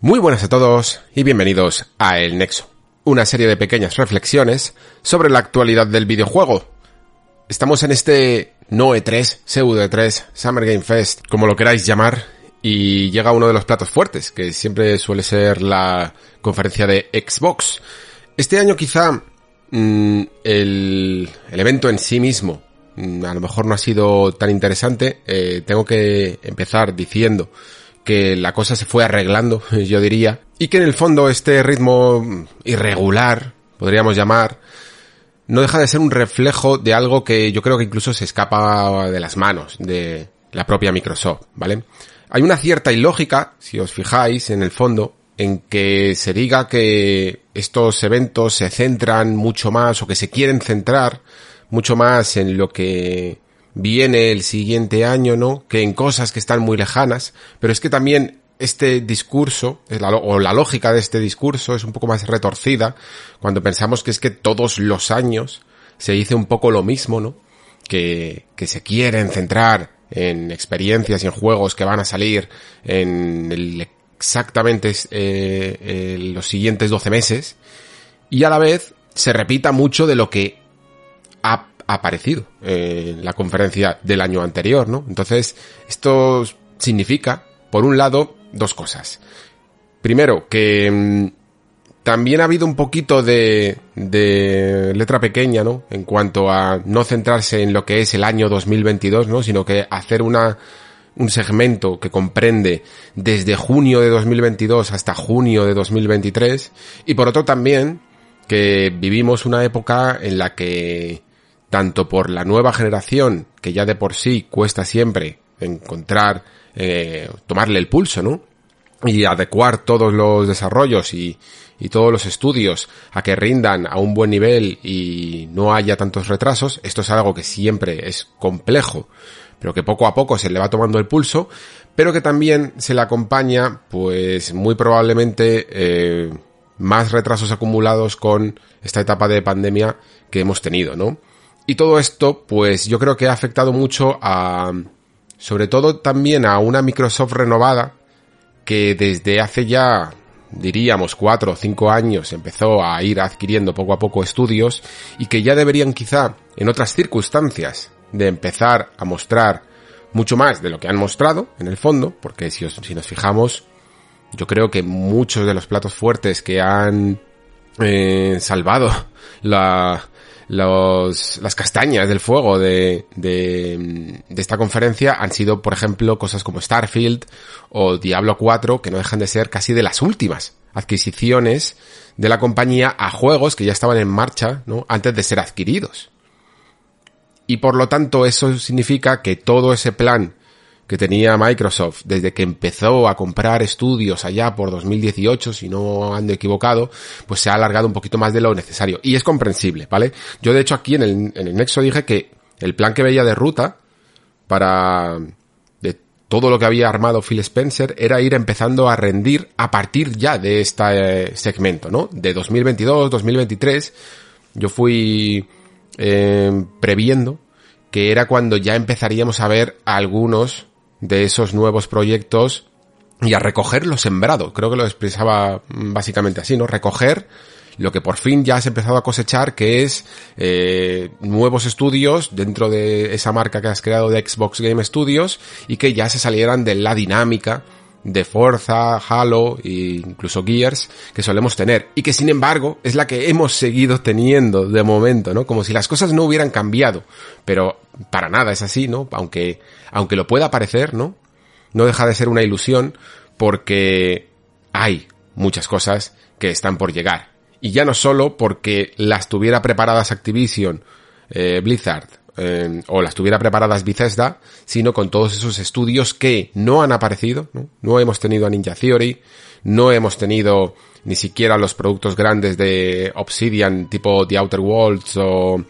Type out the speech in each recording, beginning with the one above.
Muy buenas a todos y bienvenidos a El Nexo, una serie de pequeñas reflexiones sobre la actualidad del videojuego. Estamos en este no E3, pseudo E3, Summer Game Fest, como lo queráis llamar, y llega uno de los platos fuertes, que siempre suele ser la conferencia de Xbox. Este año quizá mm, el, evento en sí mismo mm, a lo mejor no ha sido tan interesante. Eh, tengo que empezar diciendo que la cosa se fue arreglando, yo diría, y que en el fondo este ritmo irregular, podríamos llamar, no deja de ser un reflejo de algo que yo creo que incluso se escapa de las manos de la propia Microsoft, ¿vale? Hay una cierta ilógica, si os fijáis, en el fondo, en que se diga que estos eventos se centran mucho más o que se quieren centrar mucho más en lo que viene el siguiente año, ¿no? Que en cosas que están muy lejanas, pero es que también este discurso, o la lógica de este discurso es un poco más retorcida cuando pensamos que es que todos los años se dice un poco lo mismo, ¿no? Que, que se quieren centrar en experiencias y en juegos que van a salir en exactamente eh, los siguientes 12 meses y a la vez se repita mucho de lo que ha aparecido en la conferencia del año anterior, ¿no? Entonces, esto significa, por un lado, dos cosas. Primero, que mm, también ha habido un poquito de, de letra pequeña, ¿no? En cuanto a no centrarse en lo que es el año 2022, ¿no? Sino que hacer una, un segmento que comprende desde junio de 2022 hasta junio de 2023. Y por otro también, que vivimos una época en la que tanto por la nueva generación, que ya de por sí cuesta siempre encontrar, eh, tomarle el pulso, ¿no? Y adecuar todos los desarrollos y, todos los estudios a que rindan a un buen nivel y no haya tantos retrasos, esto es algo que siempre es complejo, pero que poco a poco se le va tomando el pulso, pero que también se le acompaña, pues muy probablemente, eh, más retrasos acumulados con esta etapa de pandemia que hemos tenido, ¿no? Y todo esto, pues yo creo que ha afectado mucho a, sobre todo también a una Microsoft renovada que desde hace ya, diríamos, cuatro o cinco años empezó a ir adquiriendo poco a poco estudios y que ya deberían quizá en otras circunstancias de empezar a mostrar mucho más de lo que han mostrado en el fondo, porque si, si nos fijamos, yo creo que muchos de los platos fuertes que han eh, salvado la, los, las castañas del fuego de, de, de, esta conferencia han sido, por ejemplo, cosas como Starfield o Diablo 4, que no dejan de ser casi de las últimas adquisiciones de la compañía a juegos que ya estaban en marcha, ¿no? Antes de ser adquiridos. Y por lo tanto, eso significa que todo ese plan que tenía Microsoft desde que empezó a comprar estudios allá por 2018, si no ando equivocado, pues se ha alargado un poquito más de lo necesario. Y es comprensible, ¿vale? Yo de hecho aquí en el, en el Nexo dije que el plan que veía de ruta para de todo lo que había armado Phil Spencer era ir empezando a rendir a partir ya de este segmento, ¿no? De 2022, 2023, yo fui eh, previendo que era cuando ya empezaríamos a ver algunos de esos nuevos proyectos y a recoger lo sembrado. Creo que lo expresaba básicamente así, ¿no? Recoger lo que por fin ya has empezado a cosechar, que es eh, nuevos estudios dentro de esa marca que has creado de Xbox Game Studios y que ya se salieran de la dinámica de Forza, Halo e incluso Gears que solemos tener y que sin embargo es la que hemos seguido teniendo de momento, ¿no? Como si las cosas no hubieran cambiado, pero para nada es así, ¿no? Aunque aunque lo pueda parecer, ¿no? No deja de ser una ilusión porque hay muchas cosas que están por llegar. Y ya no solo porque las tuviera preparadas Activision, eh, Blizzard, eh, o las tuviera preparadas Bethesda, sino con todos esos estudios que no han aparecido, ¿no? no hemos tenido a Ninja Theory, no hemos tenido ni siquiera los productos grandes de Obsidian tipo The Outer Worlds o,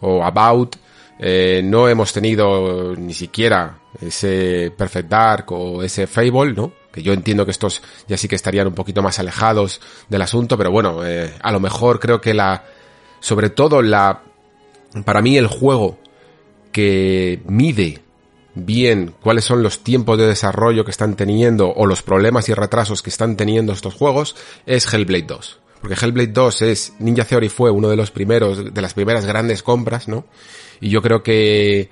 o About, eh, no hemos tenido ni siquiera ese Perfect Dark o ese Fable, ¿no? Que yo entiendo que estos ya sí que estarían un poquito más alejados del asunto, pero bueno, eh, a lo mejor creo que la, sobre todo la, para mí el juego que mide bien cuáles son los tiempos de desarrollo que están teniendo o los problemas y retrasos que están teniendo estos juegos es Hellblade 2. Porque Hellblade 2 es, Ninja Theory fue uno de los primeros, de las primeras grandes compras, ¿no? Y yo creo que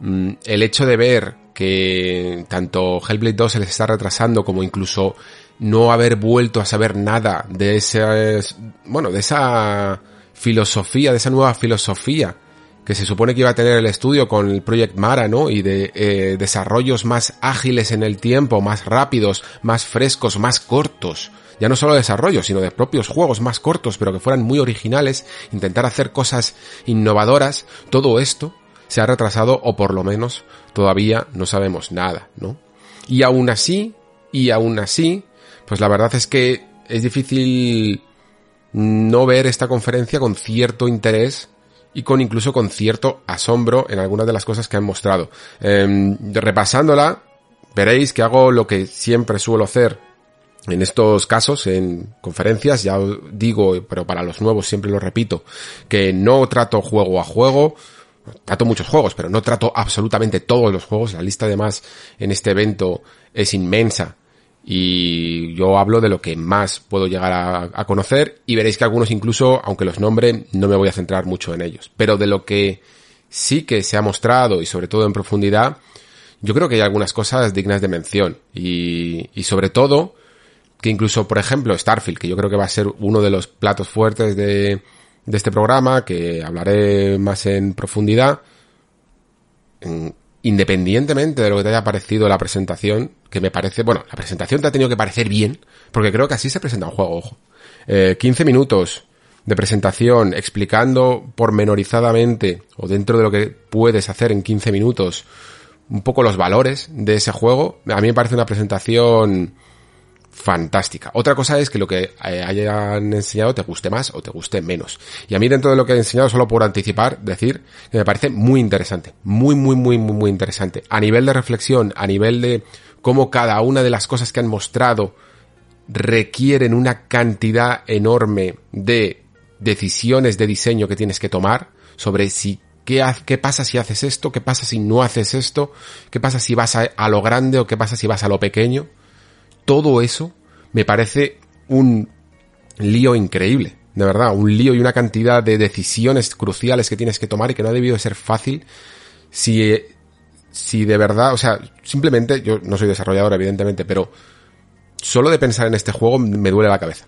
mm, el hecho de ver que tanto Hellblade 2 se les está retrasando como incluso no haber vuelto a saber nada de ese, bueno, de esa filosofía, de esa nueva filosofía que se supone que iba a tener el estudio con el Project Mara, ¿no? Y de eh, desarrollos más ágiles en el tiempo, más rápidos, más frescos, más cortos. Ya no solo desarrollos, sino de propios juegos más cortos, pero que fueran muy originales, intentar hacer cosas innovadoras. Todo esto se ha retrasado o por lo menos todavía no sabemos nada, ¿no? Y aún así, y aún así, pues la verdad es que es difícil no ver esta conferencia con cierto interés y con incluso con cierto asombro en algunas de las cosas que han mostrado. Eh, repasándola, veréis que hago lo que siempre suelo hacer en estos casos, en conferencias, ya digo, pero para los nuevos siempre lo repito, que no trato juego a juego, trato muchos juegos, pero no trato absolutamente todos los juegos. La lista además en este evento es inmensa y yo hablo de lo que más puedo llegar a, a, conocer y veréis que algunos incluso, aunque los nombre, no me voy a centrar mucho en ellos. Pero de lo que sí que se ha mostrado y sobre todo en profundidad, yo creo que hay algunas cosas dignas de mención y, y sobre todo que incluso, por ejemplo, Starfield, que yo creo que va a ser uno de los platos fuertes de, este programa, que hablaré más en profundidad, independientemente de lo que te haya parecido la presentación, que me parece, bueno, la presentación te ha tenido que parecer bien, porque creo que así se presenta un juego, ojo. Eh, 15 minutos de presentación explicando pormenorizadamente, o dentro de lo que puedes hacer en 15 minutos, un poco los valores de ese juego, a mí me parece una presentación fantástica. Otra cosa es que lo que eh, hayan enseñado te guste más o te guste menos. Y a mí dentro de lo que he enseñado, solo por anticipar, decir que me parece muy interesante. Muy, muy, muy, muy, muy interesante. A nivel de reflexión, a nivel de cómo cada una de las cosas que han mostrado requieren una cantidad enorme de decisiones de diseño que tienes que tomar sobre si qué, qué pasa si haces esto, qué pasa si no haces esto, qué pasa si vas a, a lo grande o qué pasa si vas a lo pequeño todo eso me parece un lío increíble, de verdad, un lío y una cantidad de decisiones cruciales que tienes que tomar y que no ha debido de ser fácil si, si de verdad, o sea, simplemente, yo no soy desarrollador evidentemente, pero solo de pensar en este juego me duele la cabeza.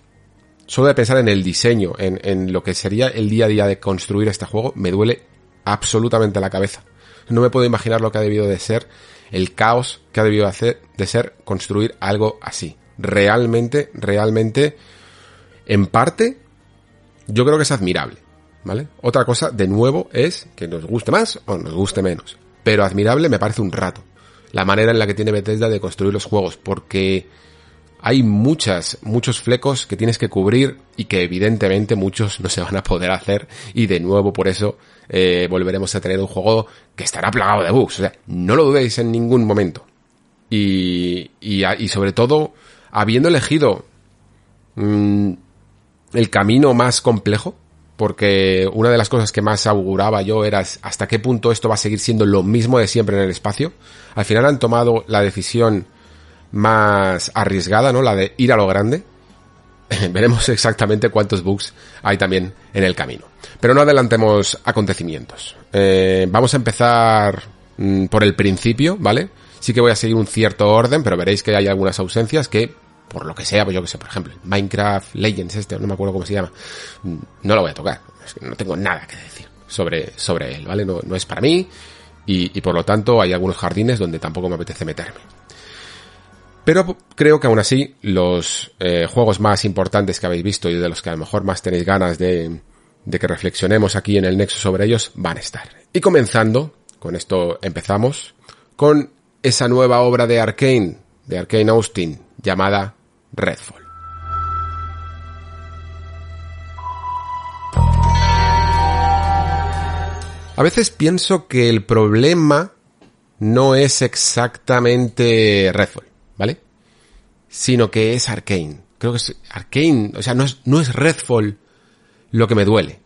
Solo de pensar en el diseño, en, en lo que sería el día a día de construir este juego, me duele absolutamente la cabeza. No me puedo imaginar lo que ha debido de ser el caos que ha debido hacer, de ser construir algo así. Realmente, realmente, en parte, yo creo que es admirable. ¿Vale? Otra cosa, de nuevo, es que nos guste más o nos guste menos. Pero admirable me parece un rato. La manera en la que tiene Bethesda de construir los juegos, porque hay muchas, muchos flecos que tienes que cubrir y que evidentemente muchos no se van a poder hacer y de nuevo por eso eh, volveremos a tener un juego que estará plagado de bugs. O sea, no lo dudéis en ningún momento. Y, y, y sobre todo, habiendo elegido mmm, el camino más complejo, porque una de las cosas que más auguraba yo era hasta qué punto esto va a seguir siendo lo mismo de siempre en el espacio. Al final han tomado la decisión más arriesgada, ¿no? La de ir a lo grande. Veremos exactamente cuántos bugs hay también en el camino. Pero no adelantemos acontecimientos. Eh, vamos a empezar mm, por el principio, ¿vale? Sí que voy a seguir un cierto orden, pero veréis que hay algunas ausencias que, por lo que sea, pues yo que sé, por ejemplo, Minecraft Legends este, no me acuerdo cómo se llama, no lo voy a tocar. No tengo nada que decir sobre, sobre él, ¿vale? No, no es para mí y por lo tanto hay algunos jardines donde tampoco me apetece meterme. Pero creo que aún así los eh, juegos más importantes que habéis visto y de los que a lo mejor más tenéis ganas de, de que reflexionemos aquí en el Nexo sobre ellos van a estar. Y comenzando, con esto empezamos, con esa nueva obra de Arkane, de Arkane Austin, llamada Redfall. A veces pienso que el problema no es exactamente Redfall. Sino que es Arkane. Creo que es Arkane, o sea, no es, no es Redfall lo que me duele.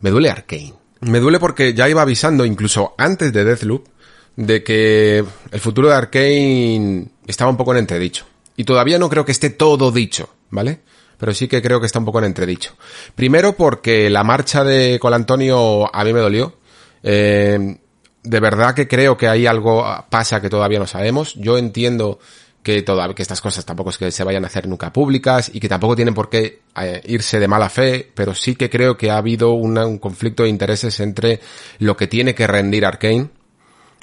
Me duele Arkane. Me duele porque ya iba avisando, incluso antes de Deathloop, de que el futuro de Arkane estaba un poco en entredicho. Y todavía no creo que esté todo dicho, ¿vale? Pero sí que creo que está un poco en entredicho. Primero porque la marcha de Colantonio a mí me dolió. Eh, de verdad que creo que hay algo pasa que todavía no sabemos. Yo entiendo que todavía que estas cosas tampoco es que se vayan a hacer nunca públicas y que tampoco tienen por qué eh, irse de mala fe, pero sí que creo que ha habido un conflicto de intereses entre lo que tiene que rendir Arkane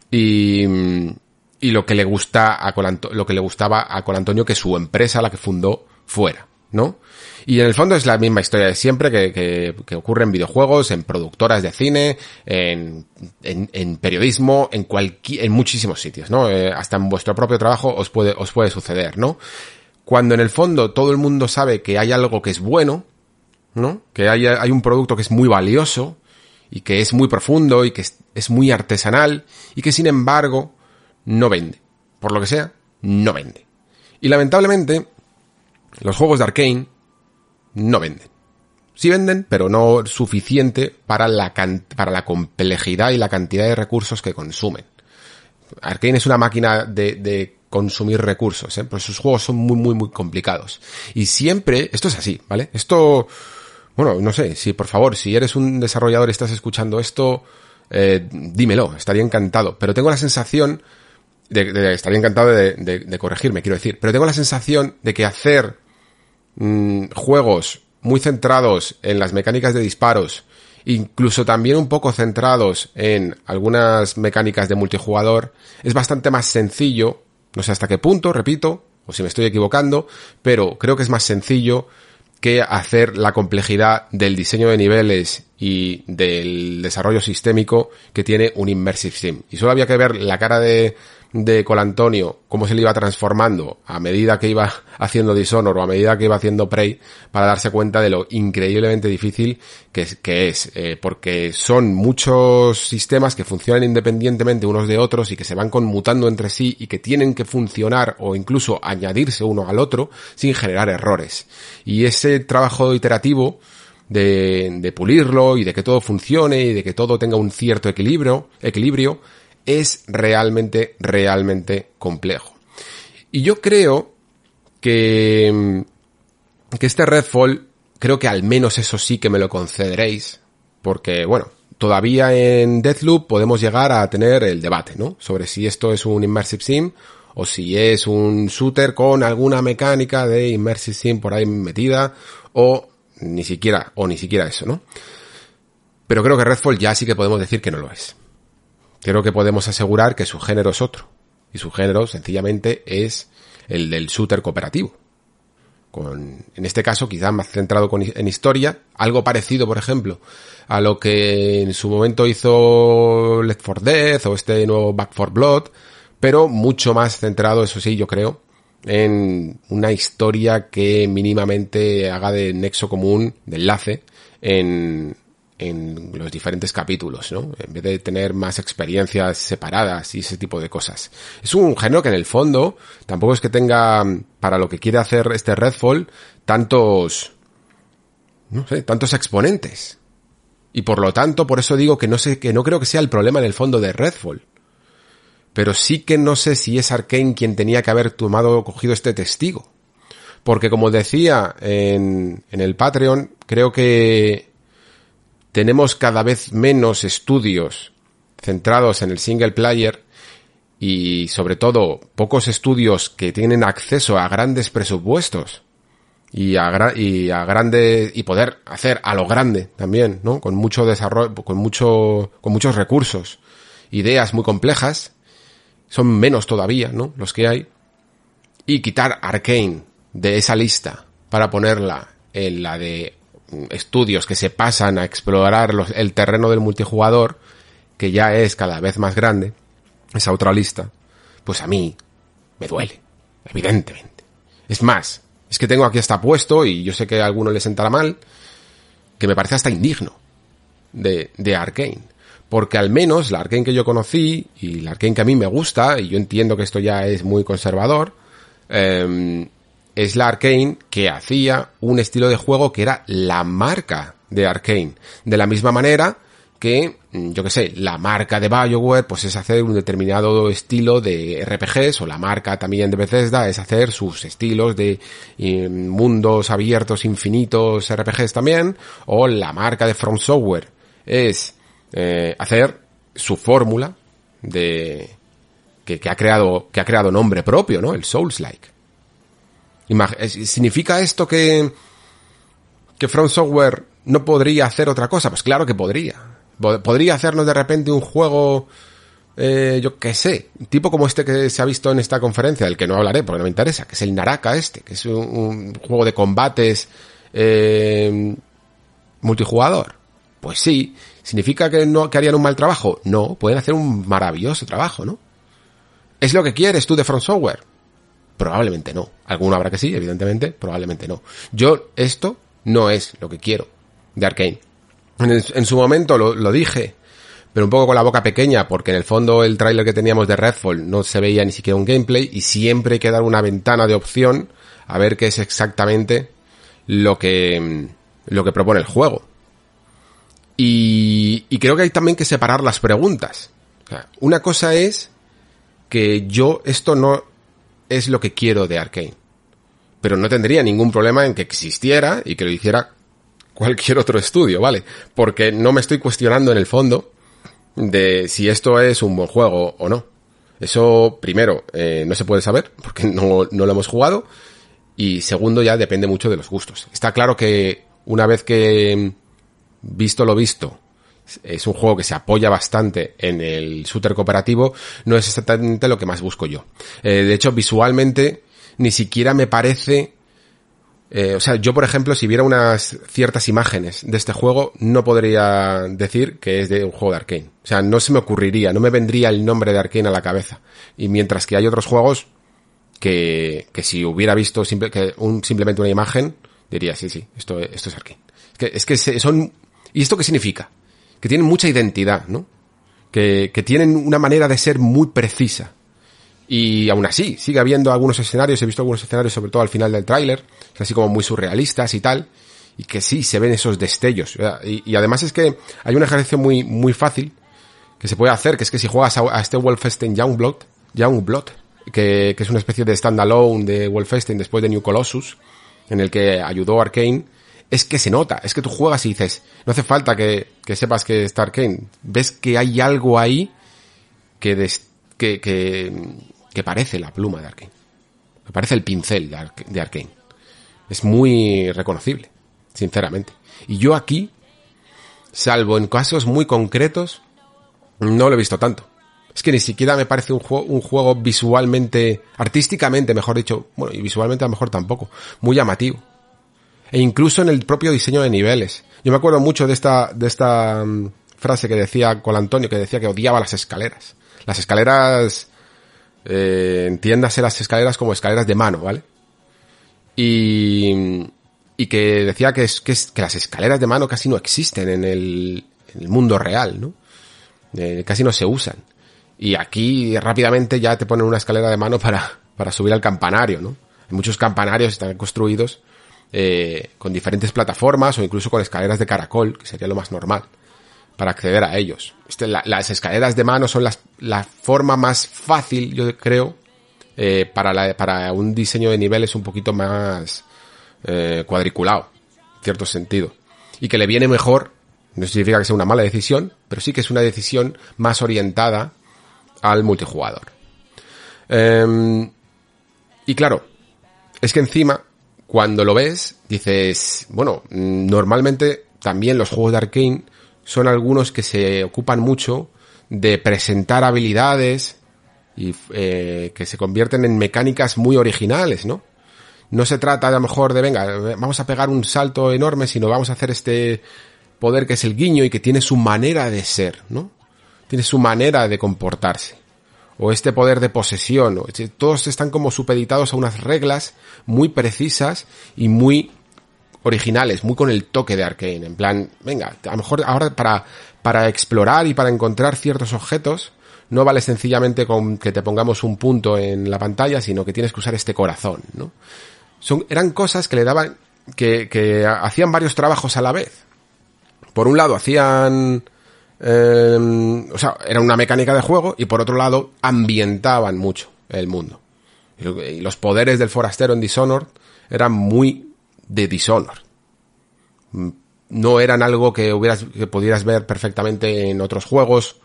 y, y lo que le gusta a lo que le gustaba a Colantonio que su empresa, la que fundó, fuera, ¿no? Y en el fondo es la misma historia de siempre que, que, ocurre en videojuegos, en productoras de cine, en, en, periodismo, en cualquier, en muchísimos sitios, ¿no? Eh, hasta en vuestro propio trabajo os puede, os puede suceder, ¿no? Cuando en el fondo todo el mundo sabe que hay algo que es bueno, ¿no? Que hay, hay un producto que es muy valioso y que es muy profundo y que es muy artesanal y que sin embargo no vende. Por lo que sea, no vende. Y lamentablemente, los juegos de Arkane no venden. Sí venden, pero no suficiente para la, para la complejidad y la cantidad de recursos que consumen. Arkane es una máquina de, de consumir recursos, ¿eh? pues sus juegos son muy, muy, muy complicados. Y siempre, esto es así, ¿vale? Esto, bueno, no sé, si por favor, si eres un desarrollador y estás escuchando esto, eh, dímelo, estaría encantado. Pero tengo la sensación, de, de estaría encantado de, de, de, corregirme, quiero decir, pero tengo la sensación de que hacer mmm, juegos muy centrados en las mecánicas de disparos, incluso también un poco centrados en algunas mecánicas de multijugador, es bastante más sencillo, no sé hasta qué punto, repito, o si me estoy equivocando, pero creo que es más sencillo que hacer la complejidad del diseño de niveles y del desarrollo sistémico que tiene un Immersive Sim. Y solo había que ver la cara de, de Colantonio, cómo se le iba transformando a medida que iba haciendo Dishonor o a medida que iba haciendo Prey, para darse cuenta de lo increíblemente difícil que es, que es eh, porque son muchos sistemas que funcionan independientemente unos de otros y que se van conmutando entre sí y que tienen que funcionar o incluso añadirse uno al otro sin generar errores. Y ese trabajo iterativo, de, de, pulirlo y de que todo funcione y de que todo tenga un cierto equilibrio, equilibrio, es realmente, realmente complejo. Y yo creo que, que este Redfall, creo que al menos eso sí que me lo concederéis, porque bueno, todavía en Deathloop podemos llegar a tener el debate, ¿no? Sobre si esto es un Immersive Sim o si es un shooter con alguna mecánica de Immersive Sim por ahí metida o ni siquiera, o ni siquiera eso, ¿no? Pero creo que Redfall ya sí que podemos decir que no lo es creo que podemos asegurar que su género es otro. Y su género sencillamente es el del shooter cooperativo. Con, en este caso, quizás más centrado en historia, algo parecido, por ejemplo, a lo que en su momento hizo Left 4 Dead o este nuevo Back 4 Blood, pero mucho más centrado, eso sí, yo creo, en una historia que mínimamente haga de nexo común, de enlace, en, en los diferentes capítulos, ¿no? En vez de tener más experiencias separadas y ese tipo de cosas. Es un género que en el fondo tampoco es que tenga, para lo que quiere hacer este Redfall, tantos, no sé, tantos exponentes. Y por lo tanto, por eso digo que no sé, que no creo que sea el problema en el fondo de Redfall. Pero sí que no sé si es Arkane quien tenía que haber tomado, cogido este testigo. Porque como decía en, en el Patreon, creo que tenemos cada vez menos estudios centrados en el single player y sobre todo pocos estudios que tienen acceso a grandes presupuestos y a, y a grande y poder hacer a lo grande también, ¿no? Con mucho desarrollo, con mucho, con muchos recursos, ideas muy complejas, son menos todavía, ¿no? Los que hay. Y quitar Arkane de esa lista para ponerla en la de estudios que se pasan a explorar el terreno del multijugador, que ya es cada vez más grande, esa otra lista, pues a mí me duele, evidentemente. Es más, es que tengo aquí hasta puesto, y yo sé que a alguno le sentará mal, que me parece hasta indigno de, de Arkane. Porque al menos la Arkane que yo conocí, y la Arkane que a mí me gusta, y yo entiendo que esto ya es muy conservador, em, es la Arkane que hacía un estilo de juego que era la marca de Arkane. De la misma manera que, mm, yo que sé, la marca de BioWare pues es hacer un determinado estilo de RPGs o la marca también de Bethesda es hacer sus estilos de mundos abiertos infinitos RPGs también o la marca de From Software es eh, hacer su fórmula de que, que, ha creado que ha creado nombre propio, ¿no? El Souls like. ¿Significa esto que que From Software no podría hacer otra cosa? Pues claro que podría Podría hacernos de repente un juego, eh, yo qué sé, tipo como este que se ha visto en esta conferencia, del que no hablaré porque no me interesa, que es el Naraka este, que es un, juego de combates eh, multijugador. Pues sí, ¿significa que no que harían un mal trabajo? No, pueden hacer un maravilloso trabajo, ¿no? ¿Es lo que quieres tú de Front Software? Probablemente no. Alguno habrá que sí, evidentemente, probablemente no. Yo, esto no es lo que quiero de Arkane. En, su momento lo, dije, pero un poco con la boca pequeña, porque en el fondo el tráiler que teníamos de Redfall no se veía ni siquiera un gameplay y siempre hay que dar una ventana de opción a ver qué es exactamente lo que, lo que propone el juego. Y, y creo que hay también que separar las preguntas. una cosa es que yo esto no es lo que quiero de Arkane. Pero no tendría ningún problema en que existiera y que lo hiciera cualquier otro estudio, ¿vale? Porque no me estoy cuestionando en el fondo de si esto es un buen juego o no. Eso, primero, eh, no se puede saber porque no, no lo hemos jugado. Y segundo, ya depende mucho de los gustos. Está claro que una vez que, visto lo visto, es un juego que se apoya bastante en el shooter cooperativo, no es exactamente lo que más busco yo. Eh, de hecho, visualmente, ni siquiera me parece eh, o sea, yo por ejemplo, si viera unas ciertas imágenes de este juego, no podría decir que es de un juego de Arkane. O sea, no se me ocurriría, no me vendría el nombre de Arkane a la cabeza. Y mientras que hay otros juegos que, que si hubiera visto un, simplemente una imagen, diría, sí, sí, esto, esto es Arkane. Es que, es que son, ¿y esto qué significa? Que tienen mucha identidad, ¿no? Que, que tienen una manera de ser muy precisa. Y aún así, sigue habiendo algunos escenarios, he visto algunos escenarios sobre todo al final del tráiler, así como muy surrealistas y tal, y que sí se ven esos destellos. Y, además es que hay un ejercicio muy, muy fácil que se puede hacer, que es que si juegas a, este Wolfenstein Youngblood, Youngblood, que, que es una especie de standalone de Wolfenstein después de New Colossus, en el que ayudó Arkane, es que se nota, es que tú juegas y dices, no hace falta que, que sepas que está Arkane, ves que hay algo ahí que, que, que, que parece la pluma de Arkane. Me parece el pincel de, Arkane. Es muy reconocible, sinceramente. Y yo aquí, salvo en casos muy concretos, no lo he visto tanto. Es que ni siquiera me parece un juego, un juego visualmente, artísticamente, mejor dicho, bueno, y visualmente a lo mejor tampoco, muy llamativo. E incluso en el propio diseño de niveles. Yo me acuerdo mucho de esta, de esta mm, frase que decía con Antonio, que decía que odiaba las escaleras. Las escaleras eh, entiéndase las escaleras como escaleras de mano, ¿vale? Y, y que decía que, es, que, es, que las escaleras de mano casi no existen en el, en el mundo real, ¿no? Eh, casi no se usan. Y aquí rápidamente ya te ponen una escalera de mano para, para subir al campanario, ¿no? Hay muchos campanarios están construidos eh, con diferentes plataformas o incluso con escaleras de caracol, que sería lo más normal para acceder a ellos. Este, las escaleras de mano son la forma más fácil, yo creo, eh, para, para un diseño de niveles un poquito más eh, cuadriculado, en cierto sentido. Y que le viene mejor, no significa que sea una mala decisión, pero sí que es una decisión más orientada al multijugador. Em, y claro, es que encima, cuando lo ves, dices, bueno, normalmente también los juegos de Arkane son algunos que se ocupan mucho de presentar habilidades y eh, que se convierten en mecánicas muy originales, ¿no? No se trata a lo mejor de, venga, vamos a pegar un salto enorme, sino vamos a hacer este poder que es el guiño y que tiene su manera de ser, ¿no? Tiene su manera de comportarse. O este poder de posesión. Todos están como supeditados a unas reglas muy precisas y muy originales, muy con el toque de Arkane. En plan, venga, a lo mejor ahora para, para explorar y para encontrar ciertos objetos, no vale sencillamente con que te pongamos un punto en la pantalla, sino que tienes que usar este corazón, ¿no? Son, eran cosas que le daban, que hacían varios trabajos a la vez. Por un lado hacían, eh, o sea, era una mecánica de juego y por otro lado ambientaban mucho el mundo. Y los poderes del forastero en Dishonored eran muy de Dishonored. No eran algo que hubieras, que pudieras ver perfectamente en otros juegos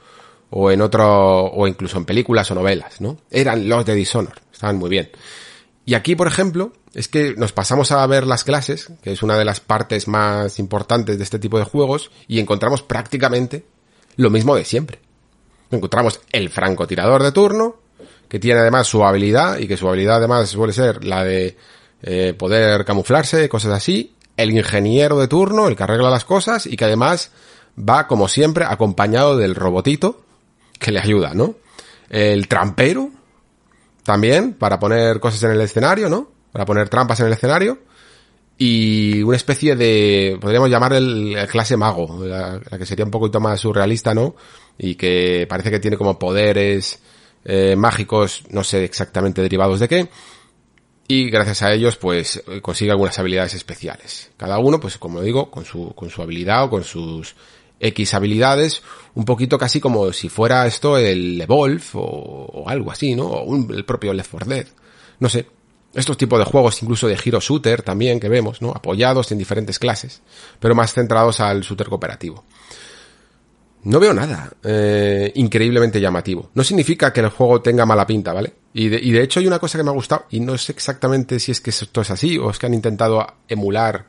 o en otro, o incluso en películas o novelas, ¿no? Eran los de Dishonored. Estaban muy bien. Y aquí, por ejemplo, es que nos pasamos a ver las clases, que es una de las partes más importantes de este tipo de juegos, y encontramos prácticamente lo mismo de siempre. Encontramos el francotirador de turno, que tiene además su habilidad, y que su habilidad además suele ser la de eh, poder camuflarse, cosas así. El ingeniero de turno, el que arregla las cosas, y que además va, como siempre, acompañado del robotito, que le ayuda, ¿no? El trampero, también, para poner cosas en el escenario, ¿no? Para poner trampas en el escenario. Y una especie de, podríamos llamar el, clase mago, la, que sería un poquito más surrealista, ¿no? Y que parece que tiene como poderes eh, mágicos, no sé exactamente derivados de qué. Y gracias a ellos, pues, consigue algunas habilidades especiales. Cada uno, pues, como digo, con su, con su habilidad o con sus X habilidades, un poquito casi como si fuera esto el Evolve o, algo así, ¿no? O el propio Left 4 Dead. No sé. Estos tipos de juegos, incluso de Hero Shooter también que vemos, ¿no? Apoyados en diferentes clases, pero más centrados al shooter cooperativo. No veo nada eh, increíblemente llamativo. No significa que el juego tenga mala pinta, ¿vale? Y de, y de hecho hay una cosa que me ha gustado, y no sé exactamente si es que esto es así, o es que han intentado emular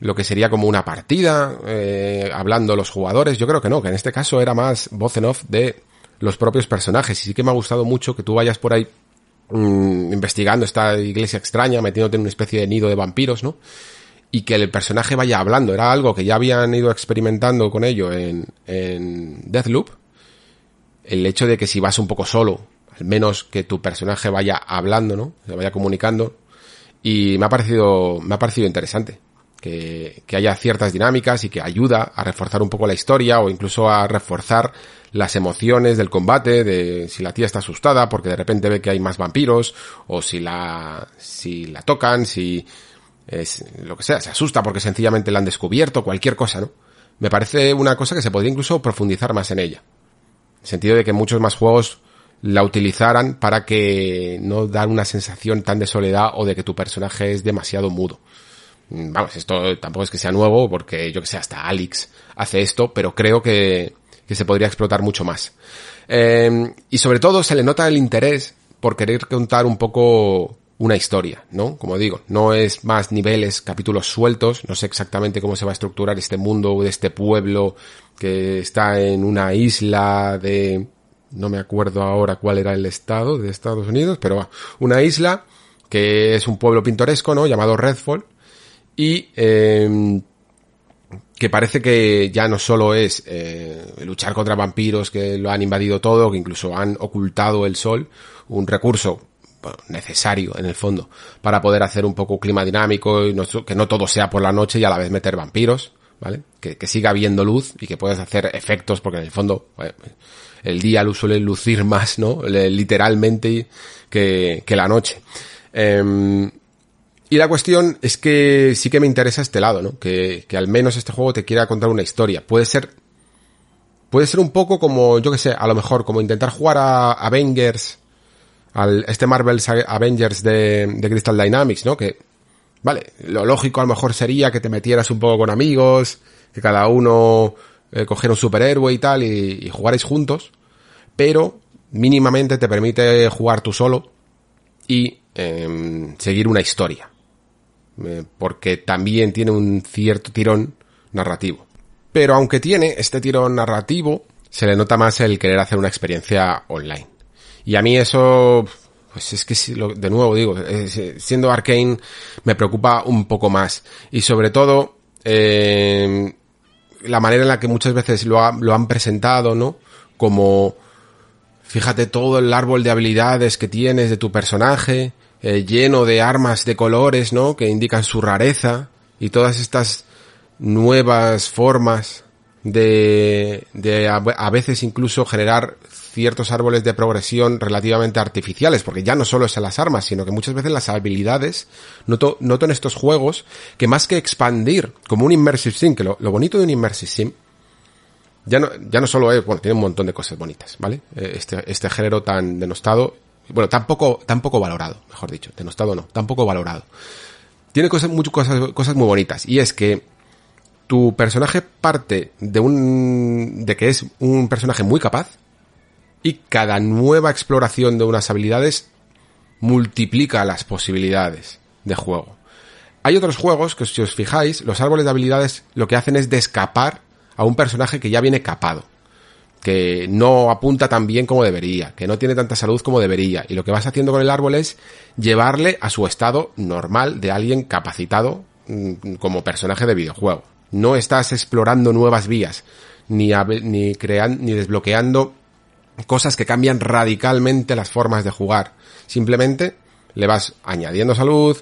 lo que sería como una partida, eh, hablando los jugadores. Yo creo que no, que en este caso era más voz en off de los propios personajes. Y sí que me ha gustado mucho que tú vayas por ahí mm, investigando esta iglesia extraña, metiéndote en una especie de nido de vampiros, ¿no? Y que el personaje vaya hablando. Era algo que ya habían ido experimentando con ello en, en Deathloop. El hecho de que si vas un poco solo, al menos que tu personaje vaya hablando, ¿no? Se vaya comunicando. Y me ha parecido, me ha parecido interesante que, haya ciertas dinámicas y que ayuda a reforzar un poco la historia o incluso a reforzar las emociones del combate, de si la tía está asustada porque de repente ve que hay más vampiros, o si la, si la tocan, si es lo que sea, se asusta porque sencillamente la han descubierto, cualquier cosa, ¿no? Me parece una cosa que se podría incluso profundizar más en ella. En el sentido de que muchos más juegos la utilizaran para que no dar una sensación tan de soledad o de que tu personaje es demasiado mudo. Mm, vamos, esto tampoco es que sea nuevo, porque yo que sé, hasta Alex hace esto, pero creo que, que se podría explotar mucho más. Eh, y sobre todo se le nota el interés por querer contar un poco una historia, ¿no? Como digo, no es más niveles, capítulos sueltos, no sé exactamente cómo se va a estructurar este mundo de este pueblo que está en una isla de, no me acuerdo ahora cuál era el estado de Estados Unidos, pero una isla que es un pueblo pintoresco, ¿no? Llamado Redfall, y eh, que parece que ya no solo es eh, luchar contra vampiros que lo han invadido todo, que incluso han ocultado el sol, un recurso necesario en el fondo para poder hacer un poco clima dinámico y que no todo sea por la noche y a la vez meter vampiros, ¿vale? Que, siga habiendo luz y que puedas hacer efectos porque en el fondo el día suele lucir más, ¿no? Literalmente que, que la noche. Eh, y la cuestión es que sí que me interesa este lado, ¿no? Que, que al menos este juego te quiera contar una historia. Puede ser, puede ser un poco como, yo que sé, a lo mejor como intentar jugar a Avengers, al, este Marvel's Avengers de, de Crystal Dynamics, ¿no? Que, vale, lo lógico a lo mejor sería que te metieras un poco con amigos, que cada uno eh, cogiera un superhéroe y tal y, y jugarais juntos, pero mínimamente te permite jugar tú solo y em, seguir una historia. Eh, porque también tiene un cierto tirón narrativo. Pero aunque tiene este tirón narrativo, se le nota más el querer hacer una experiencia online. Y a mí eso, pues es que de nuevo digo, siendo Arkane me preocupa un poco más. Y sobre todo, em, la manera en la que muchas veces lo, lo han presentado, ¿no? Como, fíjate todo el árbol de habilidades que tienes de tu personaje, eh, lleno de armas de colores, ¿no? Que indican su rareza y todas estas nuevas formas de, de a, veces incluso generar ciertos árboles de progresión relativamente artificiales, porque ya no solo es en las armas, sino que muchas veces las habilidades, noto, noto en estos juegos que más que expandir como un Immersive Sim, que lo, lo bonito de un Immersive Sim, ya no, ya no solo es, bueno, tiene un montón de cosas bonitas, ¿vale? Eh, este, este género tan denostado, bueno, tampoco, tampoco valorado, mejor dicho, denostado no, tampoco valorado. Tiene cosas, muchas cosas, cosas muy bonitas, y es que tu personaje parte de un, de que es un personaje muy capaz, y cada nueva exploración de unas habilidades multiplica las posibilidades de juego. Hay otros juegos que si os fijáis, los árboles de habilidades lo que hacen es descapar a un personaje que ya viene capado, que no apunta tan bien como debería, que no tiene tanta salud como debería, y lo que vas haciendo con el árbol es llevarle a su estado normal de alguien capacitado mm, como personaje de videojuego. No estás explorando nuevas vías, ni, ni, creando, ni desbloqueando cosas que cambian radicalmente las formas de jugar. Simplemente le vas añadiendo salud,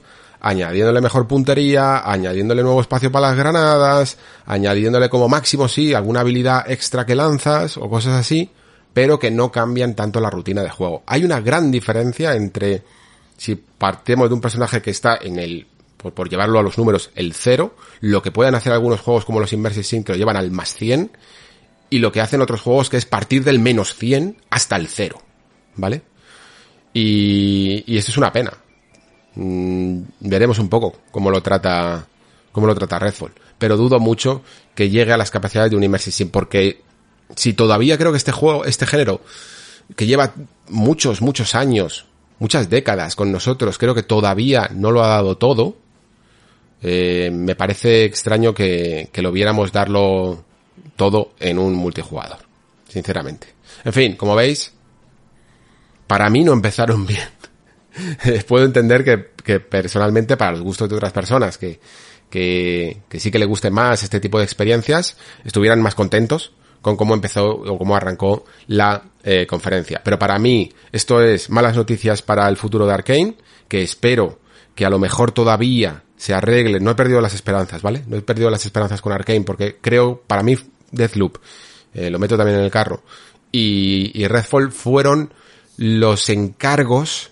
añadiéndole mejor puntería, añadiéndole nuevo espacio para las granadas, añadiéndole como máximo sí alguna habilidad extra que lanzas o cosas así, pero que no cambian tanto la rutina de juego. Hay una gran diferencia entre si partimos de un personaje que está en el por, llevarlo a los números el cero, lo que pueden hacer algunos juegos como los Immersive Sim que lo llevan al más 100 y lo que hacen otros juegos que es partir del menos 100 hasta el cero, ¿vale? Y, y esto es una pena. Mm, veremos un poco cómo lo trata, cómo lo trata Redfall. Pero dudo mucho que llegue a las capacidades de un Immersive Sim, porque si todavía creo que este juego, este género, que lleva muchos, muchos años, muchas décadas con nosotros, creo que todavía no lo ha dado todo, eh, me parece extraño que, que lo viéramos darlo todo en un multijugador, sinceramente. En fin, como veis, para mí no empezaron bien. Puedo entender que, que, personalmente para los gustos de otras personas que, que, que sí que le guste más este tipo de experiencias, estuvieran más contentos con cómo empezó o cómo arrancó la eh, conferencia. Pero para mí esto es malas noticias para el futuro de Arkane, que espero que a lo mejor todavía se arregle. No he perdido las esperanzas, ¿vale? No he perdido las esperanzas con Arkane porque creo, para mí Deathloop, eh, lo meto también en el carro, y, y Redfall fueron los encargos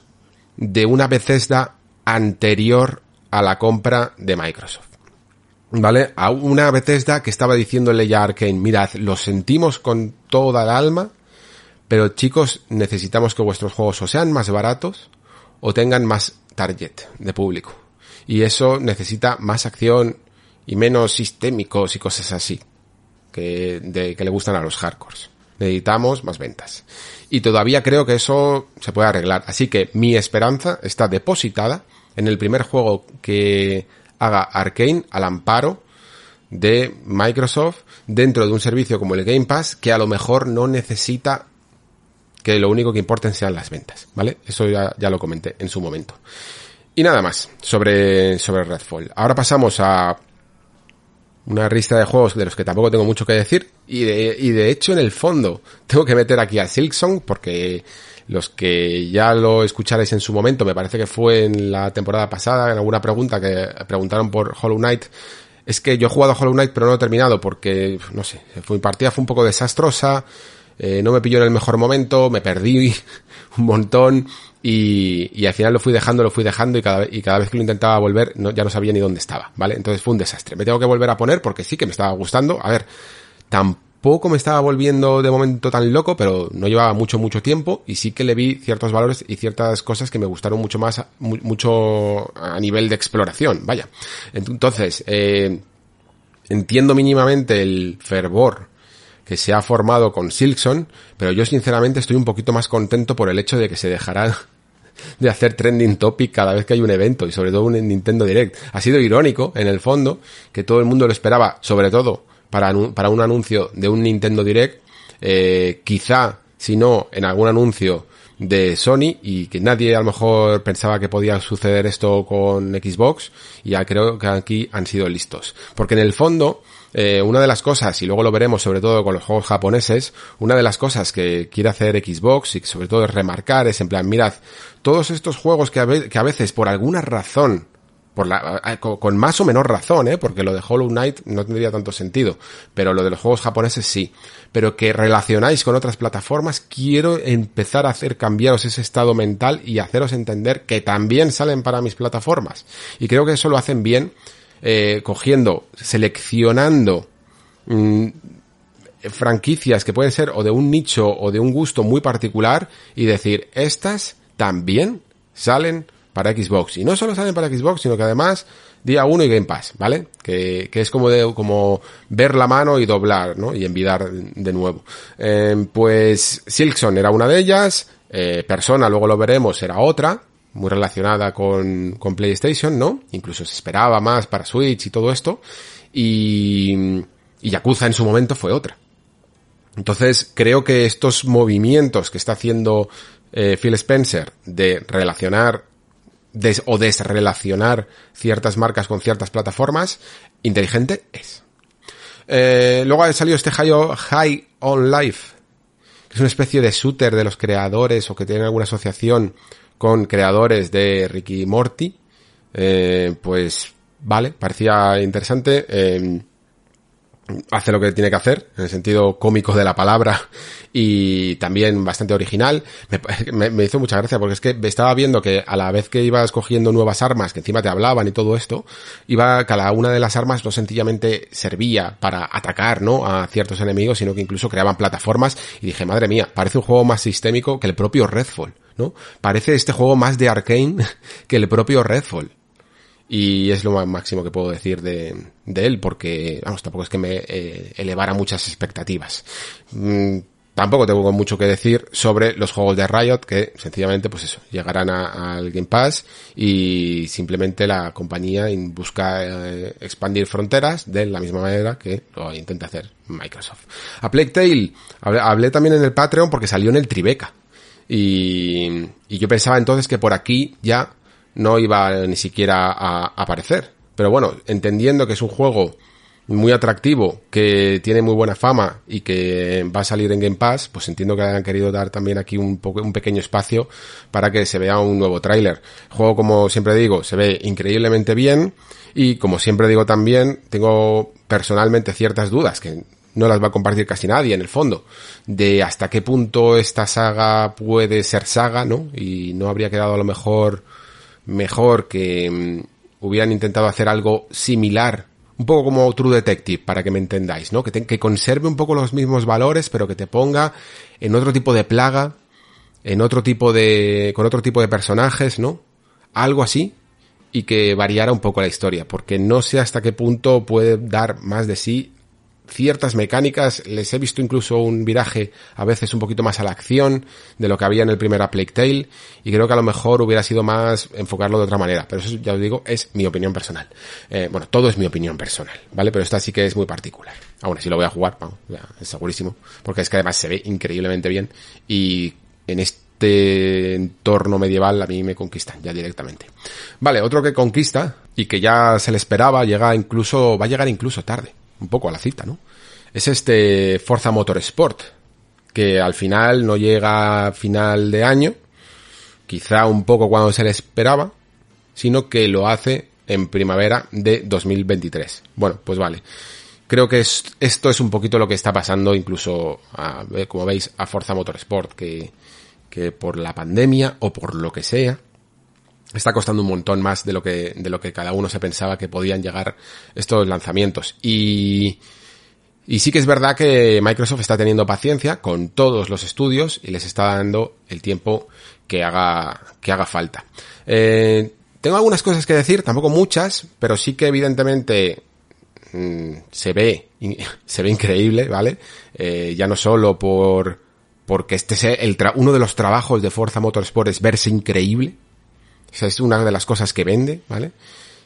de una Bethesda anterior a la compra de Microsoft. ¿Vale? A una Bethesda que estaba diciéndole ya a Arkane, mirad, lo sentimos con toda el alma, pero chicos, necesitamos que vuestros juegos o sean más baratos o tengan más target de público. Y eso necesita más acción y menos sistémicos y cosas así que, de, que le gustan a los hardcores. Necesitamos más ventas. Y todavía creo que eso se puede arreglar. Así que mi esperanza está depositada en el primer juego que haga Arkane al amparo de Microsoft dentro de un servicio como el Game Pass que a lo mejor no necesita que lo único que importen sean las ventas, ¿vale? Eso ya, ya lo comenté en su momento. Y nada más sobre, sobre Redfall. Ahora pasamos a una lista de juegos de los que tampoco tengo mucho que decir y de, y de hecho en el fondo tengo que meter aquí a Silksong porque los que ya lo escucharéis en su momento, me parece que fue en la temporada pasada, en alguna pregunta que preguntaron por Hollow Knight, es que yo he jugado a Hollow Knight pero no he terminado porque, no sé, mi partida fue un poco desastrosa, eh, no me pilló en el mejor momento, me perdí un montón y, y, al final lo fui dejando, lo fui dejando y cada, y cada vez que lo intentaba volver no, ya no sabía ni dónde estaba, ¿vale? Entonces fue un desastre. Me tengo que volver a poner porque sí que me estaba gustando. A ver, tampoco me estaba volviendo de momento tan loco, pero no llevaba mucho, mucho tiempo y sí que le vi ciertos valores y ciertas cosas que me gustaron mucho más, mucho a nivel de exploración, vaya. Entonces, eh, entiendo mínimamente el fervor que se ha formado con Silkson, pero yo sinceramente estoy un poquito más contento por el hecho de que se dejará de hacer trending topic cada vez que hay un evento y sobre todo un Nintendo Direct. Ha sido irónico, en el fondo, que todo el mundo lo esperaba, sobre todo para, para un anuncio de un Nintendo Direct, eh, quizá, si no, en algún anuncio de Sony y que nadie a lo mejor pensaba que podía suceder esto con Xbox y ya creo que aquí han sido listos. Porque en el fondo, eh, una de las cosas, y luego lo veremos sobre todo con los juegos japoneses, una de las cosas que quiere hacer Xbox y sobre todo es remarcar es en plan, mirad, todos estos juegos que a, que a veces por alguna razón por la, con más o menor razón, ¿eh? porque lo de Hollow Knight no tendría tanto sentido, pero lo de los juegos japoneses sí. Pero que relacionáis con otras plataformas, quiero empezar a hacer cambiaros ese estado mental y haceros entender que también salen para mis plataformas. Y creo que eso lo hacen bien, eh, cogiendo, seleccionando mm, franquicias que pueden ser o de un nicho o de un gusto muy particular y decir, estas también salen para Xbox. Y no solo salen para Xbox, sino que además día 1 y Game Pass, ¿vale? Que, que es como de, como ver la mano y doblar, ¿no? Y envidar de nuevo. Eh, pues Silkson era una de ellas, eh, Persona, luego lo veremos, era otra, muy relacionada con, con PlayStation, ¿no? Incluso se esperaba más para Switch y todo esto. Y, y Yakuza en su momento fue otra. Entonces, creo que estos movimientos que está haciendo eh, Phil Spencer de relacionar o desrelacionar ciertas marcas con ciertas plataformas, inteligente es. Eh, luego ha salido este High on Life, que es una especie de shooter de los creadores o que tiene alguna asociación con creadores de Ricky Morty. Eh, pues vale, parecía interesante. Eh, hace lo que tiene que hacer, en el sentido cómico de la palabra y también bastante original. Me, hizo mucha gracia porque es que estaba viendo que a la vez que ibas cogiendo nuevas armas que encima te hablaban y todo esto, iba cada una de las armas no sencillamente servía para atacar, ¿no? A ciertos enemigos, sino que incluso creaban plataformas y dije, madre mía, parece un juego más sistémico que el propio Redfall, ¿no? Parece este juego más de Arkane que el propio Redfall y es lo máximo que puedo decir de, él porque, vamos, tampoco es que me eh, elevara muchas expectativas. Mm, tampoco tengo mucho que decir sobre los juegos de Riot que sencillamente pues eso, llegarán al Game Pass y simplemente la compañía busca eh, expandir fronteras de la misma manera que lo intenta hacer Microsoft. A Plague Tale hablé, hablé también en el Patreon porque salió en el Tribeca y, y yo pensaba entonces que por aquí ya no iba ni siquiera a aparecer. Pero bueno, entendiendo que es un juego muy atractivo, que tiene muy buena fama y que va a salir en Game Pass, pues entiendo que hayan querido dar también aquí un, un pequeño espacio para que se vea un nuevo tráiler. El juego, como siempre digo, se ve increíblemente bien y como siempre digo también, tengo personalmente ciertas dudas que no las va a compartir casi nadie en el fondo, de hasta qué punto esta saga puede ser saga, ¿no? Y no habría quedado a lo mejor mejor que mm, hubieran intentado hacer algo similar, un poco como True Detective, para que me entendáis, ¿no? Que, que conserve un poco los mismos valores, pero que te ponga en otro tipo de plaga, en otro tipo de, con otro tipo de personajes, ¿no? Algo así, y que variara un poco la historia, porque no sé hasta qué punto puede dar más de sí ciertas mecánicas, les he visto incluso un viraje a veces un poquito más a la acción de lo que había en el primer Plague Tale y creo que a lo mejor hubiera sido más enfocarlo de otra manera, pero eso ya os digo es mi opinión personal. Eh, bueno, todo es mi opinión personal, ¿vale? Pero esta sí que es muy particular. Aún así lo voy a jugar, es segurísimo, porque es que además se ve increíblemente bien y en este entorno medieval a mí me conquistan ya directamente. Vale, otro que conquista y que ya se le esperaba, llega incluso, va a llegar incluso tarde un poco a la cita, ¿no? Es este Forza Motorsport, que al final no llega a final de año, quizá un poco cuando se le esperaba, sino que lo hace en primavera de 2023. Bueno, pues vale. Creo que esto es un poquito lo que está pasando incluso, a, como veis, a Forza Motorsport, que, que por la pandemia o por lo que sea, está costando un montón más de lo que, de lo que cada uno se pensaba que podían llegar estos lanzamientos. Y, y sí que es verdad que Microsoft está teniendo paciencia con todos los estudios y les está dando el tiempo que haga, que haga falta. Eh, tengo algunas cosas que decir, tampoco muchas, pero sí que evidentemente mm, se ve, se ve increíble, ¿vale? Eh, ya no solo por, porque este sea el uno de los trabajos de Forza Motorsport es verse increíble. Esa es una de las cosas que vende, ¿vale?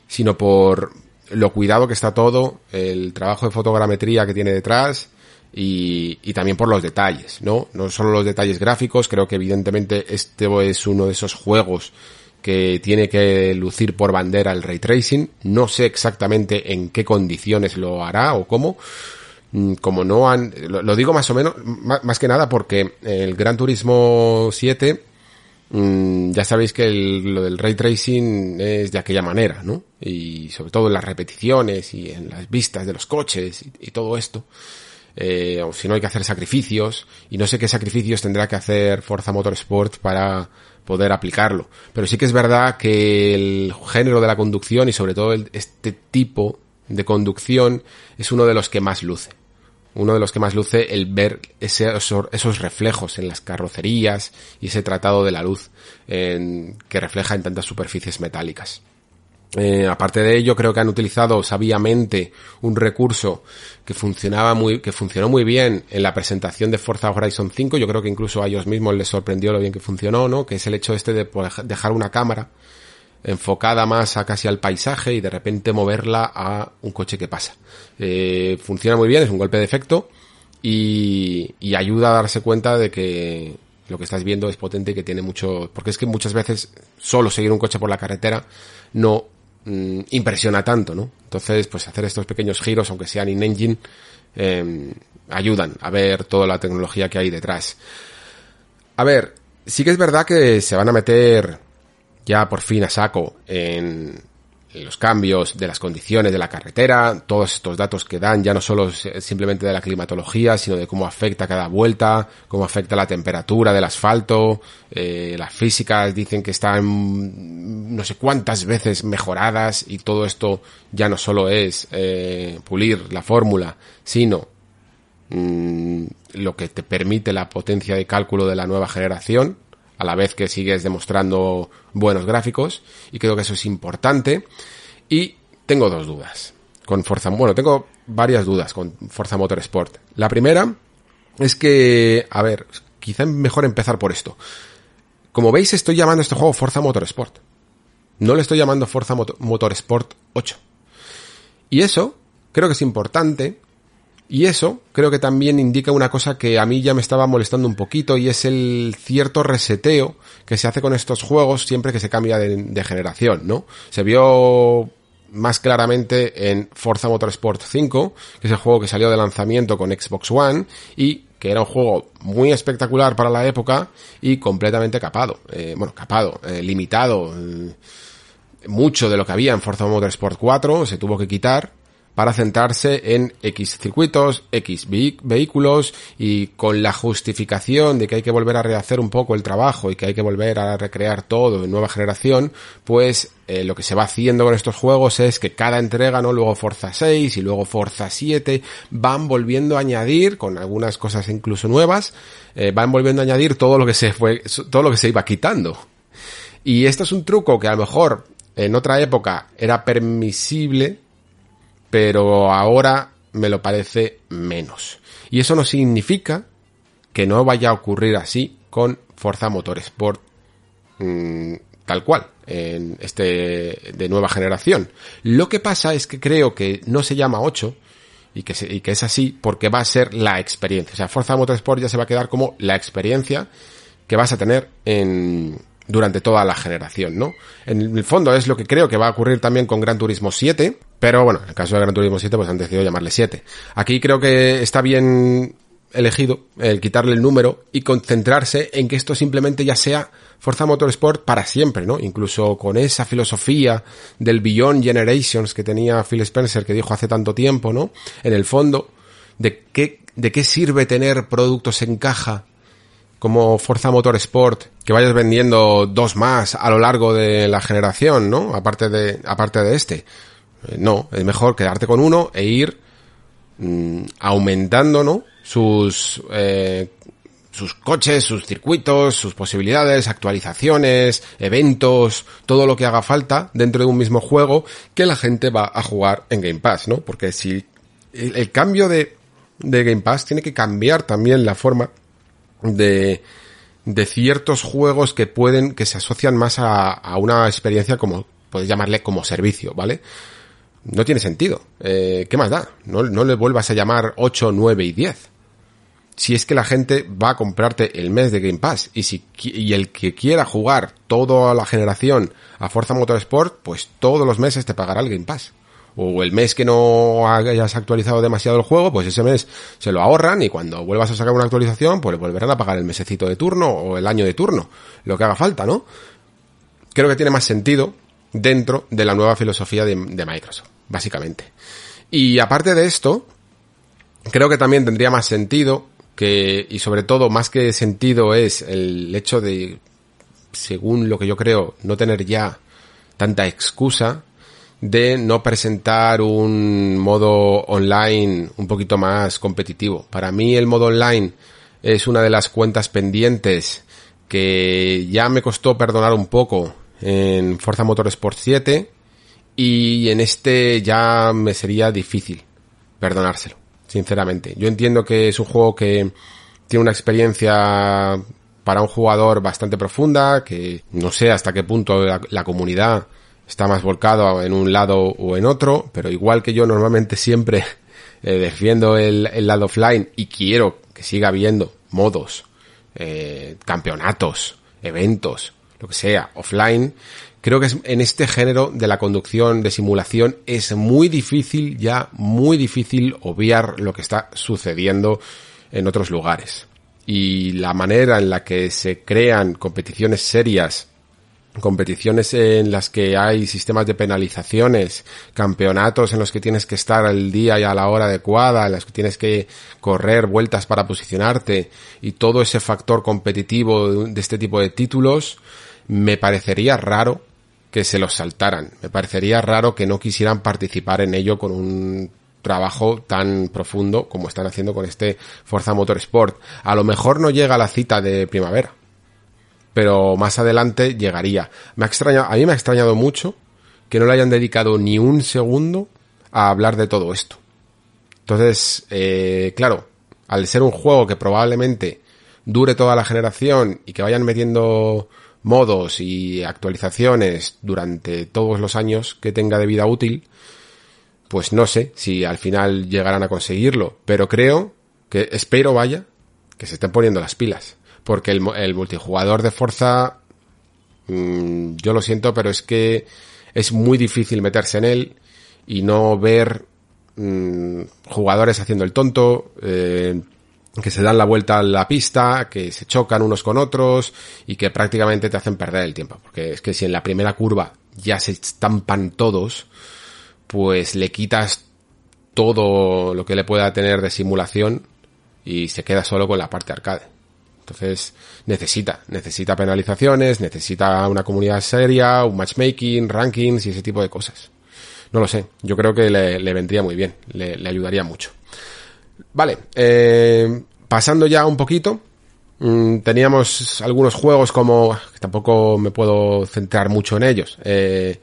Sino por lo cuidado que está todo, el trabajo de fotogrametría que tiene detrás, y, y, también por los detalles, ¿no? No solo los detalles gráficos, creo que evidentemente este es uno de esos juegos que tiene que lucir por bandera el ray tracing. No sé exactamente en qué condiciones lo hará o cómo. Mm, como no han, lo, digo más o menos, más, que nada porque el Gran Turismo 7, mm, ya sabéis que lo del ray tracing es de aquella manera, ¿no? Y sobre todo en las repeticiones y en las vistas de los coches y, todo esto. Eh, o si no hay que hacer sacrificios y no sé qué sacrificios tendrá que hacer Forza Motorsport para poder aplicarlo. Pero sí que es verdad que el género de la conducción y sobre todo este tipo de conducción es uno de los que más luce. Uno de los que más luce el ver esos, reflejos en las carrocerías y ese tratado de la luz que refleja en tantas superficies metálicas. Eh, aparte de ello, creo que han utilizado sabiamente un recurso que funcionaba muy, que funcionó muy bien en la presentación de Forza Horizon 5. Yo creo que incluso a ellos mismos les sorprendió lo bien que funcionó, ¿no? Que es el hecho este de dejar una cámara enfocada más a casi al paisaje y de repente moverla a un coche que pasa. Eh, funciona muy bien, es un golpe de efecto y, ayuda a darse cuenta de que lo que estás viendo es potente y que tiene mucho, porque es que muchas veces solo seguir un coche por la carretera no Mm, impresiona tanto, ¿no? Entonces, pues hacer estos pequeños giros, aunque sean in-engine, em, ayudan a ver toda la tecnología que hay detrás. A ver, sí que es verdad que se van a meter ya por fin a saco en, los cambios de las condiciones de la carretera, todos estos datos que dan ya no solo simplemente de la climatología, sino de cómo afecta cada vuelta, cómo afecta la temperatura del asfalto, eh, las físicas dicen que están no sé cuántas veces mejoradas y todo esto ya no solo es eh, pulir la fórmula, sino mm, lo que te permite la potencia de cálculo de la nueva generación, a la vez que sigues demostrando buenos gráficos y creo que eso es importante y tengo dos dudas con Forza, bueno, tengo varias dudas con Forza Motorsport. La primera es que, a ver, quizá mejor empezar por esto. Como veis, estoy llamando a este juego Forza Motorsport. No le estoy llamando Forza Motorsport 8. Y eso creo que es importante y eso creo que también indica una cosa que a mí ya me estaba molestando un poquito y es el cierto reseteo que se hace con estos juegos siempre que se cambia de, generación, ¿no? Se vio más claramente en Forza Motorsport 5, que es el juego que salió de lanzamiento con Xbox One y que era un juego muy espectacular para la época y completamente capado, eh, bueno, capado, eh, limitado. Eh, mucho de lo que había en Forza Motorsport 4 se tuvo que quitar para centrarse en X circuitos, X vehículos y con la justificación de que hay que volver a rehacer un poco el trabajo y que hay que volver a recrear todo en nueva generación, pues eh, lo que se va haciendo con estos juegos es que cada entrega, ¿no? Luego Forza 6 y luego Forza 7 van volviendo a añadir, con algunas cosas incluso nuevas, eh, van volviendo a añadir todo lo que se fue, todo lo que se iba quitando. Y esto es un truco que a lo mejor en otra época era permisible, pero ahora me lo parece menos. Y eso no significa que no vaya a ocurrir así con Forza Motorsport mm, tal cual, en este de nueva generación. Lo que pasa es que creo que no se llama 8 y que, que es así porque va a ser la experiencia. O sea, Forza Motorsport ya se va a quedar como la experiencia que vas a tener en, durante toda la generación, ¿no? En el fondo es lo que creo que va a ocurrir también con Gran Turismo 7, pero bueno, en el caso de Gran Turismo 7 pues han decidido llamarle 7. Aquí creo que está bien elegido el quitarle el número y concentrarse en que esto simplemente ya sea Forza Motorsport para siempre, ¿no? Incluso con esa filosofía del Beyond Generations que tenía Phil Spencer que dijo hace tanto tiempo, ¿no? En el fondo, de qué, de qué sirve tener productos en caja como Forza Motorsport, que vayas vendiendo dos más a lo largo de la generación, ¿no? Aparte de, aparte de este. Eh, no, es mejor quedarte con uno e ir mm, aumentando, ¿no? Sus, eh, sus coches, sus circuitos, sus posibilidades, actualizaciones, eventos, todo lo que haga falta dentro de un mismo juego que la gente va a jugar en Game Pass, ¿no? Porque si el, el cambio de, de Game Pass tiene que cambiar también la forma de, de ciertos juegos que pueden, que se asocian más a, a una experiencia como, puedes llamarle como servicio, ¿vale? No tiene sentido. Eh, ¿Qué más da? No, no le vuelvas a llamar 8, 9 y 10 si es que la gente va a comprarte el mes de Game Pass y si y el que quiera jugar toda la generación a Forza Motorsport, pues todos los meses te pagará el Game Pass. O el mes que no hayas actualizado demasiado el juego, pues ese mes se lo ahorran y cuando vuelvas a sacar una actualización, pues le volverán a pagar el mesecito de turno o el año de turno, lo que haga falta, ¿no? Creo que tiene más sentido dentro de la nueva filosofía de, de Microsoft, básicamente. Y aparte de esto, creo que también tendría más sentido que, y sobre todo más que sentido es el hecho de, según lo que yo creo, no tener ya tanta excusa de no presentar un modo online un poquito más competitivo. Para mí el modo online es una de las cuentas pendientes que ya me costó perdonar un poco en Forza Motorsport 7 y en este ya me sería difícil perdonárselo sinceramente. Yo entiendo que es un juego que tiene una experiencia para un jugador bastante profunda, que no sé hasta qué punto la, comunidad está más volcado en un lado o en otro, pero igual que yo normalmente siempre eh, defiendo el, el, lado offline y quiero que siga habiendo modos, eh, campeonatos, eventos, lo que sea, offline, creo que es, en este género de la conducción de simulación es muy difícil, ya muy difícil obviar lo que está sucediendo en otros lugares. Y la manera en la que se crean competiciones serias, competiciones en las que hay sistemas de penalizaciones, campeonatos en los que tienes que estar al día y a la hora adecuada, en los que tienes que correr vueltas para posicionarte y todo ese factor competitivo de este tipo de títulos, me parecería raro que se los saltaran. Me parecería raro que no quisieran participar en ello con un trabajo tan profundo como están haciendo con este Forza Motorsport. A lo mejor no llega a la cita de primavera, pero más adelante llegaría. Me ha extrañado, a mí me ha extrañado mucho que no le hayan dedicado ni un segundo a hablar de todo esto. Entonces, eh, claro, al ser un juego que probablemente dure toda la generación y que vayan metiendo modos y actualizaciones durante todos los años que tenga de vida útil, pues no sé si al final llegarán a conseguirlo, pero creo que espero vaya que se estén poniendo las pilas, porque el, el multijugador de Forza mmm, yo lo siento, pero es que es muy difícil meterse en él y no ver mmm, jugadores haciendo el tonto, eh, que se dan la vuelta a la pista, que se chocan unos con otros y que prácticamente te hacen perder el tiempo. Porque es que si en la primera curva ya se estampan todos, pues le quitas todo lo que le pueda tener de simulación y se queda solo con la parte arcade. Entonces necesita, necesita penalizaciones, necesita una comunidad seria, un matchmaking, rankings y ese tipo de cosas. No lo sé, yo creo que le, vendría muy bien, le ayudaría mucho. Vale, eh, pasando ya un poquito, mmm, teníamos algunos juegos como, que tampoco me puedo centrar mucho en ellos. Eh,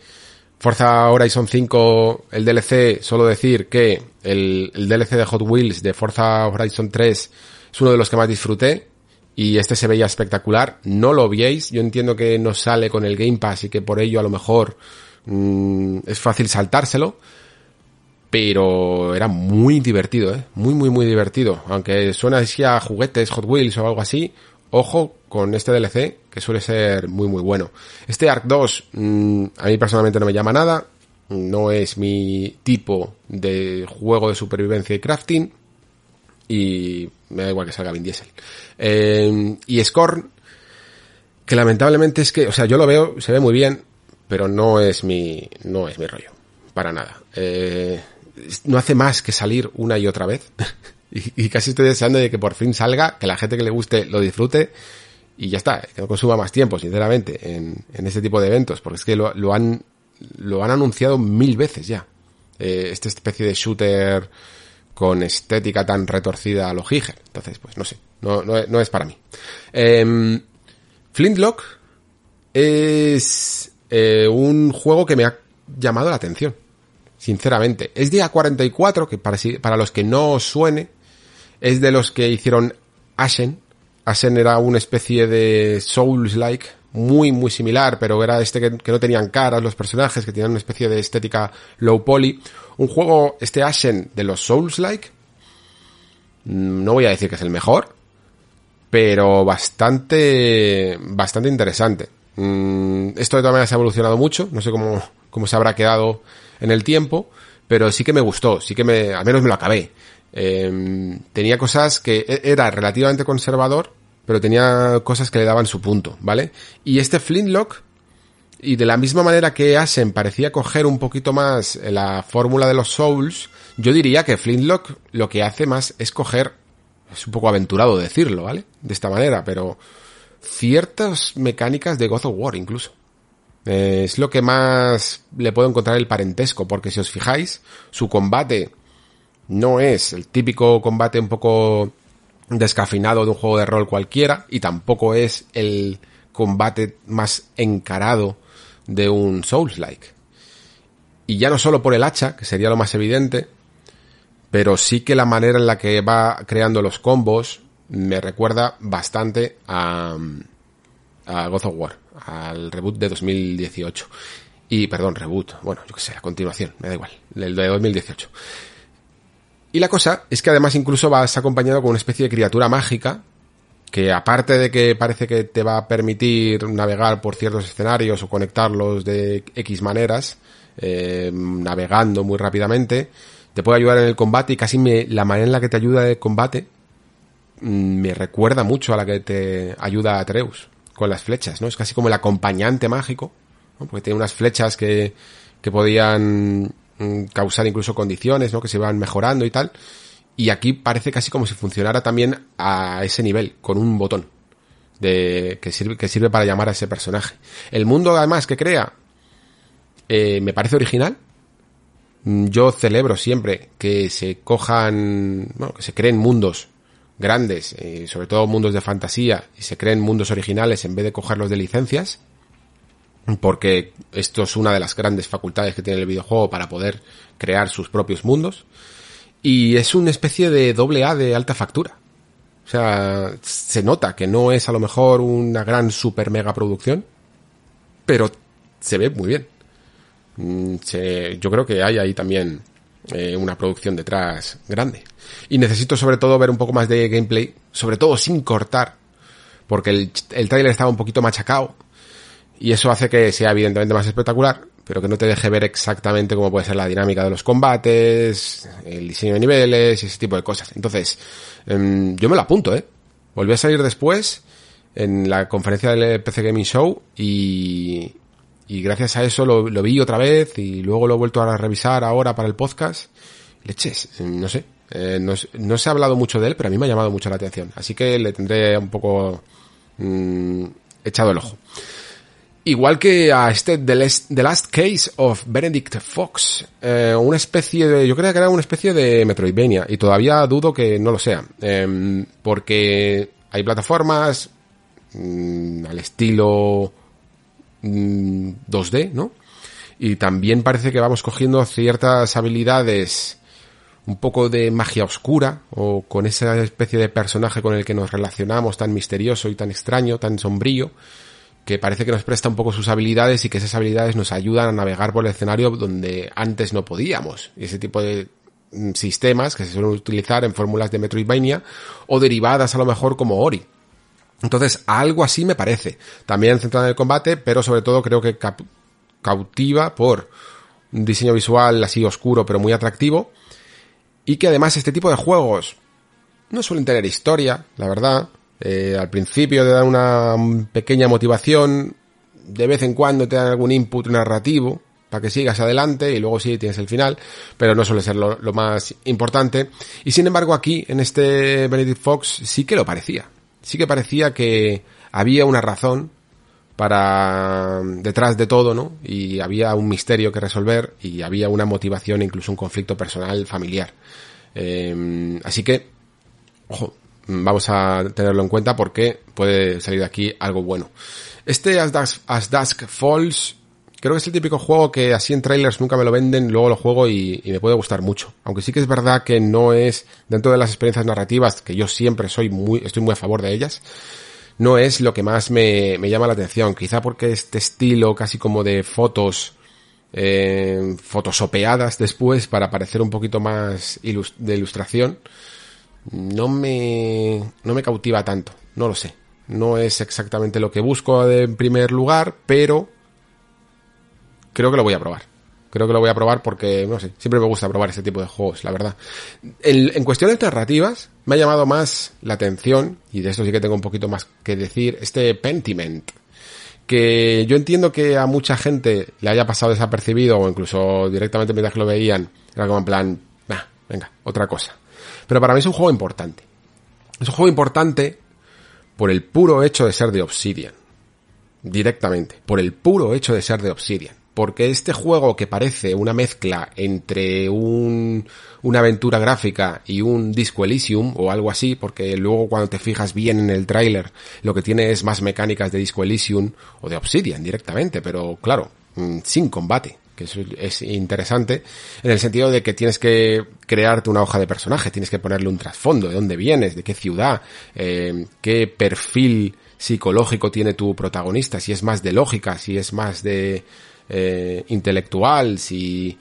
Forza Horizon 5, el DLC, solo decir que el, DLC de Hot Wheels de Forza Horizon 3 es uno de los que más disfruté y este se veía espectacular. No lo viéis, yo entiendo que no sale con el Game Pass y que por ello a lo mejor mmm, es fácil saltárselo, pero era muy divertido, ¿eh? Muy, muy, muy divertido. Aunque suena así a juguetes, Hot Wheels o algo así, ojo con este DLC, que suele ser muy, muy bueno. Este Arc 2, mmm, a mí personalmente no me llama nada, no es mi tipo de juego de supervivencia y crafting, y me da igual que salga Vin Diesel. Eh, y Scorn, que lamentablemente es que, o sea, yo lo veo, se ve muy bien, pero no es mi, no es mi rollo. Para nada. Eh, no hace más que salir una y otra vez. y, casi estoy deseando de que por fin salga, que la gente que le guste lo disfrute y ya está, que no consuma más tiempo, sinceramente, en, en este tipo de eventos, porque es que lo, lo han, lo han anunciado mil veces ya. Eh, esta especie de shooter con estética tan retorcida a lo. Entonces, pues no sé, no, no, es para mí. Eh, Flintlock es eh, un juego que me ha llamado la atención, sinceramente. Es de A44, que para, para los que no os suene, es de los que hicieron Ashen. Ashen era una especie de Souls-like, muy, muy similar, pero era este que, que, no tenían caras los personajes, que tenían una especie de estética low poly. Un juego, este Ashen de los Souls-like, mm, no voy a decir que es el mejor, pero bastante, bastante interesante. Mm, esto de todas maneras ha evolucionado mucho, no sé cómo, cómo se habrá quedado en el tiempo, pero sí que me gustó, sí que me, al menos me lo acabé. Em, tenía cosas que e, era relativamente conservador, pero tenía cosas que le daban su punto, ¿vale? Y este Flintlock, y de la misma manera que Ashen parecía coger un poquito más la fórmula de los Souls, yo diría que Flintlock lo que hace más es coger es un poco aventurado decirlo, ¿vale? De esta manera, pero ciertas mecánicas de God of War incluso. Es lo que más le puedo encontrar el parentesco, porque si os fijáis, su combate no es el típico combate un poco descafinado de un juego de rol cualquiera, y tampoco es el combate más encarado de un Souls-like. Y ya no solo por el hacha, que sería lo más evidente, pero sí que la manera en la que va creando los combos me recuerda bastante a, a of War, al reboot de 2018. Y, perdón, reboot, bueno, yo qué sé, a continuación, me da igual, el de 2018. Y la cosa es que además incluso vas acompañado con una especie de criatura mágica que aparte de que parece que te va a permitir navegar por ciertos escenarios o conectarlos de X maneras, eh, navegando muy rápidamente, te puede ayudar en el combate y casi me, la manera en la que te ayuda el combate mm, me recuerda mucho a la que te ayuda Atreus con las flechas, ¿no? Es casi como el acompañante mágico, ¿no? porque tiene unas flechas que, que podían mm, causar incluso condiciones, ¿no? Que se van mejorando y tal. Y aquí parece casi como si funcionara también a ese nivel, con un botón de que sirve, que sirve para llamar a ese personaje. El mundo además que crea eh, me parece original, Mm, yo celebro siempre que se cojan, bueno, que se creen mundos grandes, eh, sobre todo mundos de fantasía, y se creen mundos originales en vez de cogerlos de licencias, porque esto es una de las grandes facultades que tiene el videojuego para poder crear sus propios mundos, y es una especie de doble A de alta factura. O sea, se nota que no es a lo mejor una gran super mega producción, pero se ve muy bien. Mm, yo creo que hay ahí también eh, una producción detrás grande. Y necesito sobre todo ver un poco más de gameplay, sobre todo sin cortar, porque el, el trailer estaba un poquito machacado y eso hace que sea evidentemente más espectacular, pero que no te deje ver exactamente cómo puede ser la dinámica de los combates, el diseño de niveles y ese tipo de cosas. Entonces, em, yo me lo apunto, ¿eh? Volví a salir después en la conferencia del PC Gaming Show y, y gracias a eso lo, vi otra vez y luego lo he vuelto a revisar ahora para el podcast. Leches, no sé. Eh, no, se ha hablado mucho de él, pero a mí me ha llamado mucho la atención. Así que le tendré un poco mm, echado el ojo. Igual que a este The Last, Case of Benedict Fox. Eh, una especie de... Yo creo que era una especie de Metroidvania. Y todavía dudo que no lo sea. Em, porque hay plataformas mm, al estilo 2D, mm, ¿no? Y también parece que vamos cogiendo ciertas habilidades un poco de magia oscura o con esa especie de personaje con el que nos relacionamos tan misterioso y tan extraño, tan sombrío, que parece que nos presta un poco sus habilidades y que esas habilidades nos ayudan a navegar por el escenario donde antes no podíamos. Y ese tipo de mm, sistemas que se suelen utilizar en fórmulas de Metroidvania o derivadas a lo mejor como Ori. Entonces, algo así me parece. También centrado en el combate, pero sobre todo creo que cautiva por un diseño visual así oscuro, pero muy atractivo. Y que además este tipo de juegos no suelen tener historia, la verdad. Eh, al principio te dan una pequeña motivación, de vez en cuando te dan algún input narrativo para que sigas adelante y luego sí tienes el final, pero no suele ser lo más importante. Y sin embargo aquí, en este Benedict Fox, sí que lo parecía sí que parecía que había una razón para detrás de todo, ¿no? Y había un misterio que resolver y había una motivación, incluso un conflicto personal familiar. Eh, así que, ojo, vamos a tenerlo en cuenta porque puede salir de aquí algo bueno. Este As As Dusk Falls creo que es el típico juego que así en trailers nunca me lo venden, luego lo juego y, me puede gustar mucho. Aunque sí que es verdad que no es, dentro de las experiencias narrativas, que yo siempre soy muy, estoy muy a favor de ellas, no es lo que más me, me llama la atención. Quizá porque este estilo casi como de fotos, eh, fotosopeadas después para parecer un poquito más de ilustración, no me, no me cautiva tanto. No lo sé. No es exactamente lo que busco en primer lugar, pero creo que lo voy a probar. Creo que lo voy a probar porque, no sé, siempre me gusta probar este tipo de juegos, la verdad. En, en, cuestiones narrativas, me ha llamado más la atención, y de esto sí que tengo un poquito más que decir, este Pentiment. Que yo entiendo que a mucha gente le haya pasado desapercibido, o incluso directamente mientras que lo veían, era como en plan, nah, venga, otra cosa. Pero para mí es un juego importante. Es un juego importante por el puro hecho de ser de Obsidian. Directamente. Por el puro hecho de ser de Obsidian porque este juego que parece una mezcla entre un, una aventura gráfica y un Disco Elysium o algo así, porque luego cuando te fijas bien en el tráiler lo que tiene es más mecánicas de Disco Elysium o de Obsidian directamente, pero claro, mm, sin combate que eso es interesante en el sentido de que tienes que crearte una hoja de personaje, tienes que ponerle un trasfondo, de dónde vienes, de qué ciudad, eh, qué perfil psicológico tiene tu protagonista, si es más de lógica, si es más de eh, intelectual, si,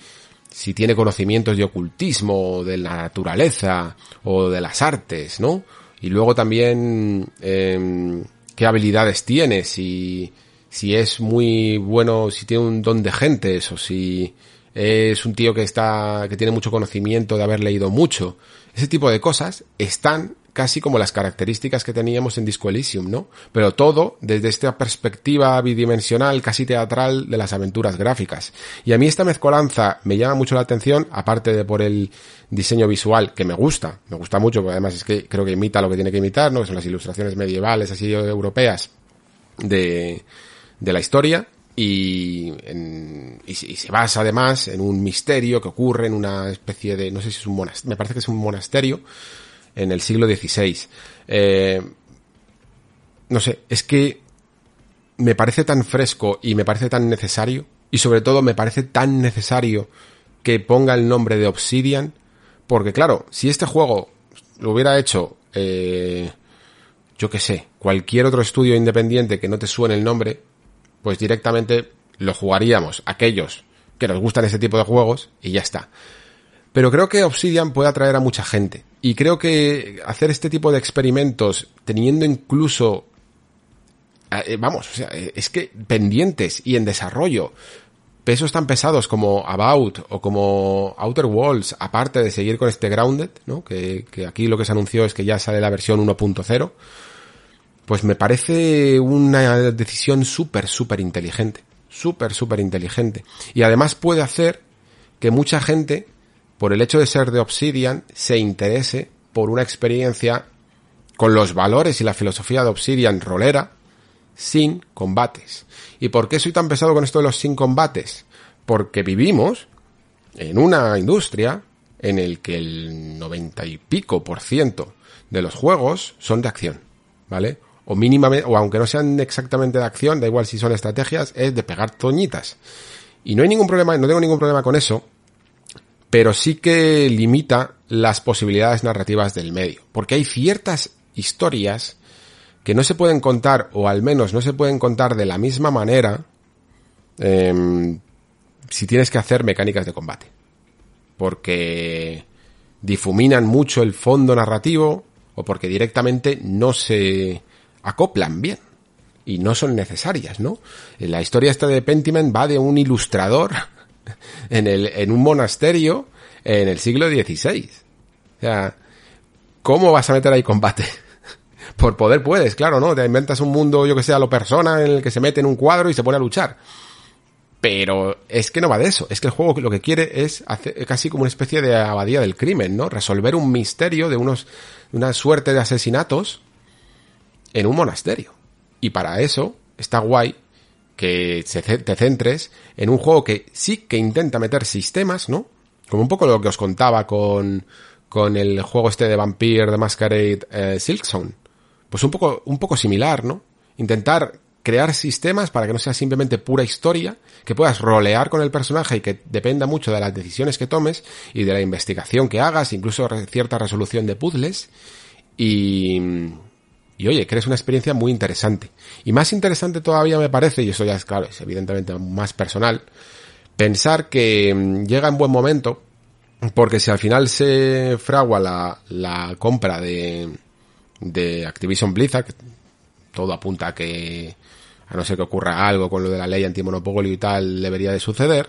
si tiene conocimientos de ocultismo, de la naturaleza o de las artes, ¿no? Y luego también eh, qué habilidades tiene, si, si es muy bueno, si tiene un don de gentes o si es un tío que está, que tiene mucho conocimiento de haber leído mucho. Ese tipo de cosas están casi como las características que teníamos en Disco Elysium, ¿no? Pero todo desde esta perspectiva bidimensional, casi teatral de las aventuras gráficas. Y a mí esta mezcolanza me llama mucho la atención, aparte de por el diseño visual, que me gusta, me gusta mucho, porque además es que creo que imita lo que tiene que imitar, ¿no? Que son las ilustraciones medievales, así europeas, de, de la historia. Y, y, se basa además en un misterio que ocurre en una especie de, no sé si es un monasterio, me parece que es un monasterio, en el siglo XVI. Eh, no sé, es que me parece tan fresco y me parece tan necesario, y sobre todo me parece tan necesario que ponga el nombre de Obsidian, porque claro, si este juego lo hubiera hecho, eh, yo que sé, cualquier otro estudio independiente que no te suene el nombre, pues directamente lo jugaríamos aquellos que nos gustan ese tipo de juegos y ya está. Pero creo que Obsidian puede atraer a mucha gente. Y creo que hacer este tipo de experimentos, teniendo incluso, eh, vamos, o sea, eh, es que pendientes y en desarrollo, pesos tan pesados como About o como Outer Walls, aparte de seguir con este Grounded, ¿no? Que, que aquí lo que se anunció es que ya sale la versión 1.0, pues me parece una decisión súper, súper inteligente. Súper, súper inteligente. Y además puede hacer que mucha gente por el hecho de ser de Obsidian, se interese por una experiencia con los valores y la filosofía de Obsidian rolera, sin combates. ¿Y por qué soy tan pesado con esto de los sin combates? Porque vivimos en una industria en el que el noventa y pico por ciento de los juegos son de acción, ¿vale? O mínimamente, o aunque no sean exactamente de acción, da igual si son estrategias, es de pegar toñitas. Y no hay ningún problema, no tengo ningún problema con eso, pero sí que limita las posibilidades narrativas del medio, porque hay ciertas historias que no se pueden contar, o al menos no se pueden contar de la misma manera, eh, si tienes que hacer mecánicas de combate. Porque difuminan mucho el fondo narrativo, o porque directamente no se acoplan bien. Y no son necesarias, ¿no? La historia esta de Pentiment va de un ilustrador en, el, en un monasterio en el siglo XVI. O sea, ¿cómo vas a meter ahí combate? Por poder puedes, claro, ¿no? Te inventas un mundo, yo que sé, a lo persona, en el que se mete en un cuadro y se pone a luchar. Pero es que no va de eso. Es que el juego lo que quiere es hacer casi como una especie de abadía del crimen, ¿no? Resolver un misterio de unos, una suerte de asesinatos en un monasterio. Y para eso está guay que te centres en un juego que sí que intenta meter sistemas, ¿no? Como un poco lo que os contaba con, con el juego este de Vampire de Masquerade eh. Pues un poco, un poco similar, ¿no? Intentar crear sistemas para que no sea simplemente pura historia, que puedas rolear con el personaje y que dependa mucho de las decisiones que tomes y de la investigación que hagas, incluso cierta resolución de puzzles. Y, y oye, que una experiencia muy interesante. Y más interesante todavía me parece, y eso ya es claro, es evidentemente más personal, pensar que mm, llega en buen momento, porque si al final se fragua la, la compra de, de Activision Blizzard, todo apunta a que, a no ser que ocurra algo con lo de la ley antimonopolio y tal, debería de suceder,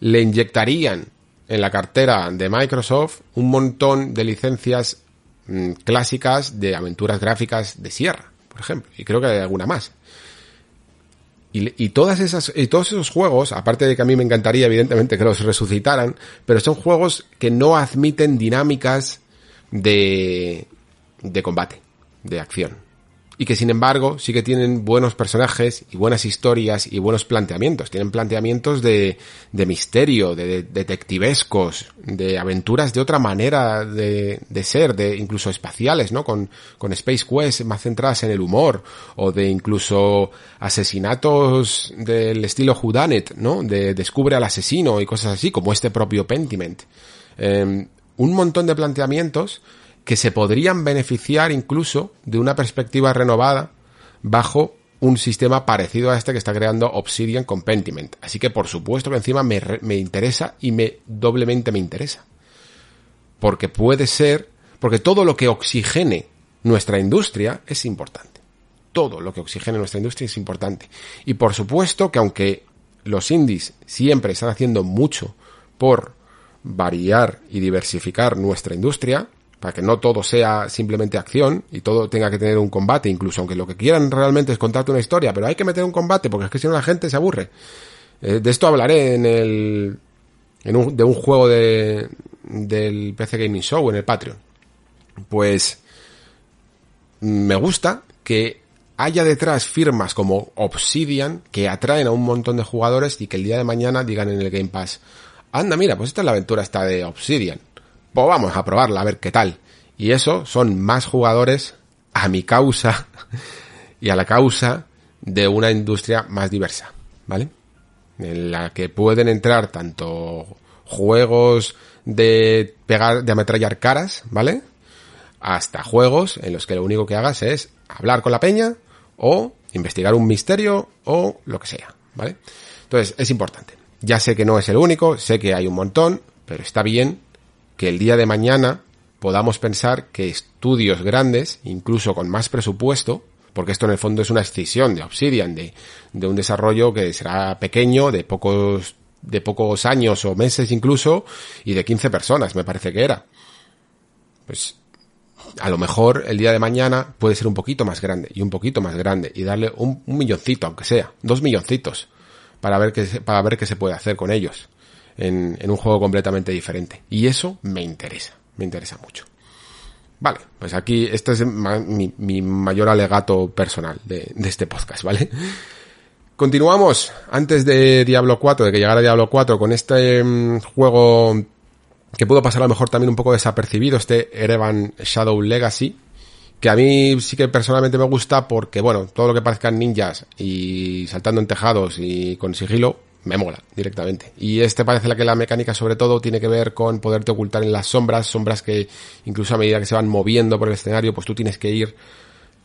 le inyectarían en la cartera de Microsoft un montón de licencias mm, clásicas de aventuras gráficas de Sierra, por ejemplo, y creo que hay alguna más. Y, y, todas esas, y todos esos juegos, aparte de que a mí me encantaría, evidentemente, que los resucitaran, pero son juegos que no admiten dinámicas de, de combate, de acción y que sin embargo sí que tienen buenos personajes y buenas historias y buenos planteamientos. Tienen planteamientos de, de misterio, de, detectivescos, de aventuras de otra manera de, de, ser, de incluso espaciales, ¿no? Con, con Space Quest más centradas en el humor o de incluso asesinatos del estilo Whodunit, ¿no? De descubre al asesino y cosas así, como este propio Pentiment. Eh, un montón de planteamientos que se podrían beneficiar incluso de una perspectiva renovada bajo un sistema parecido a este que está creando Obsidian con Pentiment. Así que por supuesto que encima me, me interesa y me doblemente me interesa. Porque puede ser, porque todo lo que oxigene nuestra industria es importante. Todo lo que oxigene nuestra industria es importante. Y por supuesto que aunque los indies siempre están haciendo mucho por variar y diversificar nuestra industria, para que no todo sea simplemente acción y todo tenga que tener un combate, incluso aunque lo que quieran realmente es contarte una historia, pero hay que meter un combate porque es que si no la gente se aburre. Eh, de esto hablaré en el en un, de un juego de del PC Gaming Show en el Patreon. Pues me gusta que haya detrás firmas como Obsidian que atraen a un montón de jugadores y que el día de mañana digan en el Game Pass, anda, mira, pues esta es la aventura esta de Obsidian pues vamos a probarla a ver qué tal. Y eso son más jugadores a mi causa y a la causa de una industria más diversa, ¿vale? En la que pueden entrar tanto juegos de pegar, de ametrallar caras, ¿vale? Hasta juegos en los que lo único que hagas es hablar con la peña o investigar un misterio o lo que sea, ¿vale? Entonces, es importante. Ya sé que no es el único, sé que hay un montón, pero está bien que el día de mañana podamos pensar que estudios grandes, incluso con más presupuesto, porque esto en el fondo es una excisión de Obsidian, de, de un desarrollo que será pequeño, de pocos, de pocos años o meses incluso, y de 15 personas, me parece que era. Pues, a lo mejor el día de mañana puede ser un poquito más grande, y un poquito más grande, y darle un, un milloncito, aunque sea, dos milloncitos, para ver qué, para ver qué se puede hacer con ellos en, en un juego completamente diferente. Y eso me interesa, me interesa mucho. Vale, pues aquí este es mi, mi mayor alegato personal de, de, este podcast, ¿vale? Continuamos antes de Diablo 4, de que llegara Diablo 4, con este um, juego que pudo pasar a lo mejor también un poco desapercibido, este Erevan Shadow Legacy, que a mí sí que personalmente me gusta porque, bueno, todo lo que parezcan ninjas y saltando en tejados y con sigilo, me mola directamente. Y este parece que la mecánica sobre todo tiene que ver con poderte ocultar en las sombras, sombras que incluso a medida que se van moviendo por el escenario, pues tú tienes que ir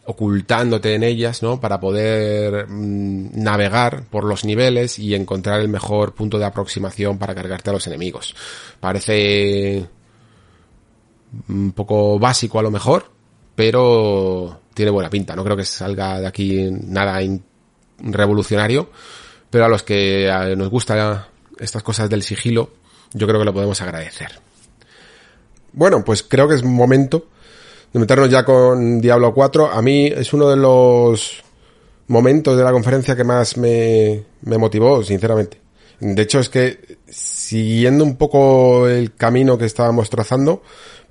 ocultándote en ellas, ¿no? Para poder mmm, navegar por los niveles y encontrar el mejor punto de aproximación para cargarte a los enemigos. Parece un poco básico a lo mejor, pero tiene buena pinta. No creo que salga de aquí nada revolucionario pero a los que nos gustan estas cosas del sigilo, yo creo que lo podemos agradecer. Bueno, pues creo que es momento de meternos ya con Diablo 4. A mí es uno de los momentos de la conferencia que más me, me motivó, sinceramente. De hecho, es que siguiendo un poco el camino que estábamos trazando,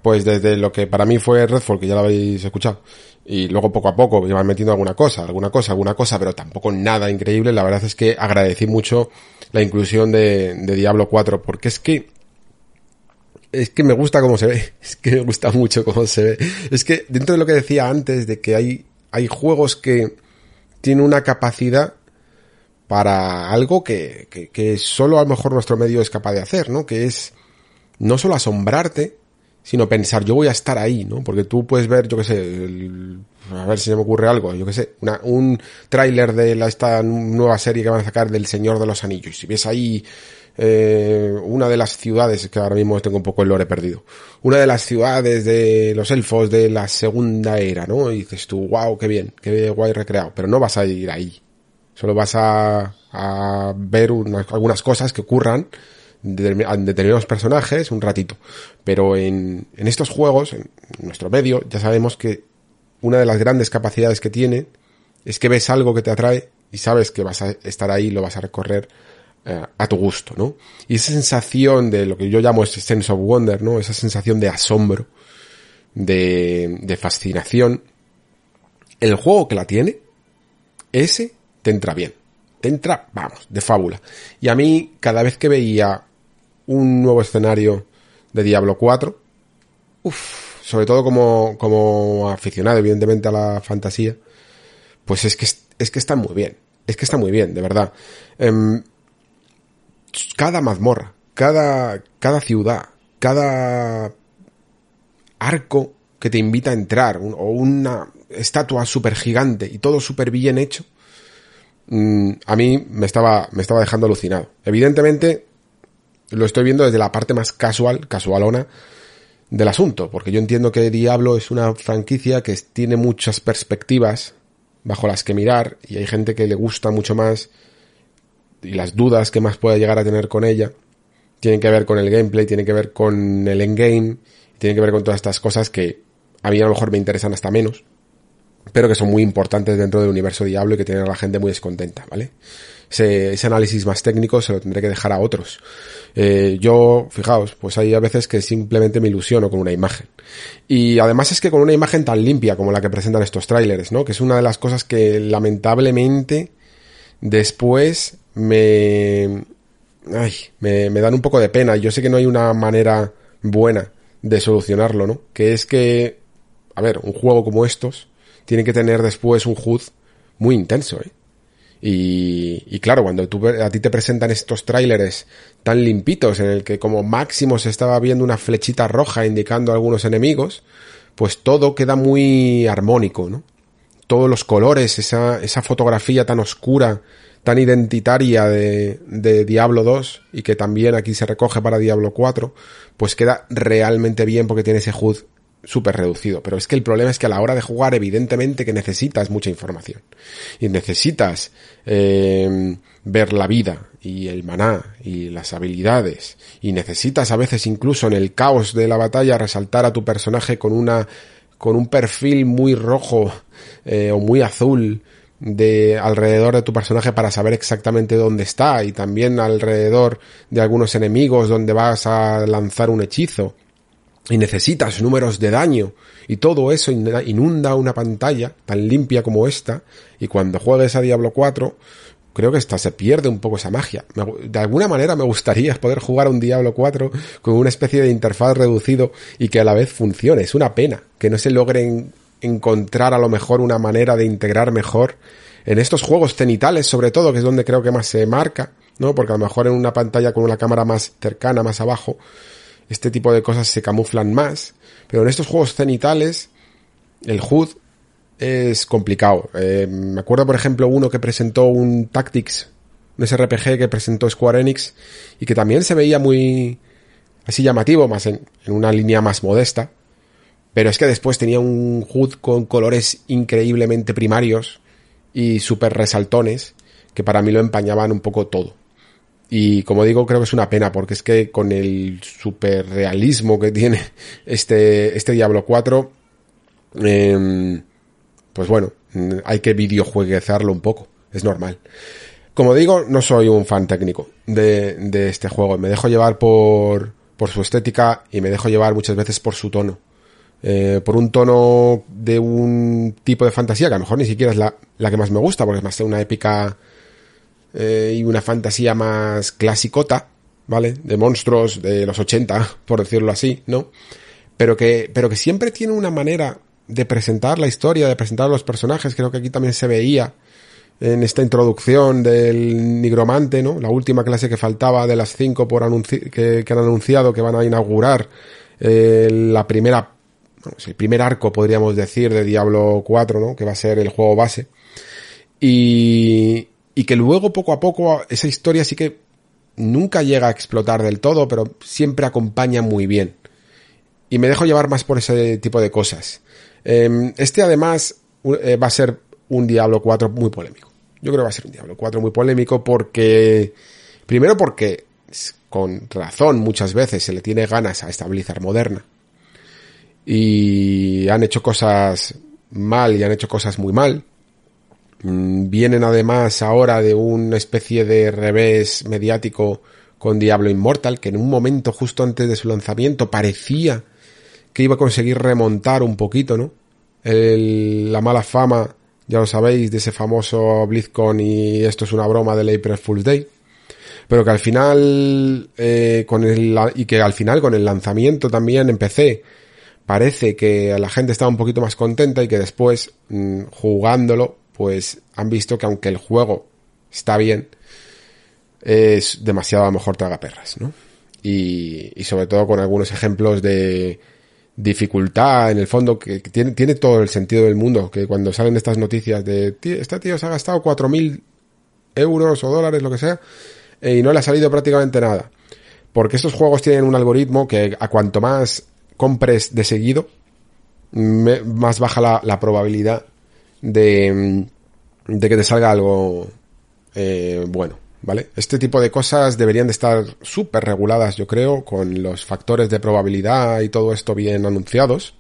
pues desde lo que para mí fue Redfall, que ya lo habéis escuchado, y luego poco a poco iban metiendo alguna cosa, alguna cosa, alguna cosa, pero tampoco nada increíble. La verdad es que agradecí mucho la inclusión de, de Diablo 4, porque es que es que me gusta cómo se ve, es que me gusta mucho cómo se ve. Es que dentro de lo que decía antes, de que hay, hay juegos que tienen una capacidad para algo que, que, que solo a lo mejor nuestro medio es capaz de hacer, ¿no? Que es no solo asombrarte, sino pensar, yo voy a estar ahí, ¿no? Porque tú puedes ver, yo qué sé, el, a ver si se me ocurre algo, yo qué sé, una, un tráiler de la, esta nueva serie que van a sacar del Señor de los Anillos. Si ves ahí eh, una de las ciudades, que ahora mismo tengo un poco el lore perdido, una de las ciudades de los elfos de la segunda era, ¿no? Y dices tú, wow, qué bien, qué guay recreado, pero no vas a ir ahí. Solo vas a, a ver unas, algunas cosas que ocurran determinados personajes un ratito. Pero en, en estos juegos, en nuestro medio, ya sabemos que una de las grandes capacidades que tiene es que ves algo que te atrae y sabes que vas a estar ahí, lo vas a recorrer eh, a tu gusto, ¿no? Y esa sensación de lo que yo llamo ese sense of wonder, ¿no? Esa sensación de asombro, de, de fascinación. El juego que la tiene, ese te entra bien. Te entra, vamos, de fábula. Y a mí, cada vez que veía un nuevo escenario de Diablo 4, uff, sobre todo como, como aficionado, evidentemente, a la fantasía, pues es que, es que está muy bien. Es que está muy bien, de verdad. Um, cada mazmorra, cada, cada ciudad, cada arco que te invita a entrar, o una estatua súper gigante y todo súper bien hecho, mm, a mí me estaba, me estaba dejando alucinado. Evidentemente, lo estoy viendo desde la parte más casual, casualona, del asunto, porque yo entiendo que Diablo es una franquicia que tiene muchas perspectivas bajo las que mirar, y hay gente que le gusta mucho más y las dudas que más pueda llegar a tener con ella tienen que ver con el gameplay, tienen que ver con el endgame, tienen que ver con todas estas cosas que a mí a lo mejor me interesan hasta menos, pero que son muy importantes dentro del universo Diablo y que tienen a la gente muy descontenta, ¿vale? Ese, ese análisis más técnico se lo tendré que dejar a otros. Eh, yo, fijaos, pues hay a veces que simplemente me ilusiono con una imagen. Y además es que con una imagen tan limpia como la que presentan estos trailers, ¿no? Que es una de las cosas que lamentablemente después me, ay, me, me dan un poco de pena. Yo sé que no hay una manera buena de solucionarlo, ¿no? Que es que, a ver, un juego como estos tiene que tener después un HUD muy intenso, ¿eh? Y, claro, cuando a ti te presentan estos tráileres tan limpitos en el que como máximo se estaba viendo una flechita roja indicando a algunos enemigos, pues todo queda muy armónico, ¿no? Todos los colores, esa, esa fotografía tan oscura tan identitaria de, de, Diablo 2 y que también aquí se recoge para Diablo 4, pues queda realmente bien porque tiene ese HUD súper reducido. Pero es que el problema es que a la hora de jugar, evidentemente que necesitas mucha información. Y necesitas eh, ver la vida y el maná y las habilidades. Y necesitas a veces incluso en el caos de la batalla resaltar a tu personaje con una con un perfil muy rojo eh, o muy azul de alrededor de tu personaje para saber exactamente dónde está y también alrededor de algunos enemigos donde vas a lanzar un hechizo y necesitas números de daño y todo eso inunda una pantalla tan limpia como esta y cuando juegues a Diablo 4 creo que esta se pierde un poco esa magia. De alguna manera me gustaría poder jugar un Diablo 4 con una especie de interfaz reducido y que a la vez funcione. Es una pena que no se logren encontrar a lo mejor una manera de integrar mejor en estos juegos cenitales, sobre todo, que es donde creo que más se marca, ¿no? Porque a lo mejor en una pantalla con una cámara más cercana, más abajo, este tipo de cosas se camuflan más. Pero en estos juegos cenitales, el HUD es complicado. Eh, me acuerdo, por ejemplo, uno que presentó un Tactics, un SRPG que presentó Square Enix, y que también se veía muy así llamativo, más en una línea más modesta pero es que después tenía un HUD con colores increíblemente primarios y súper resaltones que para mí lo empañaban un poco todo. Y como digo, creo que es una pena porque es que con el super realismo que tiene este, este Diablo 4, eh, pues bueno, hay que videojueguezarlo un poco, es normal. Como digo, no soy un fan técnico de, de este juego, me dejo llevar por, por su estética y me dejo llevar muchas veces por su tono eh, por un tono de un tipo de fantasía que a lo mejor ni siquiera es la, la que más me gusta, porque es más una épica eh, y una fantasía más clasicota, ¿vale? De monstruos de los 80, por decirlo así, ¿no? Pero que, pero que siempre tiene una manera de presentar la historia, de presentar a los personajes, creo que aquí también se veía en esta introducción del nigromante, ¿no? La última clase que faltaba de las cinco por que, que, han anunciado que van a inaugurar eh, la primera, el primer arco, podríamos decir, de Diablo 4, ¿no? Que va a ser el juego base. Y, y que luego, poco a poco, esa historia sí que nunca llega a explotar del todo, pero siempre acompaña muy bien. Y me dejo llevar más por ese tipo de cosas. Em, este además eh, va a ser un Diablo 4 muy polémico. Yo creo que va a ser un Diablo 4 muy polémico porque, primero porque con razón muchas veces se le tiene ganas a esta Blizzard moderna. Y han hecho cosas mal y han hecho cosas muy mal. Mm, vienen además ahora de una especie de revés mediático con Diablo Immortal, que en un momento justo antes de su lanzamiento parecía que iba a conseguir remontar un poquito, ¿no? la mala fama ya lo sabéis, de ese famoso BlizzCon y esto es una broma del April Fool's Day. Pero que al final, eh, con el, y que al final con el lanzamiento también empecé, parece que la gente estaba un poquito más contenta y que después, mm, jugándolo, pues han visto que aunque el juego está bien, es demasiado a lo mejor tragaperras, ¿no? Y, y sobre todo con algunos ejemplos de, dificultad en el fondo que, tiene, todo el sentido del mundo que cuando salen estas noticias de este tío se ha gastado cuatro mil euros o dólares lo que sea eh, y no le ha salido prácticamente nada porque estos juegos tienen un algoritmo que a cuanto más compres de seguido más baja la probabilidad de, de que te salga algo eh, bueno ¿vale? Este tipo de cosas deberían de estar súper reguladas, yo creo, con los factores de probabilidad y todo esto bien anunciados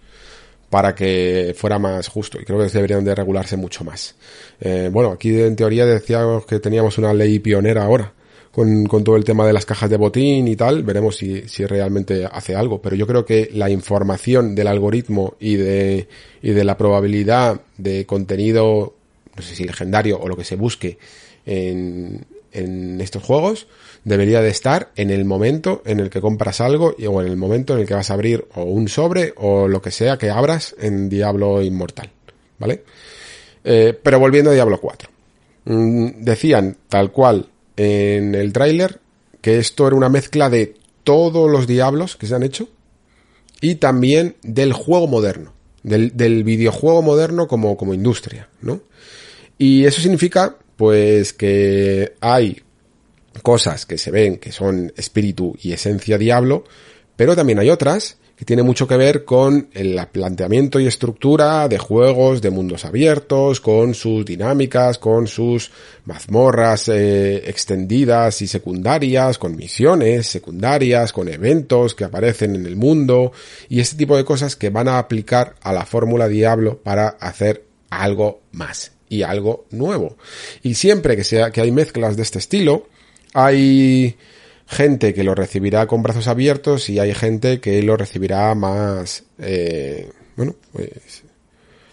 para que fuera más justo y creo que deberían de regularse mucho más. Eh, bueno, aquí en teoría decíamos que teníamos una ley pionera ahora con, todo el tema de las cajas de botín y tal, veremos si, si realmente hace algo, pero yo creo que la información del algoritmo y de, y de la probabilidad de contenido, no sé si legendario o lo que se busque en, en estos juegos debería de estar en el momento en el que compras algo o en el momento en el que vas a abrir o un sobre o lo que sea que abras en Diablo Inmortal, ¿vale? Eh, pero volviendo a Diablo 4. Mm, decían tal cual en el tráiler que esto era una mezcla de todos los diablos que se han hecho y también del juego moderno, del, del videojuego moderno como, como industria, ¿no? Y eso significa pues que hay cosas que se ven que son espíritu y esencia diablo, pero también hay otras que tienen mucho que ver con el planteamiento y estructura de juegos de mundos abiertos, con sus dinámicas, con sus mazmorras eh, extendidas y secundarias, con misiones secundarias, con eventos que aparecen en el mundo y este tipo de cosas que van a aplicar a la fórmula Diablo para hacer algo más y algo nuevo. Y siempre que sea que hay mezclas de este estilo, hay gente que lo recibirá con brazos abiertos y hay gente que lo recibirá más, eh, bueno, pues,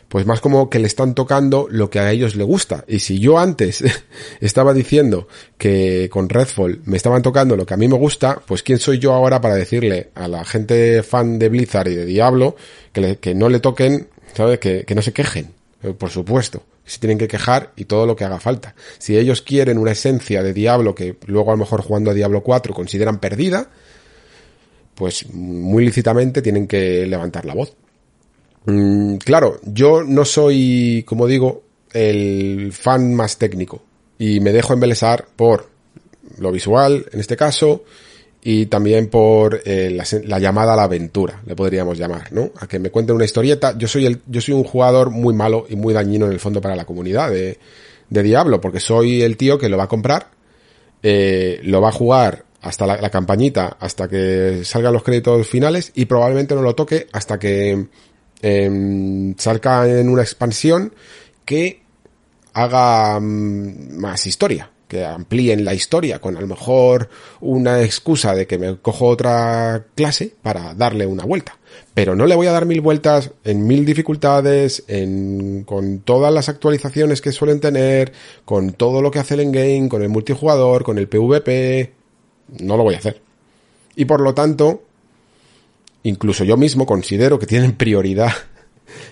pues más como que le están tocando lo que a ellos le gusta. Y si yo antes estaba diciendo que con Redfall me estaban tocando lo que a mí me gusta, pues quién soy yo ahora para decirle a la gente fan de Blizzard y de Diablo que, que no le toquen, ¿sabes? Que, que no se quejen, por supuesto se tienen que quejar y todo lo que haga falta. Si ellos quieren una esencia de Diablo que luego a lo mejor jugando a Diablo 4 consideran perdida, pues muy lícitamente tienen que levantar la voz. Mm, claro, yo no soy, como digo, el fan más técnico y me dejo embelesar por lo visual, en este caso, y también por eh, la, llamada a la aventura, le podríamos llamar, ¿no? A que me cuenten una historieta. Yo soy el, yo soy un jugador muy malo y muy dañino en el fondo para la comunidad de, de Diablo, porque soy el tío que lo va a comprar, eh, lo va a jugar hasta la, campañita, hasta que salgan los créditos finales y probablemente no lo toque hasta que eh, salga en una expansión que haga mm, más historia que amplíen la historia con a lo mejor una excusa de que me cojo otra clase para darle una vuelta. Pero no le voy a dar mil vueltas en mil dificultades, en, con todas las actualizaciones que suelen tener, con todo lo que hace el endgame, con el multijugador, con el PvP. No lo voy a hacer. Y por lo tanto, incluso yo mismo considero que tienen prioridad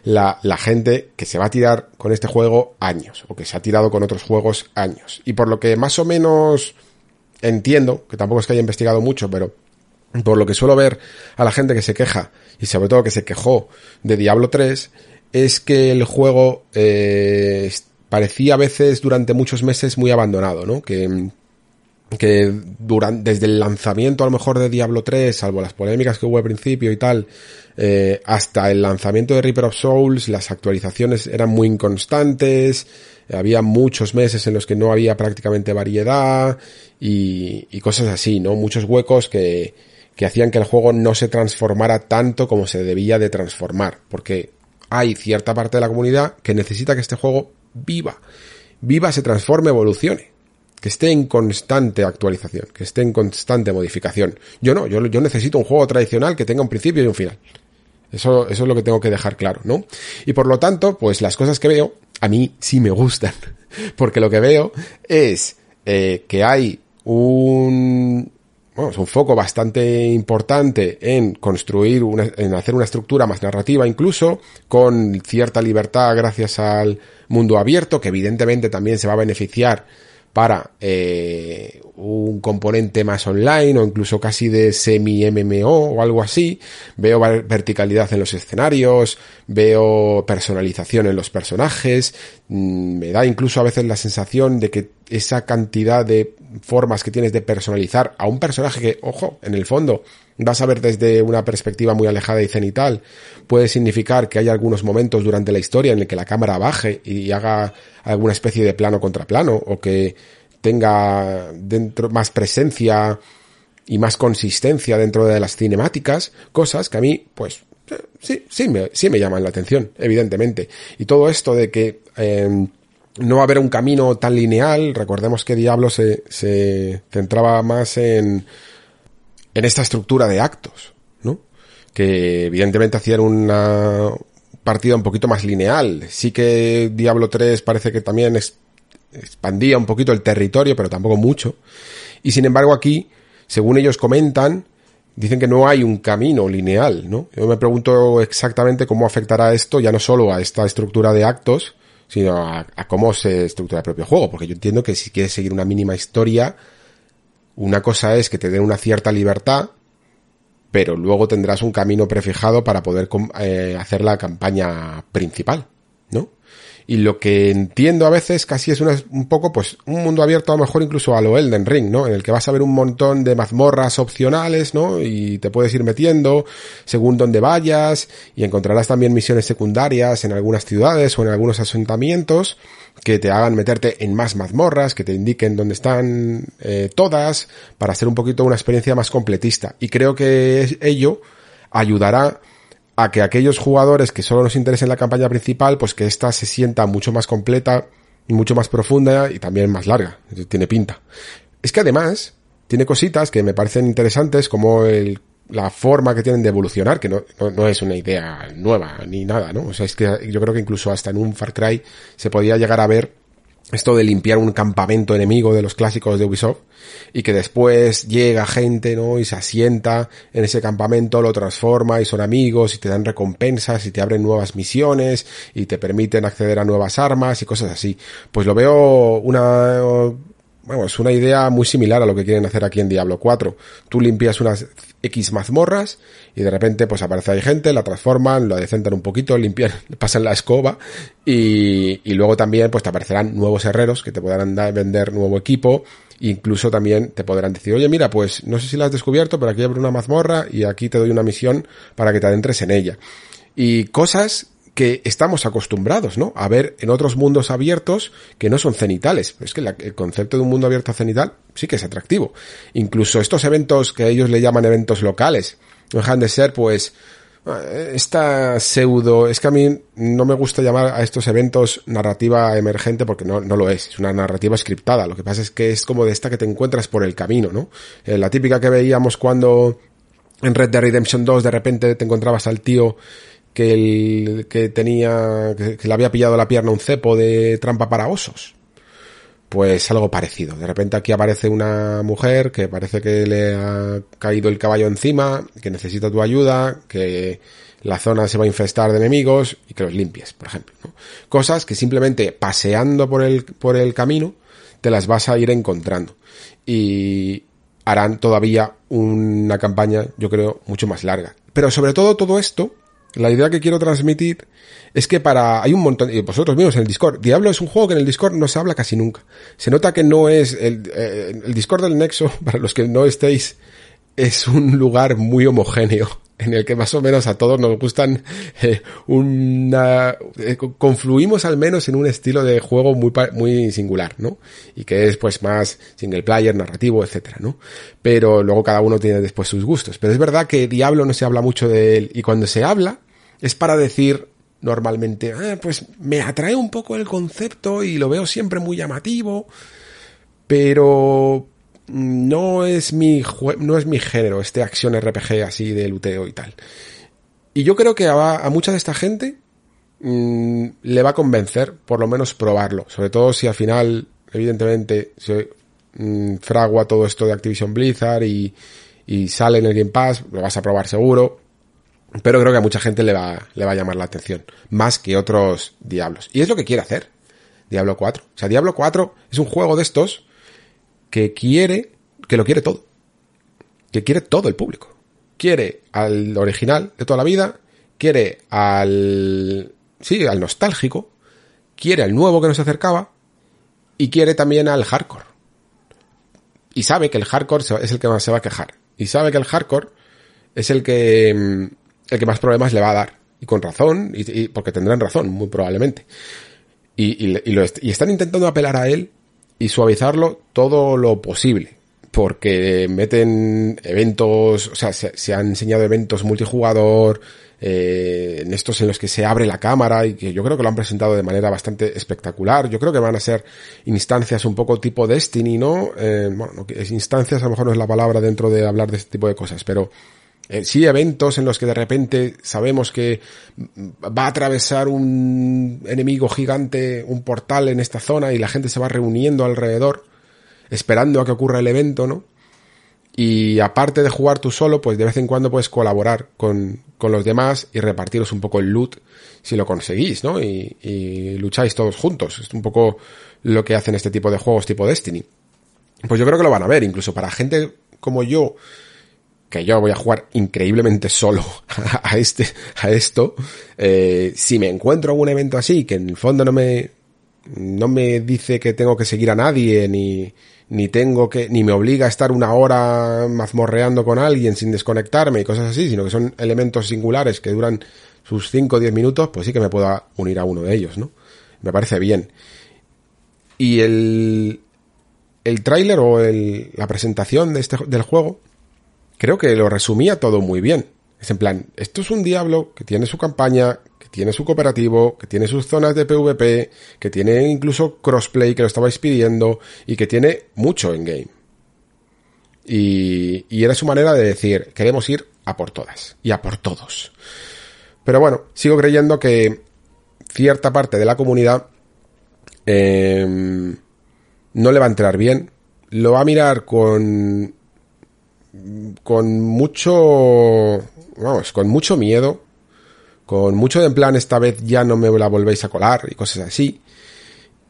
la, la, gente que se va a tirar con este juego años, o que se ha tirado con otros juegos años. Y por lo que más o menos entiendo, que tampoco es que haya investigado mucho, pero por lo que suelo ver a la gente que se queja, y sobre todo que se quejó de Diablo 3, es que el juego eh, parecía a veces durante muchos meses muy abandonado, ¿no? Que, que durante, desde el lanzamiento a lo mejor de Diablo 3, salvo las polémicas que hubo al principio y tal, eh, hasta el lanzamiento de Reaper of Souls, las actualizaciones eran muy inconstantes, había muchos meses en los que no había prácticamente variedad y, y cosas así, ¿no? Muchos huecos que, que hacían que el juego no se transformara tanto como se debía de transformar, porque hay cierta parte de la comunidad que necesita que este juego viva, viva, se transforme, evolucione, que esté en constante actualización, que esté en constante modificación. Yo no, yo, necesito un juego tradicional que tenga un principio y un final. Eso, eso es lo que tengo que dejar claro, ¿no? Y por lo tanto, pues las cosas que veo, a mí sí me gustan. Porque lo que veo es eh, que hay un, bueno, es un foco bastante importante en construir una, en hacer una estructura más narrativa incluso, con cierta libertad gracias al mundo abierto, que evidentemente también se va a beneficiar para eh, un componente más online o incluso casi de semi-MMO o algo así. Veo verticalidad en los escenarios, veo personalización en los personajes, mm, me da incluso a veces la sensación de que esa cantidad de formas que tienes de personalizar a un personaje que, ojo, en el fondo vas a ver desde una perspectiva muy alejada y cenital, puede significar que hay algunos momentos durante la historia en el que la cámara baje y haga alguna especie de plano contra plano o que tenga dentro más presencia y más consistencia dentro de las cinemáticas, cosas que a mí, pues, sí, sí me, sí me llaman la atención, evidentemente. Y todo esto de que em, no va a haber un camino tan lineal, recordemos que Diablo se, se centraba más en, en esta estructura de actos, ¿no? Que evidentemente hacían una partida un poquito más lineal. Sí que Diablo 3 parece que también expandía un poquito el territorio, pero tampoco mucho. Y sin embargo aquí, según ellos comentan, dicen que no hay un camino lineal, ¿no? Yo me pregunto exactamente cómo afectará esto ya no solo a esta estructura de actos, sino a, a, cómo se estructura el propio juego, porque yo entiendo que si quieres seguir una mínima historia, una cosa es que te den una cierta libertad, pero luego tendrás un camino prefijado para poder eh, hacer la campaña principal, ¿no? Y lo que entiendo a veces casi es una, un poco, pues, un mundo abierto a lo mejor incluso a lo Elden Ring, ¿no? En el que vas a ver un montón de mazmorras opcionales, ¿no? Y te puedes ir metiendo según donde vayas y encontrarás también misiones secundarias en algunas ciudades o en algunos asentamientos que te hagan meterte en más mazmorras, que te indiquen dónde están eh, todas, para hacer un poquito una experiencia más completista. Y creo que ello ayudará a que aquellos jugadores que solo nos interesen la campaña principal, pues que ésta se sienta mucho más completa, mucho más profunda y también más larga. Tiene pinta. Es que además tiene cositas que me parecen interesantes como el la forma que tienen de evolucionar, que no, no, es una idea nueva ni nada, ¿no? O sea, es que yo creo que incluso hasta en un Far Cry se podía llegar a ver esto de limpiar un campamento enemigo de los clásicos de Ubisoft y que después llega gente, ¿no? Y se asienta en ese campamento, lo transforma y son amigos y te dan recompensas y te abren nuevas misiones y te permiten acceder a nuevas armas y cosas así. Pues lo veo una bueno, es una idea muy similar a lo que quieren hacer aquí en Diablo 4. Tú limpias unas X mazmorras y de repente pues aparece ahí gente, la transforman, lo adecentan un poquito, limpian, pasan la escoba y, y luego también pues te aparecerán nuevos herreros que te podrán dar, vender nuevo equipo incluso también te podrán decir, oye mira, pues no sé si la has descubierto, pero aquí abre una mazmorra y aquí te doy una misión para que te adentres en ella. Y cosas que estamos acostumbrados, ¿no? A ver en otros mundos abiertos que no son cenitales. Es que el concepto de un mundo abierto cenital sí que es atractivo. Incluso estos eventos que ellos le llaman eventos locales, no dejan de ser, pues, esta pseudo, es que a mí no me gusta llamar a estos eventos narrativa emergente porque no, no lo es, es una narrativa scriptada. Lo que pasa es que es como de esta que te encuentras por el camino, ¿no? Eh, la típica que veíamos cuando en Red Dead Redemption 2 de repente te encontrabas al tío que, el, que tenía, que, le había pillado la pierna un cepo de trampa para osos. pues algo parecido. De repente aquí aparece una mujer que parece que le ha caído el caballo encima, que necesita tu ayuda, que la zona se va a infestar de enemigos y que los limpies, por ejemplo. Cosas que simplemente paseando por el, por el camino te las vas a ir encontrando. Y harán todavía una campaña, yo creo, mucho más larga. Pero sobre todo todo esto, la idea que quiero transmitir es que para, hay un montón, y vosotros mismos en el Discord, Diablo es un juego que en el Discord no se habla casi nunca. Se nota que no es, el, eh, el Discord del Nexo, para los que no estéis, es un lugar muy homogéneo en el que más o menos a todos nos gustan eh, una eh, confluimos al menos en un estilo de juego muy muy singular, ¿no? Y que es pues más single player, narrativo, etcétera, ¿no? Pero luego cada uno tiene después sus gustos. Pero es verdad que Diablo no se habla mucho de él y cuando se habla es para decir normalmente, ah, pues me atrae un poco el concepto y lo veo siempre muy llamativo, pero no es mi no es mi género, este acción RPG así de luteo y tal. Y yo creo que a, mucha de esta gente mm, le va a convencer, por lo menos probarlo. Sobre todo si al final, evidentemente, se mm, fragua todo esto de Activision Blizzard y, y sale en el Game Pass, lo vas a probar seguro. Pero creo que a mucha gente le va, le va a llamar la atención. Más que otros Diablos. Y es lo que quiere hacer. Diablo 4. O sea, Diablo 4 es un juego de estos que quiere, que lo quiere todo. Que quiere todo el público. Quiere al original de toda la vida, quiere al, sí, al nostálgico, quiere al nuevo que nos acercaba y quiere también al hardcore. Y sabe que el hardcore es el que más se va a quejar. Y sabe que el hardcore es el que, mm, el que más problemas le va a dar. Y con razón, y, porque tendrán razón, muy probablemente. Y, y, lo y están intentando apelar a él y suavizarlo todo lo posible. Porque meten eventos, o sea, se, han enseñado eventos multijugador, eh, en estos en los que se abre la cámara y que yo creo que lo han presentado de manera bastante espectacular. Yo creo que van a ser instancias un poco tipo Destiny, ¿no? Eh, bueno, instancias a lo mejor no es la palabra dentro de hablar de este tipo de cosas, pero eh, sí eventos en los que de repente sabemos que va a atravesar un enemigo gigante, un portal en esta zona y la gente se va reuniendo alrededor esperando a que ocurra el evento, ¿no? Y aparte de jugar tú solo, pues de vez en cuando puedes colaborar con, con los demás y repartiros un poco el loot si lo conseguís, ¿no? Y, y lucháis todos juntos. Es un poco lo que hacen este tipo de juegos tipo Destiny. Pues yo creo que lo van a ver, incluso para gente como yo, que yo voy a jugar increíblemente solo a este, a esto, eh, si me encuentro algún evento así, que en el fondo no me, no me dice que tengo que seguir a nadie, ni, ni tengo que, ni me obliga a estar una hora mazmorreando con alguien sin desconectarme y cosas así, sino que son elementos singulares que duran sus 5 o 10 minutos, pues sí que me puedo unir a uno de ellos, ¿no? Me parece bien. Y el, el tráiler o el, la presentación de este, del juego, creo que lo resumía todo muy bien. Es en plan, esto es un diablo que tiene su campaña, que tiene su cooperativo, que tiene sus zonas de PvP, que tiene incluso crossplay que lo estabais pidiendo y que tiene mucho en game. Y, y era su manera de decir, queremos ir a por todas y a por todos. Pero bueno, sigo creyendo que cierta parte de la comunidad eh, no le va a entrar bien. Lo va a mirar con con mucho, vamos, con mucho miedo, con mucho de en plan esta vez ya no me la volvéis a colar y cosas así.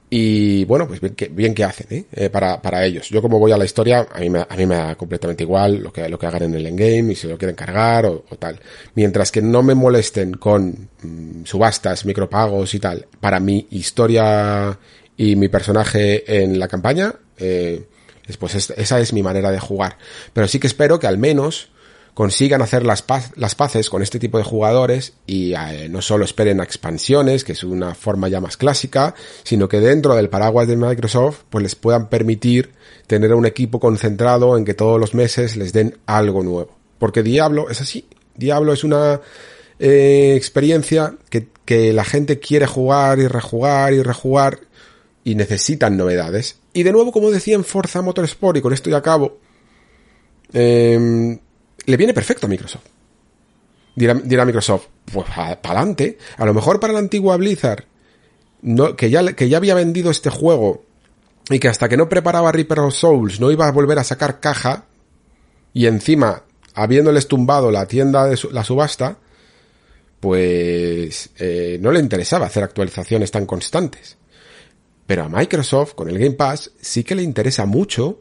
Y bueno, pues bien que, hacen, ¿eh? ¿eh? para, para ellos. Yo como voy a la historia, a mí, me, a mí me da completamente igual lo que, lo que hagan en el endgame y si lo quieren cargar o, tal. Mientras que no me molesten con mm, subastas, micropagos y tal, para mi historia y mi personaje en la campaña, eh, pues esa es mi manera de jugar. Pero sí que espero que al menos consigan hacer las, las paces con este tipo de jugadores y eh, no solo esperen a expansiones, que es una forma ya más clásica, sino que dentro del paraguas de Microsoft pues les puedan permitir tener un equipo concentrado en que todos los meses les den algo nuevo. Porque Diablo es así. Diablo es una eh, experiencia que, que la gente quiere jugar y rejugar y rejugar y necesitan novedades. Y de nuevo, como decía en Forza Motorsport, y con esto ya acabo, eh, le viene perfecto a Microsoft. Dirá, Microsoft, pues para adelante. A lo mejor para la antigua Blizzard, que, ya, que ya había vendido este juego y que hasta que no preparaba Reaper of Souls no iba a volver a sacar caja y encima habiéndoles tumbado la tienda de la subasta, pues eh, no le interesaba hacer actualizaciones tan constantes. Pero a Microsoft, con el Game Pass, sí que le interesa mucho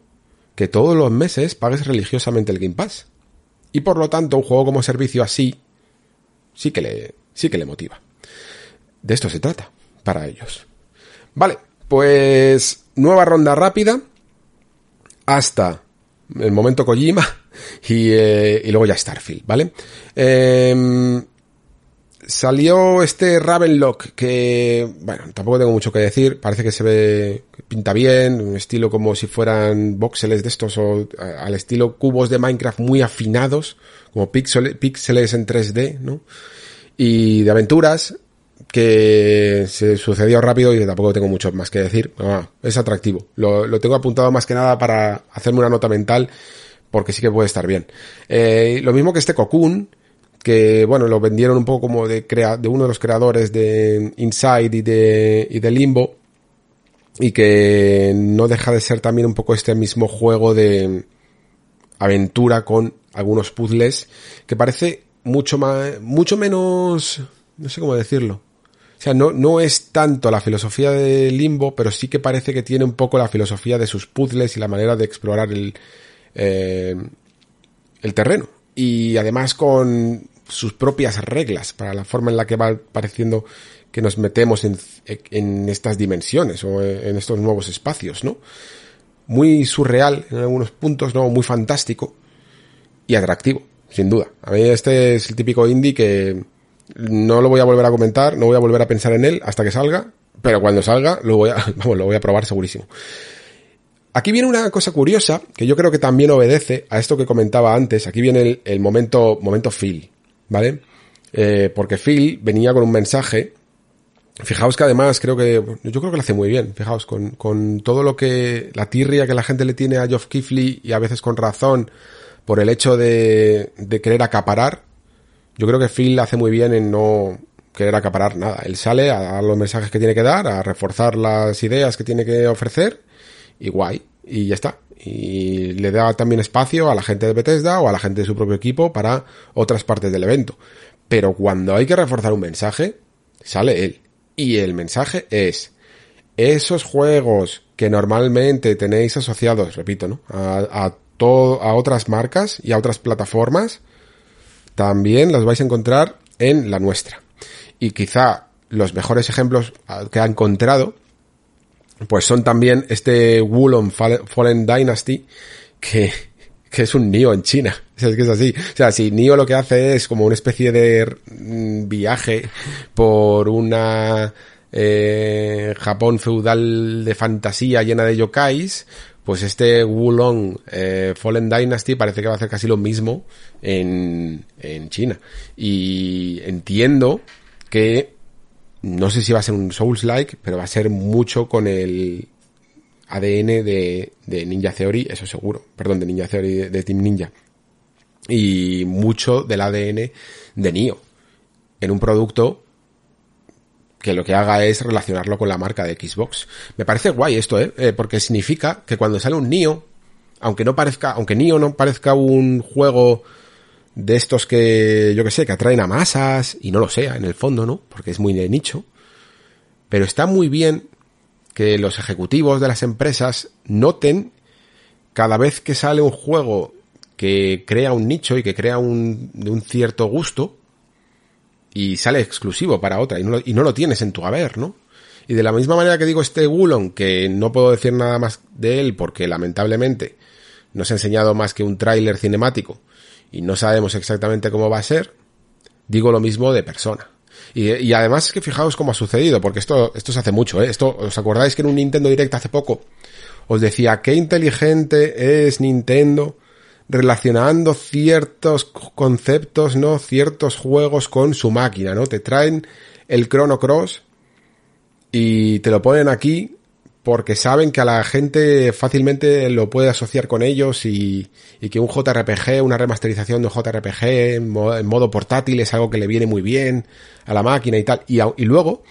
que todos los meses pagues religiosamente el Game Pass. Y por lo tanto, un juego como servicio así, sí que le, sí que le motiva. De esto se trata, para ellos. Vale, pues nueva ronda rápida hasta el momento Kojima y, eh, y luego ya Starfield, ¿vale? Eh, salió este Ravenlock que, bueno, tampoco tengo mucho que decir, parece que se ve, pinta bien, un estilo como si fueran voxeles de estos o al estilo cubos de Minecraft muy afinados, como píxeles en 3D, ¿no? Y de aventuras que se sucedió rápido y tampoco tengo mucho más que decir. Ah, es atractivo. Lo, lo, tengo apuntado más que nada para hacerme una nota mental porque sí que puede estar bien. Eh, lo mismo que este Cocoon, que bueno, lo vendieron un poco como de, crea de uno de los creadores de Inside y de, y de Limbo, y que no deja de ser también un poco este mismo juego de aventura con algunos puzzles, que parece mucho más, mucho menos, no sé cómo decirlo. O sea, no, no es tanto la filosofía de Limbo, pero sí que parece que tiene un poco la filosofía de sus puzzles y la manera de explorar el, eh, el terreno. Y además con sus propias reglas para la forma en la que va pareciendo que nos metemos en, en estas dimensiones o en estos nuevos espacios, ¿no? Muy surreal en algunos puntos, ¿no? Muy fantástico y atractivo, sin duda. A mí este es el típico indie que no lo voy a volver a comentar, no voy a volver a pensar en él hasta que salga, pero cuando salga lo voy a, vamos, lo voy a probar segurísimo. Aquí viene una cosa curiosa que yo creo que también obedece a esto que comentaba antes. Aquí viene el, el momento, momento Phil. ¿Vale? Eh, porque Phil venía con un mensaje. Fijaos que además creo que, yo creo que lo hace muy bien, fijaos, con, con todo lo que, la tirria que la gente le tiene a Geoff Keighley y a veces con razón por el hecho de, de querer acaparar, yo creo que Phil hace muy bien en no querer acaparar nada. Él sale a dar los mensajes que tiene que dar, a reforzar las ideas que tiene que ofrecer y guay, y ya está y le da también espacio a la gente de Bethesda o a la gente de su propio equipo para otras partes del evento. Pero cuando hay que reforzar un mensaje, sale él. Y el mensaje es, esos juegos que normalmente tenéis asociados, repito, ¿no? A, a, a otras marcas y a otras plataformas, también las vais a encontrar en la nuestra. Y quizá los mejores ejemplos que ha encontrado pues son también este Wulong Fallen Dynasty, que, que es un Nio en China. Es que es así. O sea, si Nio lo que hace es como una especie de mm, viaje por una eh, Japón feudal de fantasía llena de yokais, pues este Wulong eh, Fallen Dynasty parece que va a hacer casi lo mismo en, en China. Y entiendo que no sé si va a ser un Souls-like, pero va a ser mucho con el ADN de, de, Ninja Theory, eso seguro. Perdón, de Ninja Theory de, Team Ninja. Y mucho del ADN de Nio. En un producto que lo que haga es relacionarlo con la marca de Xbox. Me parece guay esto, ¿eh? eh porque significa que cuando sale un Nio, aunque no parezca, aunque Nio no parezca un juego de estos que, yo que sé, que atraen a masas, y no lo sea, en el fondo, ¿no? Porque es muy nicho. Pero está muy bien que los ejecutivos de las empresas noten cada vez que sale un juego que crea un nicho y que crea un, un cierto gusto y sale exclusivo para otra y no, lo, y no lo tienes en tu haber, ¿no? Y de la misma manera que digo este Gulon, que no puedo decir nada más de él porque lamentablemente no se ha enseñado más que un tráiler cinemático y no sabemos exactamente cómo va a ser, digo lo mismo de persona. Y, además es que fijaos cómo ha sucedido, porque esto, esto se hace mucho, ¿eh? Esto, ¿os acordáis que en un Nintendo Direct hace poco os decía qué inteligente es Nintendo relacionando ciertos conceptos, ¿no? Ciertos juegos con su máquina, ¿no? Te traen el Chrono Cross y te lo ponen aquí porque saben que a la gente fácilmente lo puede asociar con ellos y, que un JRPG, una remasterización de un JRPG en modo, en modo, portátil es algo que le viene muy bien a la máquina y tal. Y, luego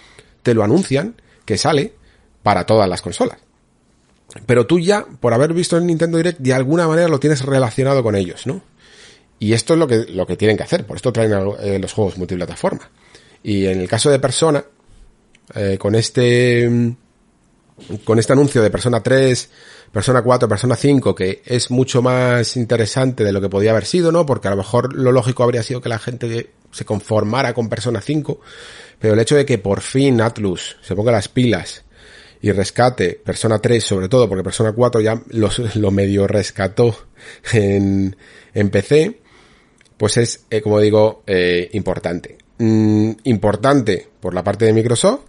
te lo anuncian que sale para todas las consolas. pero tú ya, por haber visto el Nintendo Direct, de alguna manera lo tienes relacionado con ellos, ¿no? Y esto es lo que, lo que tienen que hacer, por esto traen eh, los juegos multiplataforma. Y en el caso de Persona, eh, con este con este anuncio de Persona 3, Persona 4, Persona 5, que es mucho más interesante de lo que podía haber sido, ¿no? Porque a lo mejor lo lógico habría sido que la gente se conformara con Persona 5, pero el hecho de que por fin Atlus se ponga las pilas y rescate Persona 3 sobre todo, porque Persona 4 ya lo medio rescató en, en PC, pues es, eh, como digo, eh, importante. Mm, importante por la parte de Microsoft,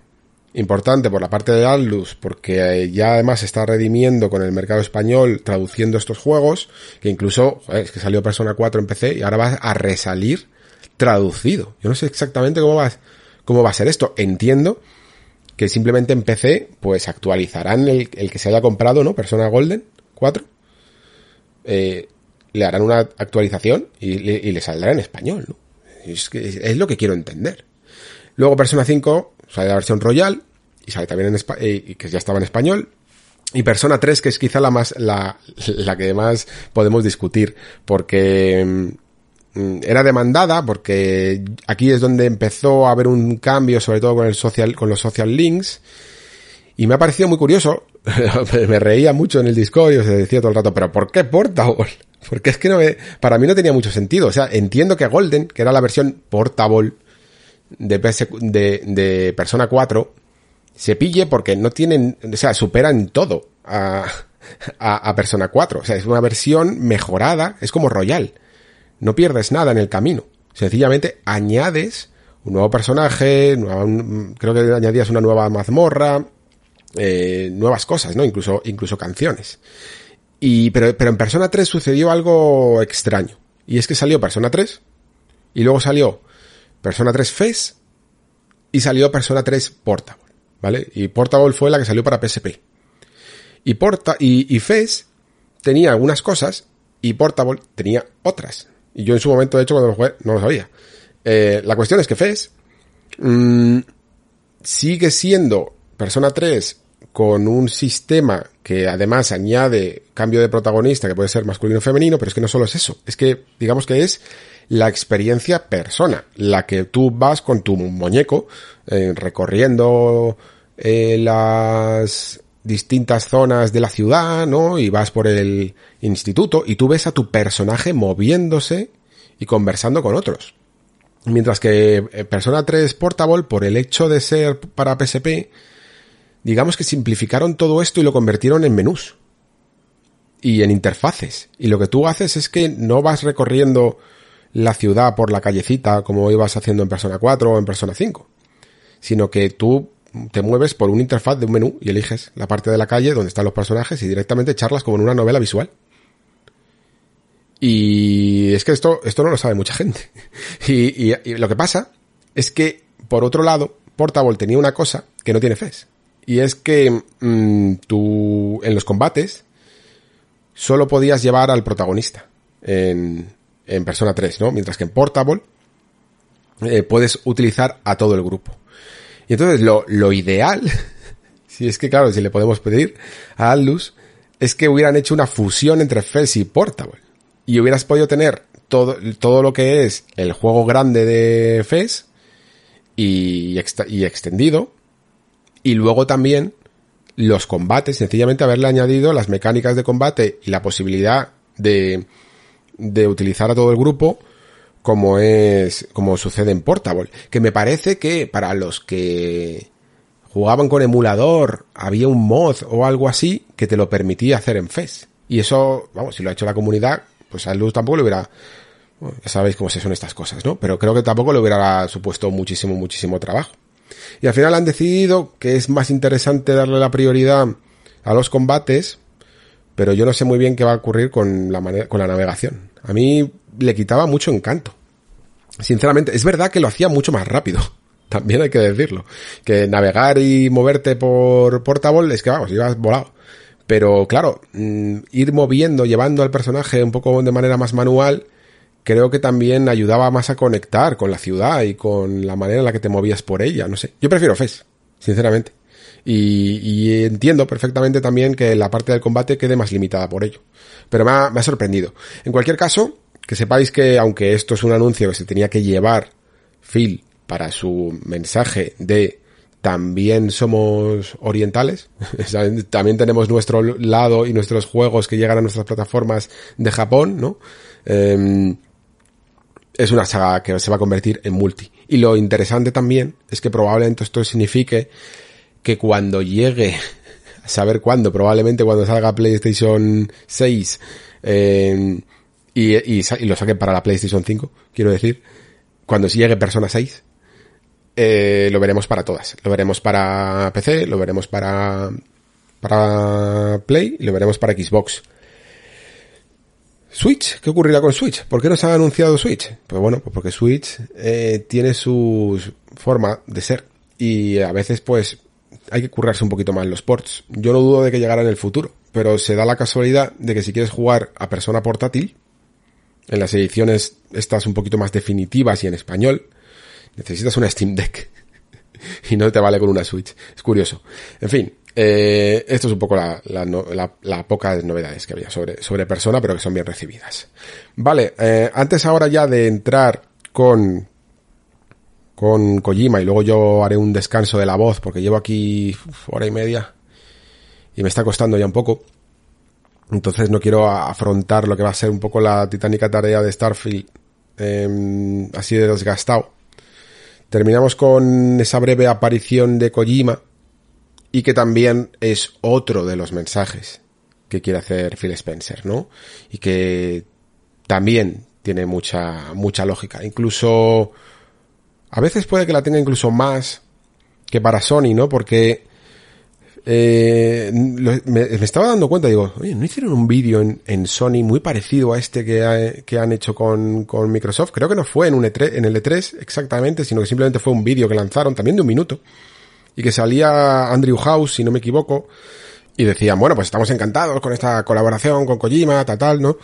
importante por la parte de Atlus, porque eh, ya además está redimiendo con el mercado español traduciendo estos juegos, que incluso, es que salió Persona 4 en PC y ahora va a resalir traducido. Yo no sé exactamente cómo va, cómo va a ser esto. Entiendo que simplemente en PC, pues actualizarán el, que se haya comprado, ¿no? Persona Golden 4. Eh, le harán una actualización y, le saldrá en español, ¿no? Es, lo que quiero entender. Luego Persona 5 sale la versión Royal y sale también en eh, que ya estaba en español. Y Persona 3, que es quizá la más, la, la que más podemos discutir, porque mm, era demandada, porque aquí es donde empezó a haber un cambio, sobre todo con el social, con los social links, y me ha parecido muy curioso, me reía mucho en el Discord y os decía todo el rato, pero ¿por qué Portable? Porque es que no para mí no tenía mucho sentido. O sea, entiendo que Golden, que era la versión Portable de, de, Persona 4, se pille porque no tienen, o sea, superan todo a, a, a, Persona 4. O sea, es una versión mejorada, es como Royal. No pierdes nada en el camino. Sencillamente añades un nuevo personaje, creo que añadías una nueva mazmorra, eh, nuevas cosas, ¿no? Incluso, incluso canciones. Y, pero, pero en Persona 3 sucedió algo extraño. Y es que salió Persona 3, y luego salió Persona 3 FES, y salió Persona 3 Portable, ¿vale? Y Portable fue la que salió para PSP. Y Porta, y, y tenía algunas cosas, y Portable tenía otras. Y yo en su momento, de hecho, cuando lo jugué, no lo sabía. Eh, la cuestión es que FES mmm, sigue siendo Persona 3 con un sistema que además añade cambio de protagonista que puede ser masculino o femenino, pero es que no solo es eso, es que digamos que es la experiencia persona, la que tú vas con tu muñeco eh, recorriendo eh, las distintas zonas de la ciudad, ¿no? Y vas por el instituto y tú ves a tu personaje moviéndose y conversando con otros. Mientras que eh, Persona 3 Portable, por el hecho de ser para PSP, digamos que simplificaron todo esto y lo convirtieron en menús y en interfaces. Y lo que tú haces es que no vas recorriendo la ciudad por la callecita como ibas haciendo en Persona 4 o en Persona 5, sino que tú te mueves por una interfaz de un menú y eliges la parte de la calle donde están los personajes y directamente charlas como en una novela visual. Y es que esto, esto no lo sabe mucha gente. Y, lo que pasa es que, por otro lado, Portable tenía una cosa que no tiene FES. Y es que mmm, tú, en los combates, solo podías llevar al protagonista en, en Persona 3, ¿no? Mientras que en Portable eh, puedes utilizar a todo el grupo. Y entonces lo, lo ideal, si es que claro, si le podemos pedir a Atlus, es que hubieran hecho una fusión entre FES y Portable. Y hubieras podido tener todo, todo lo que es el juego grande de FES y, y extendido y luego también los combates, sencillamente haberle añadido las mecánicas de combate y la posibilidad de, de utilizar a todo el grupo como es, como sucede en Portable. Que me parece que para los que jugaban con emulador había un mod o algo así que te lo permitía hacer en FES. Y eso, vamos, si lo ha hecho la comunidad, pues a Luz tampoco le hubiera, ya sabéis cómo se son estas cosas, ¿no? Pero creo que tampoco le hubiera supuesto muchísimo, muchísimo trabajo. Y al final han decidido que es más interesante darle la prioridad a los combates, pero yo no sé muy bien qué va a ocurrir con la, manera, con la navegación. A mí le quitaba mucho encanto. Sinceramente, es verdad que lo hacía mucho más rápido. También hay que decirlo. Que navegar y moverte por portable es que vamos, ibas volado. Pero claro, mm, ir moviendo, llevando al personaje un poco de manera más manual, creo que también ayudaba más a conectar con la ciudad y con la manera en la que te movías por ella, no sé. Yo prefiero FES, sinceramente. Y, entiendo perfectamente también que la parte del combate quede más limitada por ello. Pero me ha, me ha sorprendido. En cualquier caso, que sepáis que aunque esto es un anuncio que se tenía que llevar Phil para su mensaje de también somos orientales, también tenemos nuestro lado y nuestros juegos que llegan a nuestras plataformas de Japón, ¿no? Em, es una saga que se va a convertir en multi. Y lo interesante también es que probablemente esto signifique que cuando llegue, saber cuándo, probablemente cuando salga PlayStation 6 em, y, y, y, lo saquen para la PlayStation 5, quiero decir, cuando llegue Persona 6, eh, lo veremos para todas. Lo veremos para PC, lo veremos para, para Play y lo veremos para Xbox. Switch, ¿qué ocurrirá con Switch? ¿Por qué no se ha anunciado Switch? Pues bueno, pues porque Switch eh, tiene su forma de ser y a veces pues hay que currarse un poquito más los ports. Yo no dudo de que llegara en el futuro, pero se da la casualidad de que si quieres jugar a persona portátil, en las ediciones estas un poquito más definitivas y en español, necesitas una Steam Deck y no te vale con una Switch. Es curioso. En fin, eh, esto es un poco la, la, la, pocas novedades que había sobre, sobre persona, pero que son bien recibidas. Vale, eh, antes ahora ya de entrar con, con Kojima y luego yo haré un descanso de la voz porque llevo aquí hora y media y me está costando ya un poco. Entonces no quiero afrontar lo que va a ser un poco la titánica tarea de Starfield eh, así de desgastado. Terminamos con esa breve aparición de Kojima y que también es otro de los mensajes que quiere hacer Phil Spencer, ¿no? Y que también tiene mucha, mucha lógica. Incluso, a veces puede que la tenga incluso más que para Sony, ¿no? Porque eh, me, estaba dando cuenta, digo, oye, ¿no hicieron un vídeo en, Sony muy parecido a este que, que han hecho con, con, Microsoft? Creo que no fue en, un E3, en el E3 exactamente, sino que simplemente fue un vídeo que lanzaron, también de un minuto, y que salía Andrew House, si no me equivoco, y decían, bueno, pues estamos encantados con esta colaboración con Kojima, tal, tal, ¿no?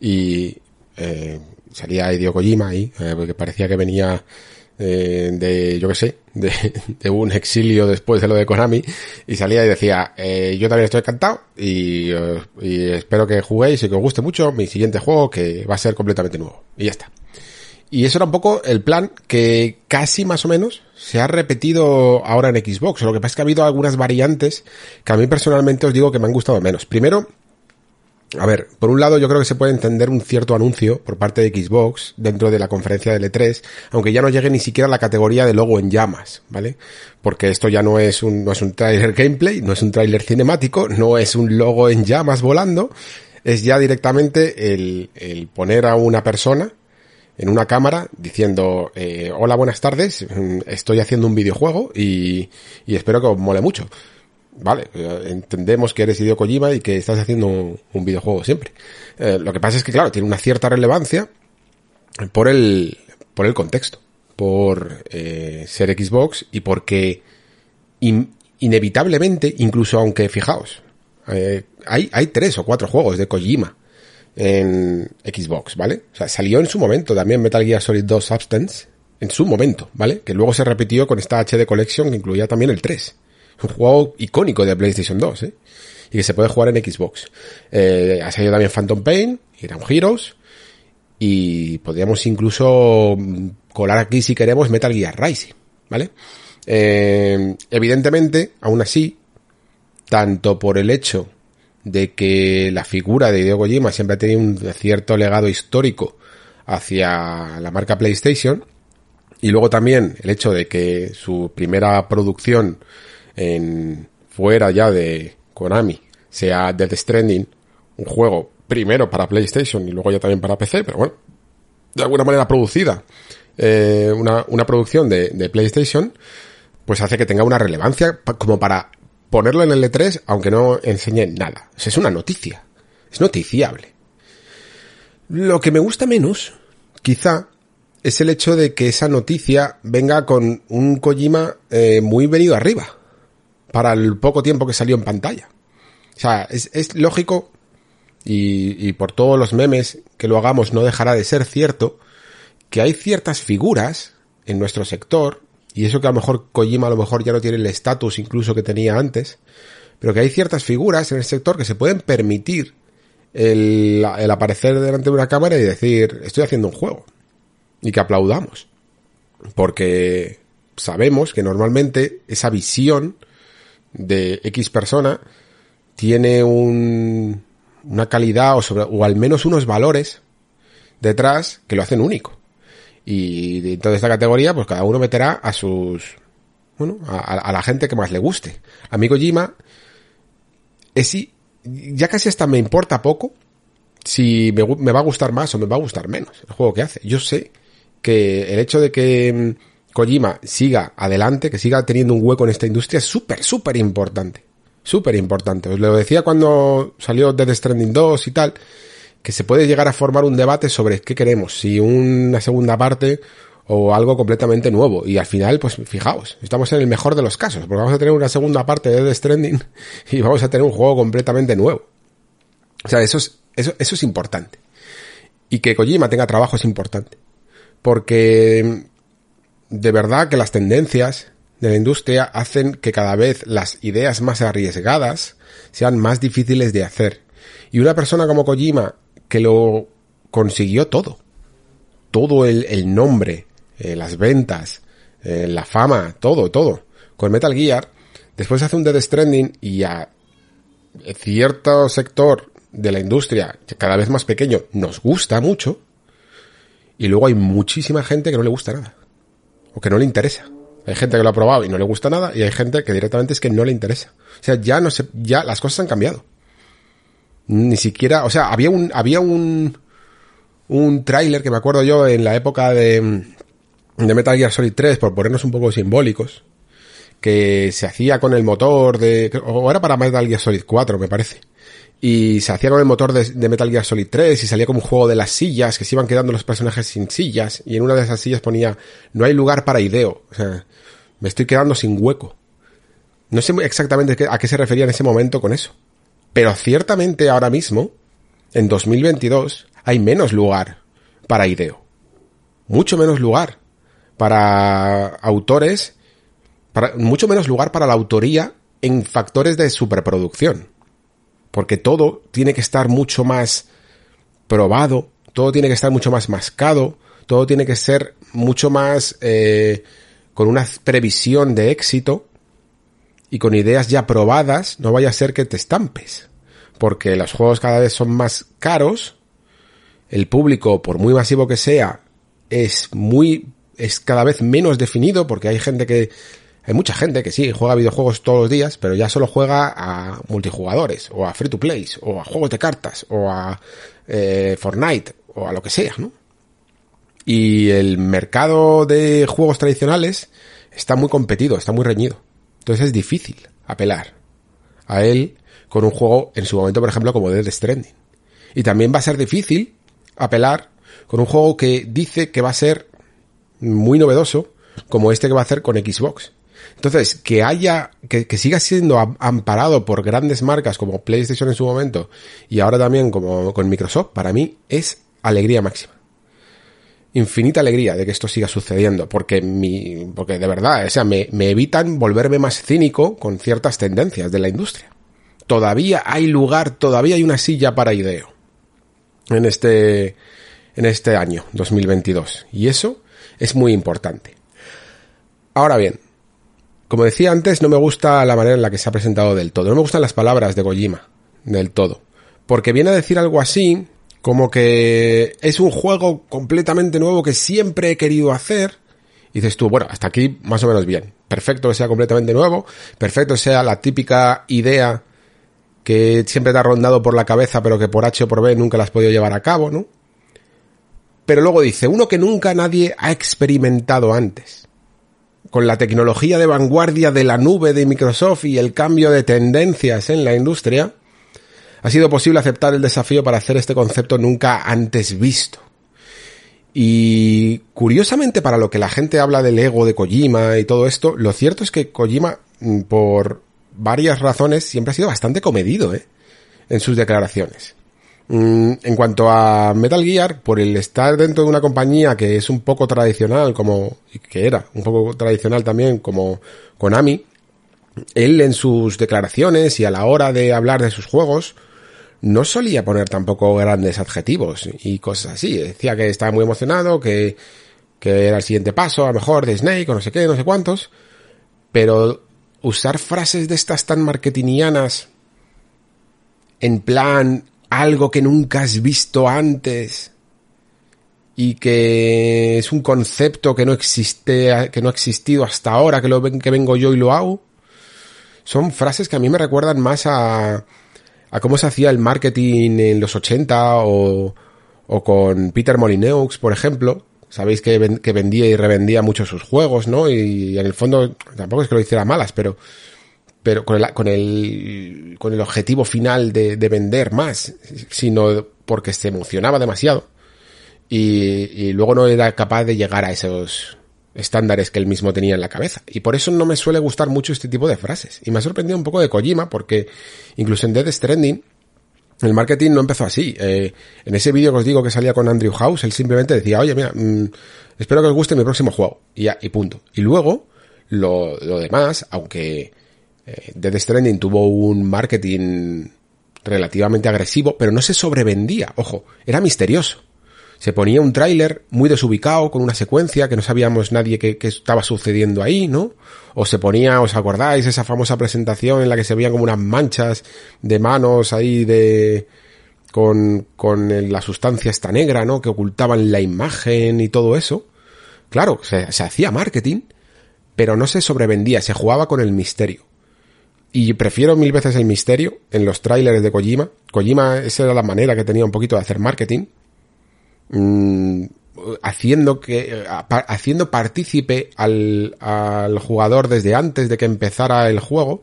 Y eh, salía Hideo Kojima ahí, eh, porque parecía que venía eh, de, yo qué sé, de, de, un exilio después de lo de Konami, y salía y decía, eh, yo también estoy encantado y, eh, y, espero que juguéis y que os guste mucho mi siguiente juego que va a ser completamente nuevo. Y ya está. Y eso era un poco el plan que casi más o menos se ha repetido ahora en Xbox. Lo que pasa es que ha habido algunas variantes que a mí personalmente os digo que me han gustado menos. Primero, a ver, por un lado yo creo que se puede entender un cierto anuncio por parte de Xbox dentro de la conferencia de L3, aunque ya no llegue ni siquiera a la categoría de logo en llamas, ¿vale? Porque esto ya no es un, no es un trailer gameplay, no es un trailer cinemático, no es un logo en llamas volando, es ya directamente el, el poner a una persona en una cámara diciendo eh, hola buenas tardes estoy haciendo un videojuego y, y espero que os mole mucho vale, eh, entendemos que eres Hideo Kojima y que estás haciendo un, videojuego siempre. Eh, lo que pasa es que, claro, tiene una cierta relevancia por el, por el contexto, por eh, ser Xbox y porque inevitablemente, incluso aunque, fijaos, hay, hay tres o cuatro juegos de Kojima en Xbox, ¿vale? O sea, salió en su momento también Metal Gear Solid 2 Substance, en su momento, ¿vale? Que luego se repitió con esta HD Collection que incluía también el 3 un juego icónico de PlayStation 2, ¿eh? Y que se puede jugar en Xbox. Eh, ha salido también Phantom Pain, Ground Heroes, y podríamos incluso mm, colar aquí si queremos Metal Gear Rising, ¿vale? Eh, evidentemente, aún así, tanto por el hecho de que la figura de Hideo Kojima siempre ha tenido un cierto legado histórico hacia la marca PlayStation, y luego también el hecho de que su primera producción en fuera ya de Konami sea Death Stranding un juego primero para PlayStation y luego ya también para PC, pero bueno, de alguna manera producida, eh, una, una, producción de, de, PlayStation, pues hace que tenga una relevancia como para ponerlo en el E3, aunque no enseñe nada. es una noticia, es noticiable. Lo que me gusta menos, quizá, es el hecho de que esa noticia venga con un Kojima eh, muy venido arriba para el poco tiempo que salió en pantalla. O sea, es, lógico y, y, por todos los memes que lo hagamos no dejará de ser cierto que hay ciertas figuras en nuestro sector y eso que a lo mejor Kojima a lo mejor ya no tiene el estatus incluso que tenía antes, pero que hay ciertas figuras en el sector que se pueden permitir el aparecer delante de una cámara y decir, estoy haciendo un juego. Y que aplaudamos. Porque sabemos que normalmente esa visión de X persona tiene un, una calidad o, o al menos unos valores detrás que lo hacen único. Y de toda esta categoría, pues cada uno meterá a sus, bueno, a, la gente que más le guste. A mí es, ya casi hasta me importa poco si me, me, va a gustar más o me va a gustar menos el juego que hace. Yo sé que el hecho de que mm, Kojima siga adelante, que siga teniendo un hueco en esta industria súper, súper importante. Súper importante. Os lo decía cuando salió Dead Stranding 2 y tal, que se puede llegar a formar un debate sobre qué queremos, si una segunda parte o algo completamente nuevo. Y al final, pues fijaos, estamos en el mejor de los casos, porque vamos a tener una segunda parte de Death Stranding y vamos a tener un juego completamente nuevo. O sea, eso es, eso, eso es importante. Y que Kojima tenga trabajo es importante. Porque de verdad que las tendencias de la industria hacen que cada vez las ideas más arriesgadas sean más difíciles de hacer. Y una persona como Kojima, que lo consiguió todo, todo el, nombre, eh, las ventas, eh, la fama, todo, todo. Con Metal Gear, después hace un Dead Stranding y a cierto sector de la industria, cada vez más pequeño, nos gusta mucho, y luego hay muchísima gente que no le gusta nada, que no le interesa. Hay gente que lo ha probado y no le gusta nada, y hay gente que directamente es que no le interesa. O sea, ya no sé, ya las cosas han cambiado. Ni siquiera, o sea, había un, había un, un tráiler que me acuerdo yo en la época de, de Metal Gear Solid 3, por ponernos un poco simbólicos, que se hacía con el motor de, o era para Metal Gear Solid 4, me parece. Y se hacía con el motor de, Metal Gear Solid 3 y salía como un juego de las sillas, que se iban quedando los personajes sin sillas, y en una de esas sillas ponía, no hay lugar para ideo, o sea, me estoy quedando sin hueco. No sé exactamente a qué se refería en ese momento con eso. Pero ciertamente ahora mismo, en 2022, hay menos lugar para ideo. Mucho menos lugar para autores, para, mucho menos lugar para la autoría en factores de superproducción. Porque todo tiene que estar mucho más probado, todo tiene que estar mucho más mascado, todo tiene que ser mucho más eh, con una previsión de éxito y con ideas ya probadas, no vaya a ser que te estampes. Porque los juegos cada vez son más caros, el público, por muy masivo que sea, es muy es cada vez menos definido porque hay gente que hay mucha gente que sí juega videojuegos todos los días, pero ya solo juega a multijugadores o a free to play o a juegos de cartas o a eh, Fortnite o a lo que sea, ¿no? Y el mercado de juegos tradicionales está muy competido, está muy reñido. Entonces es difícil apelar a él con un juego en su momento, por ejemplo, como Dead Stranding. Y también va a ser difícil apelar con un juego que dice que va a ser muy novedoso como este que va a hacer con Xbox. Entonces, que haya, que, que, siga siendo amparado por grandes marcas como PlayStation en su momento y ahora también como con Microsoft, para mí es alegría máxima. Infinita alegría de que esto siga sucediendo, porque mi, porque de verdad, o sea, me, me evitan volverme más cínico con ciertas tendencias de la industria. Todavía hay lugar, todavía hay una silla para ideo en este, en este año 2022. Y eso es muy importante. Ahora bien, como decía antes, no me gusta la manera en la que se ha presentado del todo. No me gustan las palabras de Kojima del todo. Porque viene a decir algo así como que es un juego completamente nuevo que siempre he querido hacer. Y dices tú, bueno, hasta aquí más o menos bien. Perfecto que sea completamente nuevo. Perfecto que sea la típica idea que siempre te ha rondado por la cabeza, pero que por H o por B nunca la has podido llevar a cabo, ¿no? Pero luego dice, uno que nunca nadie ha experimentado antes. Con la tecnología de vanguardia de la nube de Microsoft y el cambio de tendencias en la industria, ha sido posible aceptar el desafío para hacer este concepto nunca antes visto. Y curiosamente para lo que la gente habla del ego de Kojima y todo esto, lo cierto es que Kojima, mm, por varias razones, siempre ha sido bastante comedido, ¿eh? En sus declaraciones. Mm, en cuanto a Metal Gear, por el estar dentro de una compañía que es un poco tradicional, como, que era un poco tradicional también, como Konami, él en sus declaraciones y a la hora de hablar de sus juegos, no solía poner tampoco grandes adjetivos y cosas así. Decía que estaba muy emocionado, que, que era el siguiente paso, a lo mejor de Snake o no sé qué, no sé cuántos. Pero usar frases de estas tan marketingianas en plan algo que nunca has visto antes y que es un concepto que no existe, que no ha existido hasta ahora, que lo que vengo yo y lo hago. Son frases que a mí me recuerdan más a, a cómo se hacía el marketing en los 80 o, o con Peter Molyneux, por ejemplo. Sabéis que, que vendía y revendía mucho sus juegos, ¿no? Y, en el fondo tampoco es que lo hiciera malas, pero pero con el, con el, con el objetivo final de, de vender más, sino porque se emocionaba demasiado y, y luego no era capaz de llegar a esos estándares que él mismo tenía en la cabeza. Y por eso no me suele gustar mucho este tipo de frases. Y me ha sorprendido un poco de Kojima porque incluso en Dead Stranding el marketing no empezó así. Eh, en ese vídeo que os digo que salía con Andrew House, él simplemente decía, oye, mira, mmm, espero que os guste mi próximo juego. Y ya, y punto. Y luego, lo, lo demás, aunque eh, Dead Stranding tuvo un marketing relativamente agresivo, pero no se sobrevendía, ojo, era misterioso. Se ponía un tráiler muy desubicado con una secuencia que no sabíamos nadie qué, estaba sucediendo ahí, ¿no? O se ponía, ¿os acordáis? Esa famosa presentación en la que se veían como unas manchas de manos ahí de, con, con la sustancia esta negra, ¿no? Que ocultaban la imagen y todo eso. Claro, se hacía marketing, pero no se sobrevendía, se jugaba con el misterio. Y prefiero mil veces el misterio en los trailers de Kojima. Kojima, esa era la manera que tenía un poquito de hacer marketing. Mm, haciendo que, haciendo partícipe al, al jugador desde antes de que empezara el juego,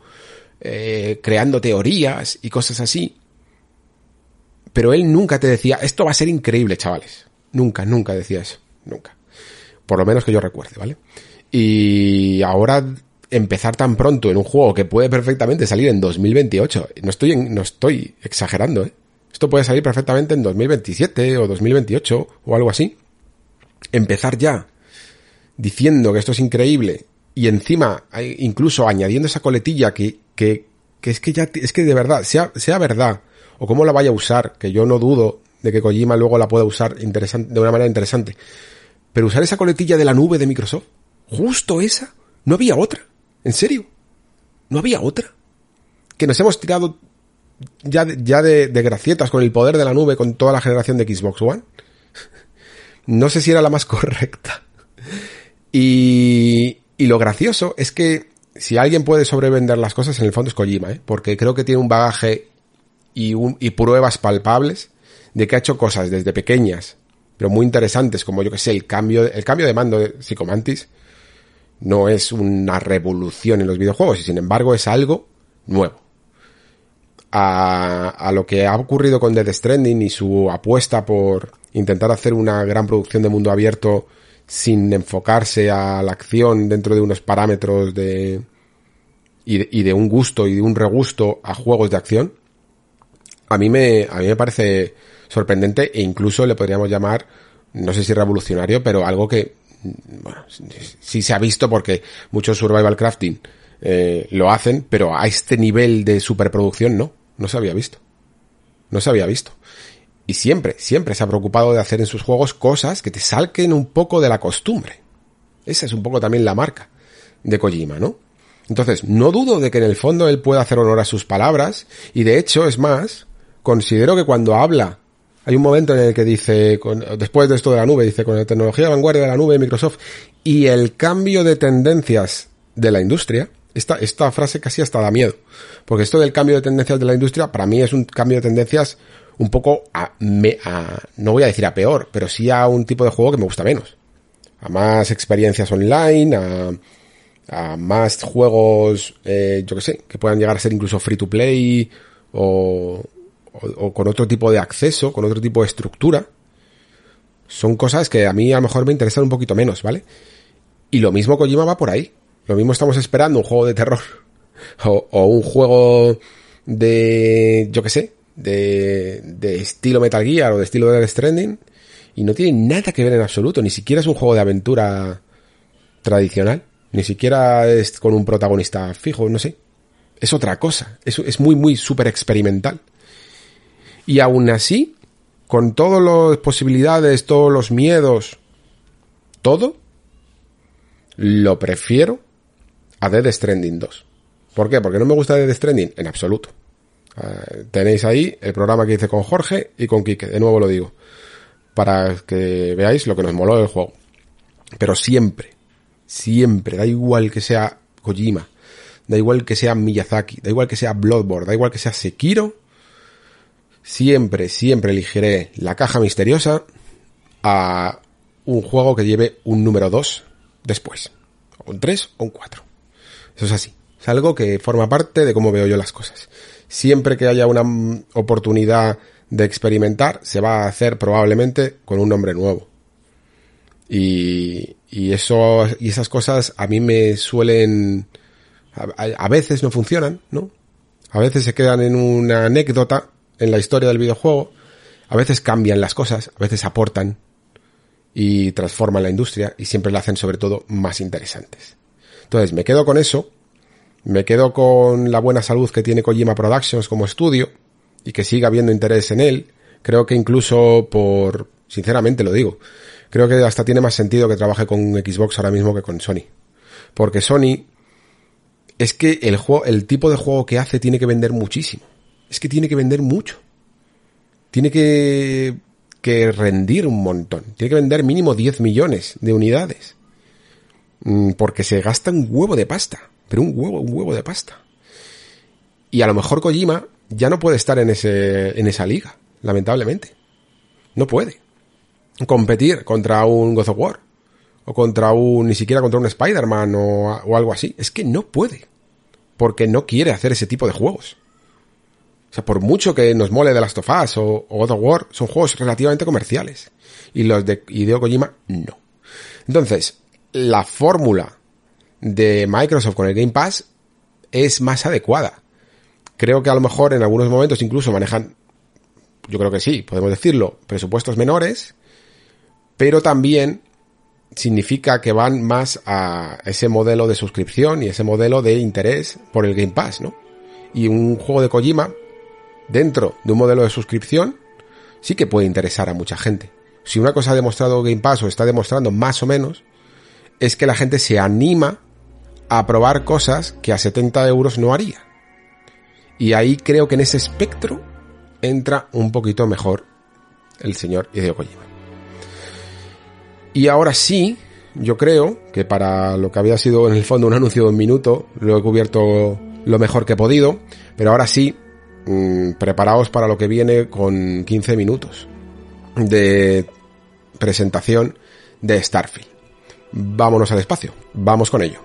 eh, creando teorías y cosas así. Pero él nunca te decía, esto va a ser increíble, chavales. Nunca, nunca decía eso. Nunca. Por lo menos que yo recuerde, ¿vale? Y ahora empezar tan pronto en un juego que puede perfectamente salir en 2028. No estoy, no estoy exagerando, ¿eh? Esto puede salir perfectamente en 2027 o 2028 o algo así. Empezar ya diciendo que esto es increíble y encima incluso añadiendo esa coletilla que, que, que es que ya, es que de verdad, sea, sea verdad o cómo la vaya a usar, que yo no dudo de que Kojima luego la pueda usar interesante, de una manera interesante. Pero usar esa coletilla de la nube de Microsoft, justo esa, no había otra. ¿En serio? ¿No había otra? Que nos hemos tirado ya, ya de, de gracietas con el poder de la nube con toda la generación de Xbox One. No sé si era la más correcta. Y, y lo gracioso es que si alguien puede sobrevender las cosas, en el fondo es Kojima, ¿eh? porque creo que tiene un bagaje y, un, y pruebas palpables de que ha hecho cosas desde pequeñas, pero muy interesantes, como yo que sé, el cambio, el cambio de mando de Psychomantis, no es una revolución en los videojuegos y sin embargo es algo nuevo. A, lo que ha ocurrido con Death Stranding y su apuesta por intentar hacer una gran producción de mundo abierto sin enfocarse a la acción dentro de unos parámetros de y, de y de un gusto y de un regusto a juegos de acción, a mí me, a mí me parece sorprendente e incluso le podríamos llamar, no sé si revolucionario, pero algo que bueno, sí se ha visto porque muchos survival crafting eh, lo hacen, pero a este nivel de superproducción no, no se había visto. No se había visto. Y siempre, siempre se ha preocupado de hacer en sus juegos cosas que te salquen un poco de la costumbre. Esa es un poco también la marca de Kojima, ¿no? Entonces, no dudo de que en el fondo él pueda hacer honor a sus palabras, y de hecho, es más, considero que cuando habla hay un momento en el que dice, con, después de esto de la nube, dice, con la tecnología de vanguardia de la nube Microsoft y el cambio de tendencias de la industria, esta, esta frase casi hasta da miedo. Porque esto del cambio de tendencias de la industria, para mí es un cambio de tendencias un poco a, me, a, no voy a decir a peor, pero sí a un tipo de juego que me gusta menos. A más experiencias online, a, a más juegos, eh, yo que sé, que puedan llegar a ser incluso free to play o, o, con otro tipo de acceso, con otro tipo de estructura, son cosas que a mí a lo mejor me interesan un poquito menos, ¿vale? Y lo mismo Kojima va por ahí. Lo mismo estamos esperando un juego de terror. O, un juego de, yo qué sé, de, de estilo Metal Gear o de estilo Death Stranding y no tiene nada que ver en absoluto, ni siquiera es un juego de aventura tradicional, ni siquiera es con un protagonista fijo, no sé. Es otra cosa, es, es muy, muy súper experimental. Y aún así, con todas las posibilidades, todos los miedos, todo, lo prefiero a Dead Stranding 2. ¿Por qué? Porque no me gusta Dead Stranding en absoluto. Uh, tenéis ahí el programa que hice con Jorge y con Quique, de nuevo lo digo, para que veáis lo que nos moló del juego. Pero siempre, siempre, da igual que sea Kojima, da igual que sea Miyazaki, da igual que sea Bloodborne, da igual que sea Sekiro, siempre, siempre elegiré la caja misteriosa a un juego que lleve un número 2 después. Un 3 o un 4. Eso es así. Es algo que forma parte de cómo veo yo las cosas. Siempre que haya una oportunidad de experimentar, se va a hacer probablemente con un nombre nuevo. Y, y eso, y esas cosas a mí me suelen, a veces no funcionan, ¿no? A veces se quedan en una anécdota en la historia del videojuego, a veces cambian las cosas, a veces aportan y transforman la industria y siempre la hacen sobre todo más interesantes. Entonces me quedo con eso, me quedo con la buena salud que tiene Kojima Productions como estudio y que siga habiendo interés en él. Creo que incluso por, sinceramente lo digo, creo que hasta tiene más sentido que trabaje con Xbox ahora mismo que con Sony. Porque Sony es que el juego, el tipo de juego que hace tiene que vender muchísimo es que tiene que vender mucho. Tiene que, que rendir un montón. Tiene que vender mínimo 10 millones de unidades. Mm, porque se gasta un huevo de pasta. Pero un huevo, un huevo de pasta. Y a lo mejor Kojima ya no puede estar en ese, en esa liga, lamentablemente. No puede. Competir contra un God of War. O contra un, ni siquiera contra un Spider-Man o, o algo así. Es que no puede. Porque no quiere hacer ese tipo de juegos. O sea, por mucho que nos mole The Last of Us o, o God of War, son juegos relativamente comerciales. Y los de Hideo Kojima, no. Entonces, la fórmula de Microsoft con el Game Pass es más adecuada. Creo que a lo mejor en algunos momentos incluso manejan, yo creo que sí, podemos decirlo, presupuestos menores, pero también significa que van más a ese modelo de suscripción y ese modelo de interés por el Game Pass, ¿no? Y un juego de Kojima, dentro de un modelo de suscripción, sí que puede interesar a mucha gente. Si una cosa ha demostrado Game Pass o está demostrando más o menos, es que la gente se anima a probar cosas que a 70 euros no haría. Y ahí creo que en ese espectro entra un poquito mejor el señor Hideo Kojima. Y ahora sí, yo creo que para lo que había sido en el fondo un anuncio de un minuto, lo he cubierto lo mejor que he podido, pero ahora sí mmm, preparaos para lo que viene con 15 minutos de presentación de Starfield. Vámonos al espacio, vamos con ello.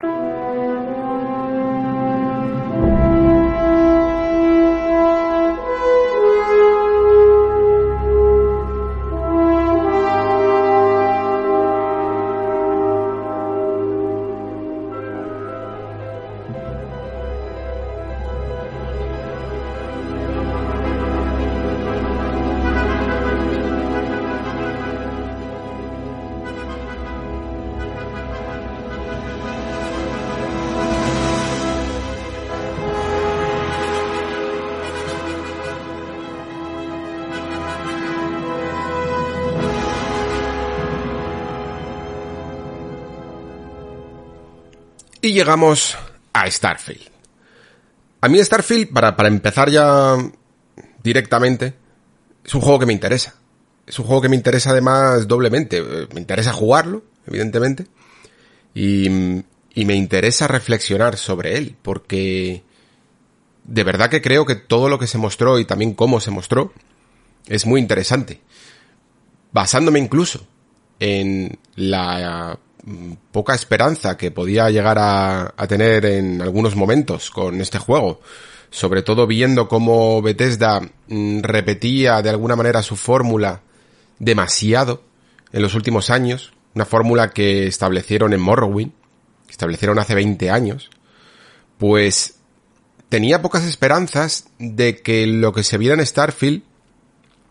thank you Y llegamos a Starfield. A mí Starfield, para, para empezar ya directamente, es un juego que me interesa. Es un juego que me interesa además doblemente. Me interesa jugarlo, evidentemente. Y, y me interesa reflexionar sobre él, porque de verdad que creo que todo lo que se mostró y también cómo se mostró es muy interesante. Basándome incluso en la poca esperanza que podía llegar a, a, tener en algunos momentos con este juego, sobre todo viendo cómo Bethesda mm, repetía de alguna manera su fórmula demasiado en los últimos años, una fórmula que establecieron en Morrowind, establecieron hace 20 años, pues tenía pocas esperanzas de que lo que se viera en Starfield mm,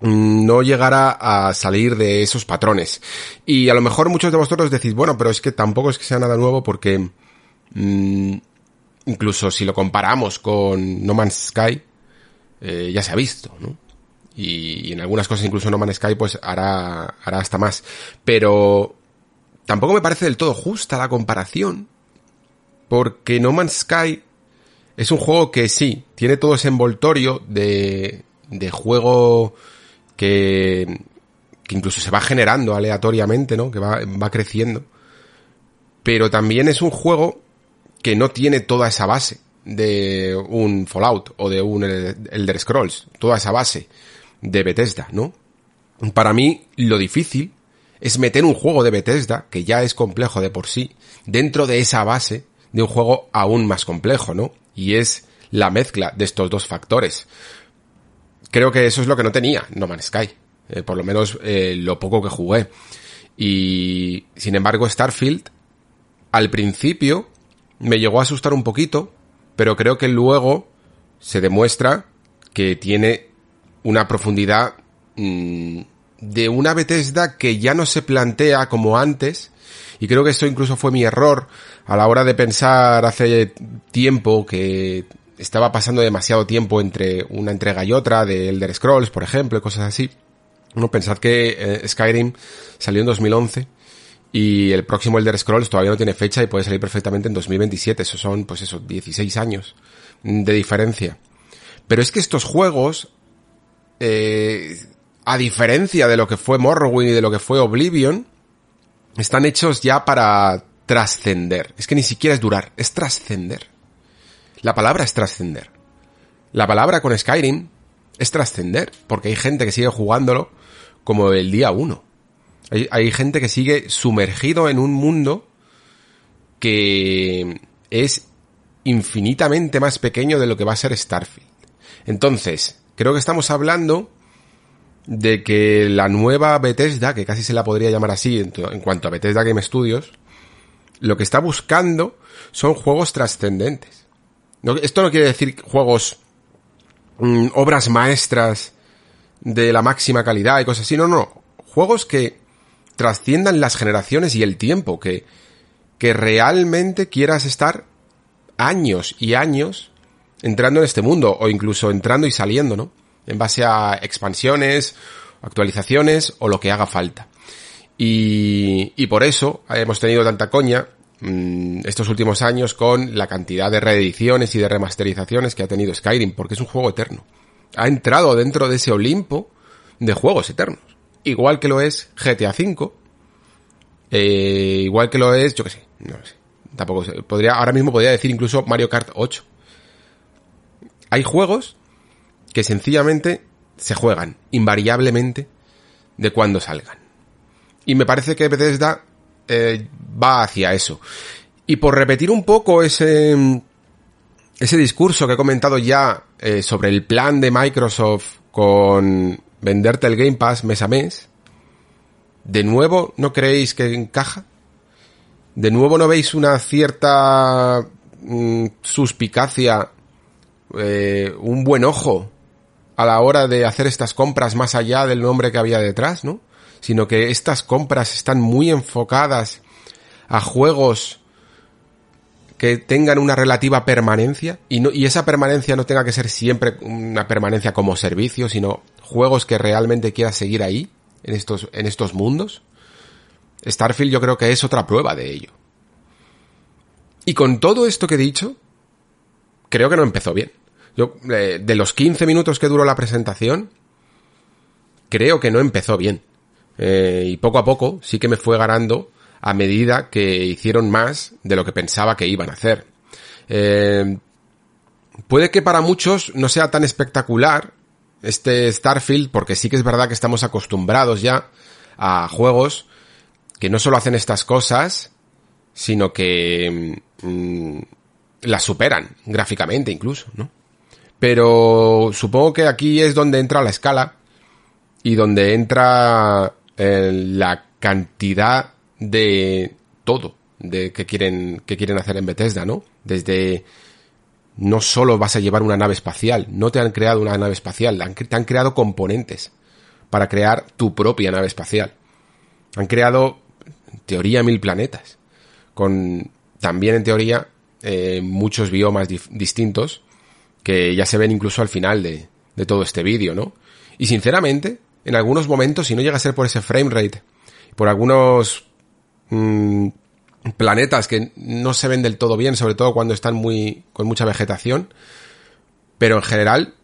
no llegara a salir de esos patrones. Y a lo mejor muchos de vosotros decís, bueno, pero es que tampoco es que sea nada nuevo porque mmm, incluso si lo comparamos con No Man's Sky, eh, ya se ha visto, ¿no? Y, y, en algunas cosas incluso No Man's Sky pues hará, hará hasta más. Pero tampoco me parece del todo justa la comparación, porque No Man's Sky es un juego que sí, tiene todo ese envoltorio de, de juego que, que incluso se va generando aleatoriamente, ¿no? Que va, va creciendo. Pero también es un juego que no tiene toda esa base de un Fallout o de un Elder Scrolls, toda esa base de Bethesda, ¿no? Para mí lo difícil es meter un juego de Bethesda, que ya es complejo de por sí, dentro de esa base de un juego aún más complejo, ¿no? y es la mezcla de estos dos factores. Creo que eso es lo que no tenía No Man's Sky, eh, por lo menos eh, lo poco que jugué. Y sin embargo Starfield al principio me llegó a asustar un poquito, pero creo que luego se demuestra que tiene una profundidad mmm, de una Bethesda que ya no se plantea como antes, y creo que esto incluso fue mi error a la hora de pensar hace tiempo que estaba pasando demasiado tiempo entre una entrega y otra de Elder Scrolls, por ejemplo, y cosas así. No, pensad que eh, Skyrim salió en 2011 y el próximo Elder Scrolls todavía no tiene fecha y puede salir perfectamente en 2027. Esos son, pues eso, 16 años de diferencia. Pero es que estos juegos, eh, a diferencia de lo que fue Morrowind y de lo que fue Oblivion, están hechos ya para trascender. Es que ni siquiera es durar, es trascender. La palabra es trascender. La palabra con Skyrim es trascender, porque hay gente que sigue jugándolo como el día uno. Hay, gente que sigue sumergido en un mundo que es infinitamente más pequeño de lo que va a ser Starfield. Entonces, creo que estamos hablando de que la nueva Bethesda, que casi se la podría llamar así en, en cuanto a Bethesda Game Studios, lo que está buscando son juegos trascendentes. No, esto no quiere decir juegos, mmm, obras maestras de la máxima calidad y cosas así, no, no, juegos que trasciendan las generaciones y el tiempo, que, que realmente quieras estar años y años entrando en este mundo, o incluso entrando y saliendo, ¿no? En base a expansiones, actualizaciones o lo que haga falta. Y, y por eso hemos tenido tanta coña mmm, estos últimos años con la cantidad de reediciones y de remasterizaciones que ha tenido Skyrim, porque es un juego eterno. Ha entrado dentro de ese Olimpo de juegos eternos. Igual que lo es GTA V, eh, igual que lo es, yo que sé, no sé. Tampoco. Podría, ahora mismo podría decir incluso Mario Kart 8. Hay juegos que sencillamente se juegan invariablemente de cuando salgan. Y me parece que Bethesda eh, va hacia eso. Y por repetir un poco ese, ese discurso que he comentado ya eh, sobre el plan de Microsoft con venderte el Game Pass mes a mes, ¿de nuevo no creéis que encaja? ¿De nuevo no veis una cierta mm, suspicacia, eh, un buen ojo a la hora de hacer estas compras más allá del nombre que había detrás, ¿no? Sino que estas compras están muy enfocadas a juegos que tengan una relativa permanencia y, no, y esa permanencia no tenga que ser siempre una permanencia como servicio, sino juegos que realmente quieras seguir ahí, en estos, en estos mundos. Starfield yo creo que es otra prueba de ello. Y con todo esto que he dicho, creo que no empezó bien. Yo, eh, de los 15 minutos que duró la presentación, creo que no empezó bien. Eh, y poco a poco sí que me fue ganando a medida que hicieron más de lo que pensaba que iban a hacer. Eh, puede que para muchos no sea tan espectacular este Starfield, porque sí que es verdad que estamos acostumbrados ya a juegos que no solo hacen estas cosas, sino que mm, las superan gráficamente incluso, ¿no? Pero supongo que aquí es donde entra la escala y donde entra la cantidad de todo de que quieren que quieren hacer en Bethesda, ¿no? Desde no solo vas a llevar una nave espacial, no te han creado una nave espacial, te han creado componentes para crear tu propia nave espacial. Han creado, en teoría, mil planetas, con también en teoría eh, muchos biomas distintos que ya se ven incluso al final de, de todo este vídeo, ¿no? Y sinceramente, en algunos momentos, si no llega a ser por ese frame rate, por algunos mmm, planetas que no se ven del todo bien, sobre todo cuando están muy con mucha vegetación, pero en general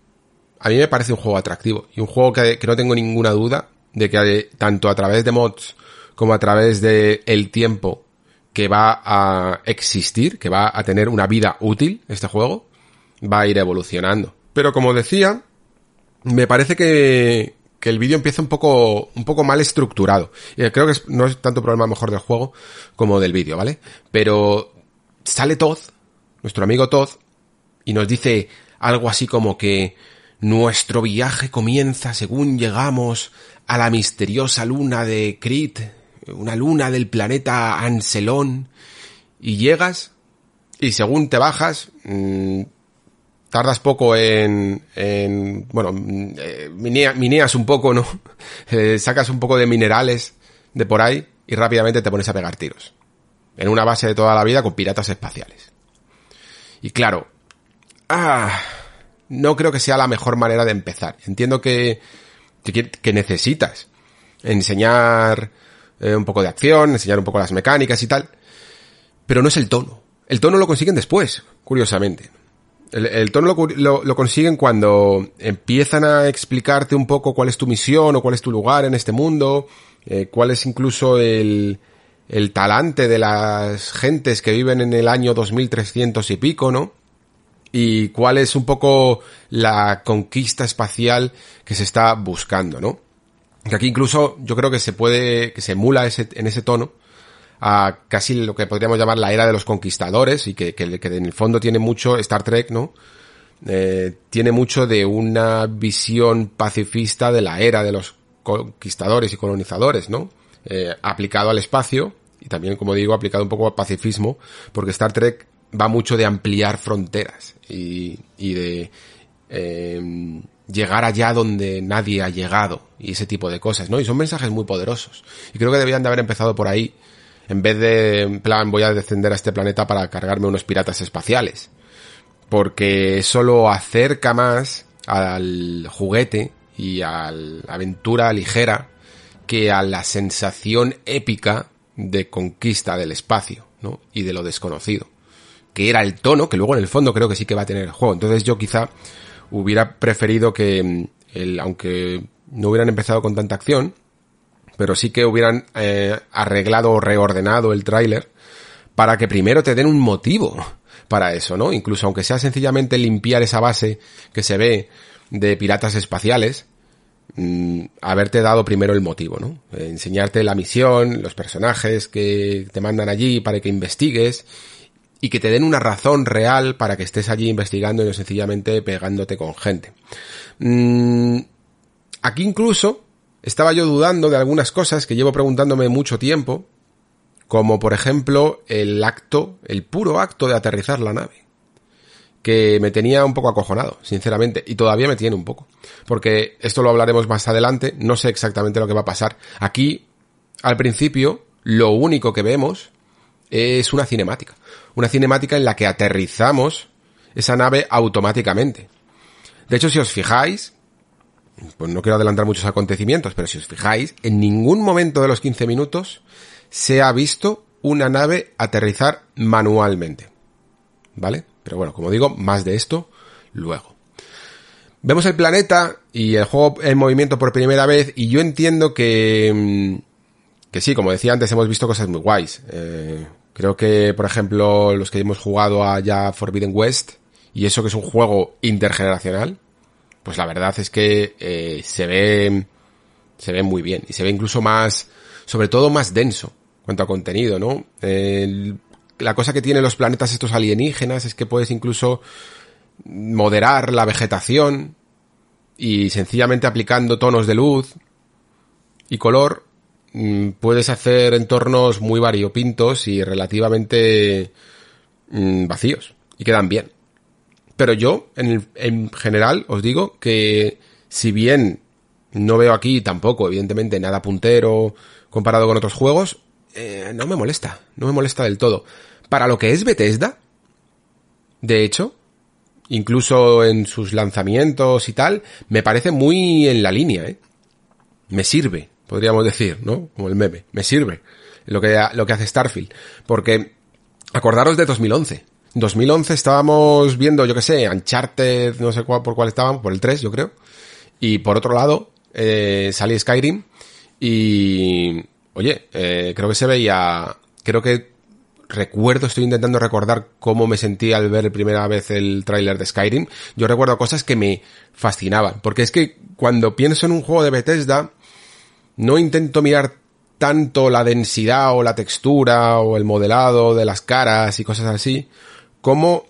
a mí me parece un juego atractivo y un juego que, que no tengo ninguna duda de que tanto a través de mods como a través de tiempo que va a existir, que va a tener una vida útil este juego, va a ir evolucionando. Pero como decía, me parece que, que el vídeo empieza un poco, un poco mal estructurado. Y creo que no es tanto problema mejor del juego como del vídeo, ¿vale? Pero sale Todd, nuestro amigo Todd, y nos dice algo así como que nuestro viaje comienza según llegamos a la misteriosa luna de Crit, una luna del planeta Anselón, y llegas, y según te bajas, mmm, tardas poco en, en bueno, eh, mineas un poco, ¿no? Eh, sacas un poco de minerales de por ahí y rápidamente te pones a pegar tiros. En una base de toda la vida con piratas espaciales. Y claro, ah, no creo que sea la mejor manera de empezar. Entiendo que, que, necesitas enseñar eh, un poco de acción, enseñar un poco las mecánicas y tal, pero no es el tono. El tono lo consiguen después, curiosamente. El, tono lo, lo, lo, consiguen cuando empiezan a explicarte un poco cuál es tu misión o cuál es tu lugar en este mundo, eh, cuál es incluso el, el talante de las gentes que viven en el año 2300 y pico, ¿no? Y cuál es un poco la conquista espacial que se está buscando, ¿no? Que aquí incluso yo creo que se puede, que se emula ese, en ese tono, a casi lo que podríamos llamar la era de los conquistadores y que, que, que en el fondo tiene mucho Star Trek, ¿no? Eh, tiene mucho de una visión pacifista de la era de los conquistadores y colonizadores, ¿no? Eh, aplicado al espacio y también, como digo, aplicado un poco al pacifismo, porque Star Trek va mucho de ampliar fronteras y, y de eh, llegar allá donde nadie ha llegado y ese tipo de cosas, ¿no? Y son mensajes muy poderosos. Y creo que debían de haber empezado por ahí en vez de, en plan, voy a descender a este planeta para cargarme unos piratas espaciales. Porque eso lo acerca más al juguete y a la aventura ligera que a la sensación épica de conquista del espacio, ¿no? Y de lo desconocido. Que era el tono, que luego en el fondo creo que sí que va a tener el juego. Entonces yo quizá hubiera preferido que, mm, el, aunque no hubieran empezado con tanta acción, pero sí que hubieran eh, arreglado o reordenado el tráiler para que primero te den un motivo para eso, ¿no? Incluso aunque sea sencillamente limpiar esa base que se ve de piratas espaciales, mmm, haberte dado primero el motivo, ¿no? Enseñarte la misión, los personajes que te mandan allí para que investigues y que te den una razón real para que estés allí investigando y no sencillamente pegándote con gente. Mm, aquí incluso estaba yo dudando de algunas cosas que llevo preguntándome mucho tiempo, como por ejemplo el acto, el puro acto de aterrizar la nave, que me tenía un poco acojonado, sinceramente, y todavía me tiene un poco, porque esto lo hablaremos más adelante, no sé exactamente lo que va a pasar. Aquí, al principio, lo único que vemos es una cinemática, una cinemática en la que aterrizamos esa nave automáticamente. De hecho, si os fijáis, pues no quiero adelantar muchos acontecimientos, pero si os fijáis, en ningún momento de los 15 minutos se ha visto una nave aterrizar manualmente. ¿vale? Pero bueno, como digo, más de esto luego. Vemos el planeta y el juego en movimiento por primera vez y yo entiendo que... mm, Que sí, como decía antes, hemos visto cosas muy guays. Eh, creo que, por ejemplo, los que hemos jugado a ya Forbidden West, y eso que es un juego intergeneracional, pues la verdad es que eh, se ve se ve muy bien. Y se ve incluso más sobre todo más denso en cuanto a contenido no la cosa que tienen los planetas estos alienígenas es que puedes incluso moderar la vegetación y sencillamente aplicando tonos de luz y color mm, puedes hacer entornos muy variopintos y relativamente mm, vacíos y quedan bien pero yo, en, el- en general, os digo que si bien no veo aquí tampoco, evidentemente, nada puntero comparado con otros juegos, eh, no me molesta, no me molesta del todo. Para lo que es Bethesda, de hecho, incluso en sus lanzamientos y tal, me parece muy en la línea, ¿eh? Me sirve, podríamos decir, ¿no? Como el meme, me sirve lo que, lo que hace Starfield. Porque, acordaros de 2011. 2011 estábamos viendo, yo que sé, Uncharted, no sé cuál, por cuál estábamos, por el 3, yo creo. Y por otro lado, eh, salí Skyrim y, oye, eh, creo que se veía, creo que recuerdo, estoy intentando recordar cómo me sentí al ver primera vez el tráiler de Skyrim. Yo recuerdo cosas que me fascinaban, porque es que cuando pienso en un juego de Bethesda, no intento mirar tanto la densidad o la textura o el modelado de las caras y cosas así, como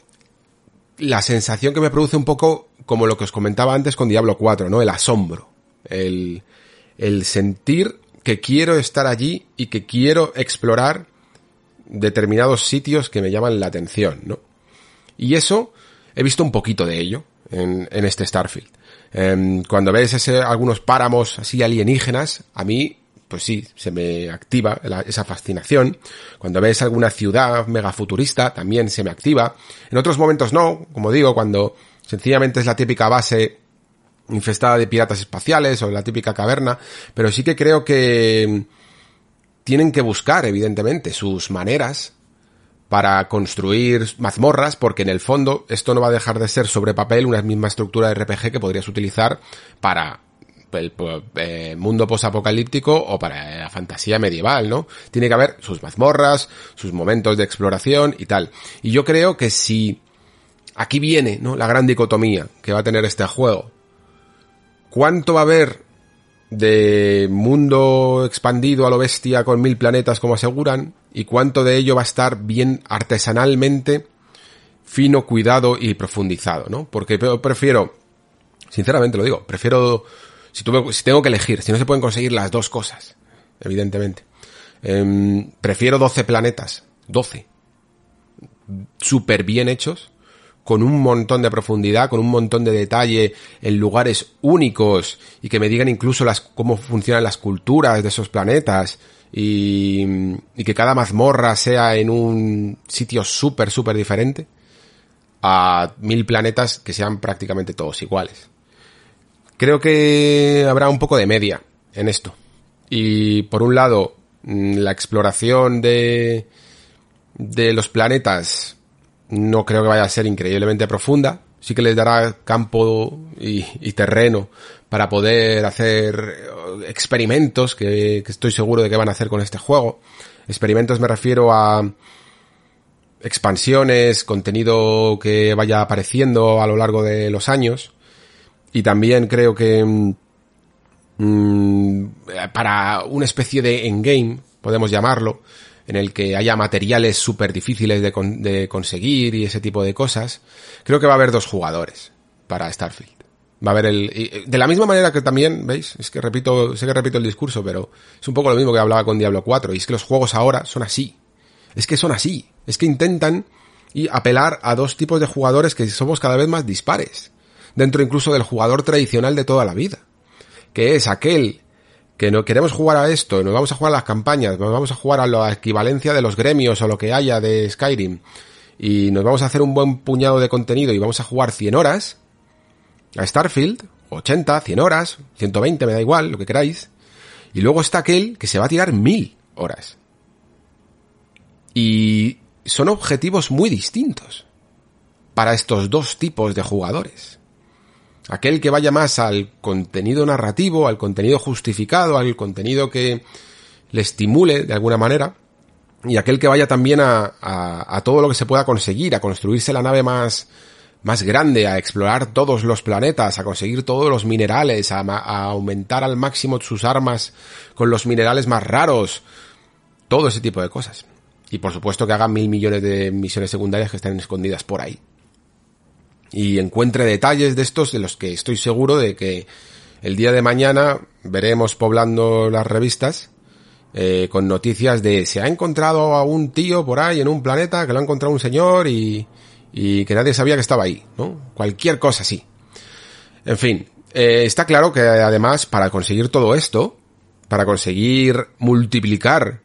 la sensación que me produce un poco como lo que os comentaba antes con Diablo 4, ¿no? El asombro, el, el sentir que quiero estar allí y que quiero explorar determinados sitios que me llaman la atención, ¿no? Y eso, he visto un poquito de ello en, en este Starfield. Em, cuando ves ese, algunos páramos así alienígenas, a mí, pues sí, se me activa esa fascinación. Cuando ves alguna ciudad megafuturista, también se me activa. En otros momentos no, como digo, cuando sencillamente es la típica base infestada de piratas espaciales o la típica caverna, pero sí que creo que tienen que buscar, evidentemente, sus maneras para construir mazmorras, porque en el fondo esto no va a dejar de ser sobre papel una misma estructura de RPG que podrías utilizar para el eh, mundo posapocalíptico o para la fantasía medieval, ¿no? Tiene que haber sus mazmorras, sus momentos de exploración y tal. Y yo creo que si aquí viene, ¿no? La gran dicotomía que va a tener este juego. ¿Cuánto va a haber de mundo expandido a lo bestia con mil planetas como aseguran y cuánto de ello va a estar bien artesanalmente fino, cuidado y profundizado, ¿no? Porque prefiero, sinceramente lo digo, prefiero, si, tuve- si tengo que elegir, si no se pueden conseguir las dos cosas, evidentemente, em, prefiero 12 planetas, 12, súper bien hechos, con un montón de profundidad, con un montón de detalle en lugares únicos y que me digan incluso las, cómo funcionan las culturas de esos planetas y, y que cada mazmorra sea en un sitio súper, súper diferente a mil planetas que sean prácticamente todos iguales. Creo que habrá un poco de media en esto. Y por un lado, mm, la exploración de, de los planetas no creo que vaya a ser increíblemente profunda. Sí que les dará campo y, terreno para poder hacer eh, experimentos que, que estoy seguro de que van a hacer con este juego. Experimentos me refiero a expansiones, contenido que vaya apareciendo a lo largo de los años. Y también creo que mm, mm, para una especie de endgame, podemos llamarlo, en el que haya materiales súper difíciles de, con- de conseguir y ese tipo de cosas, creo que va a haber dos jugadores para Starfield. Va a haber el... y- De la misma manera que también, ¿veis? Es que repito, sé que repito el discurso, pero es un poco lo mismo que hablaba con Diablo 4, y es que los juegos ahora son así. Es que son así. Es que intentan y apelar a dos tipos de jugadores que somos cada vez más dispares. Dentro incluso del jugador tradicional de toda la vida. Que es aquel que no queremos jugar a esto, nos vamos a jugar a las campañas, nos vamos a jugar a la equivalencia de los gremios o lo que haya de Skyrim, y nos vamos a hacer un buen puñado de contenido y vamos a jugar 100 horas a Starfield, 80, 100 horas, 120, me da igual, lo que queráis, y luego está aquel que se va a tirar 1000 horas. Y son objetivos muy distintos. para estos dos tipos de jugadores. Aquel que vaya más al contenido narrativo, al contenido justificado, al contenido que le estimule de alguna manera, y aquel que vaya también a, todo lo que se pueda conseguir, a construirse la nave más, más grande, a explorar todos los planetas, a conseguir todos los minerales, a, aumentar al máximo sus armas con los minerales más raros, todo ese tipo de cosas. Y por supuesto que haga mil millones de misiones secundarias que están escondidas por ahí. Y encuentre detalles de estos de los que estoy seguro de que el día de mañana veremos poblando las revistas eh, con noticias de se ha encontrado a un tío por ahí en un planeta que lo ha encontrado un señor y, y que nadie sabía que estaba ahí, ¿no? Cualquier cosa así. En fin, eh, está claro que además para conseguir todo esto, para conseguir multiplicar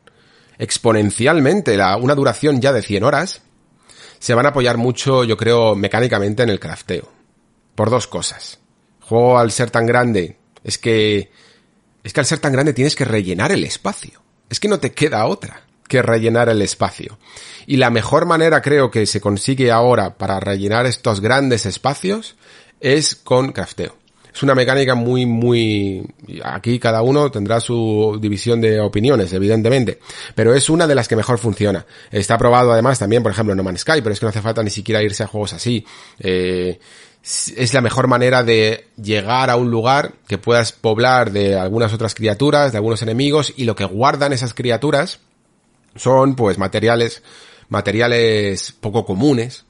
exponencialmente la, una duración ya de 100 horas, se van a apoyar mucho, yo creo, mecánicamente en el crafteo. Por dos cosas. Juego al ser tan grande, es que, es que al ser tan grande tienes que rellenar el espacio. Es que no te queda otra que rellenar el espacio. Y la mejor manera creo que se consigue ahora para rellenar estos grandes espacios es con crafteo. Es una mecánica muy, muy... Aquí cada uno tendrá su división de opiniones, evidentemente. Pero es una de las que mejor funciona. Está probado además también, por ejemplo, en No Man's Sky, pero es que no hace falta ni siquiera irse a juegos así. Eh, es la mejor manera de llegar a un lugar que puedas poblar de algunas otras criaturas, de algunos enemigos, y lo que guardan esas criaturas son, pues, materiales, materiales poco comunes,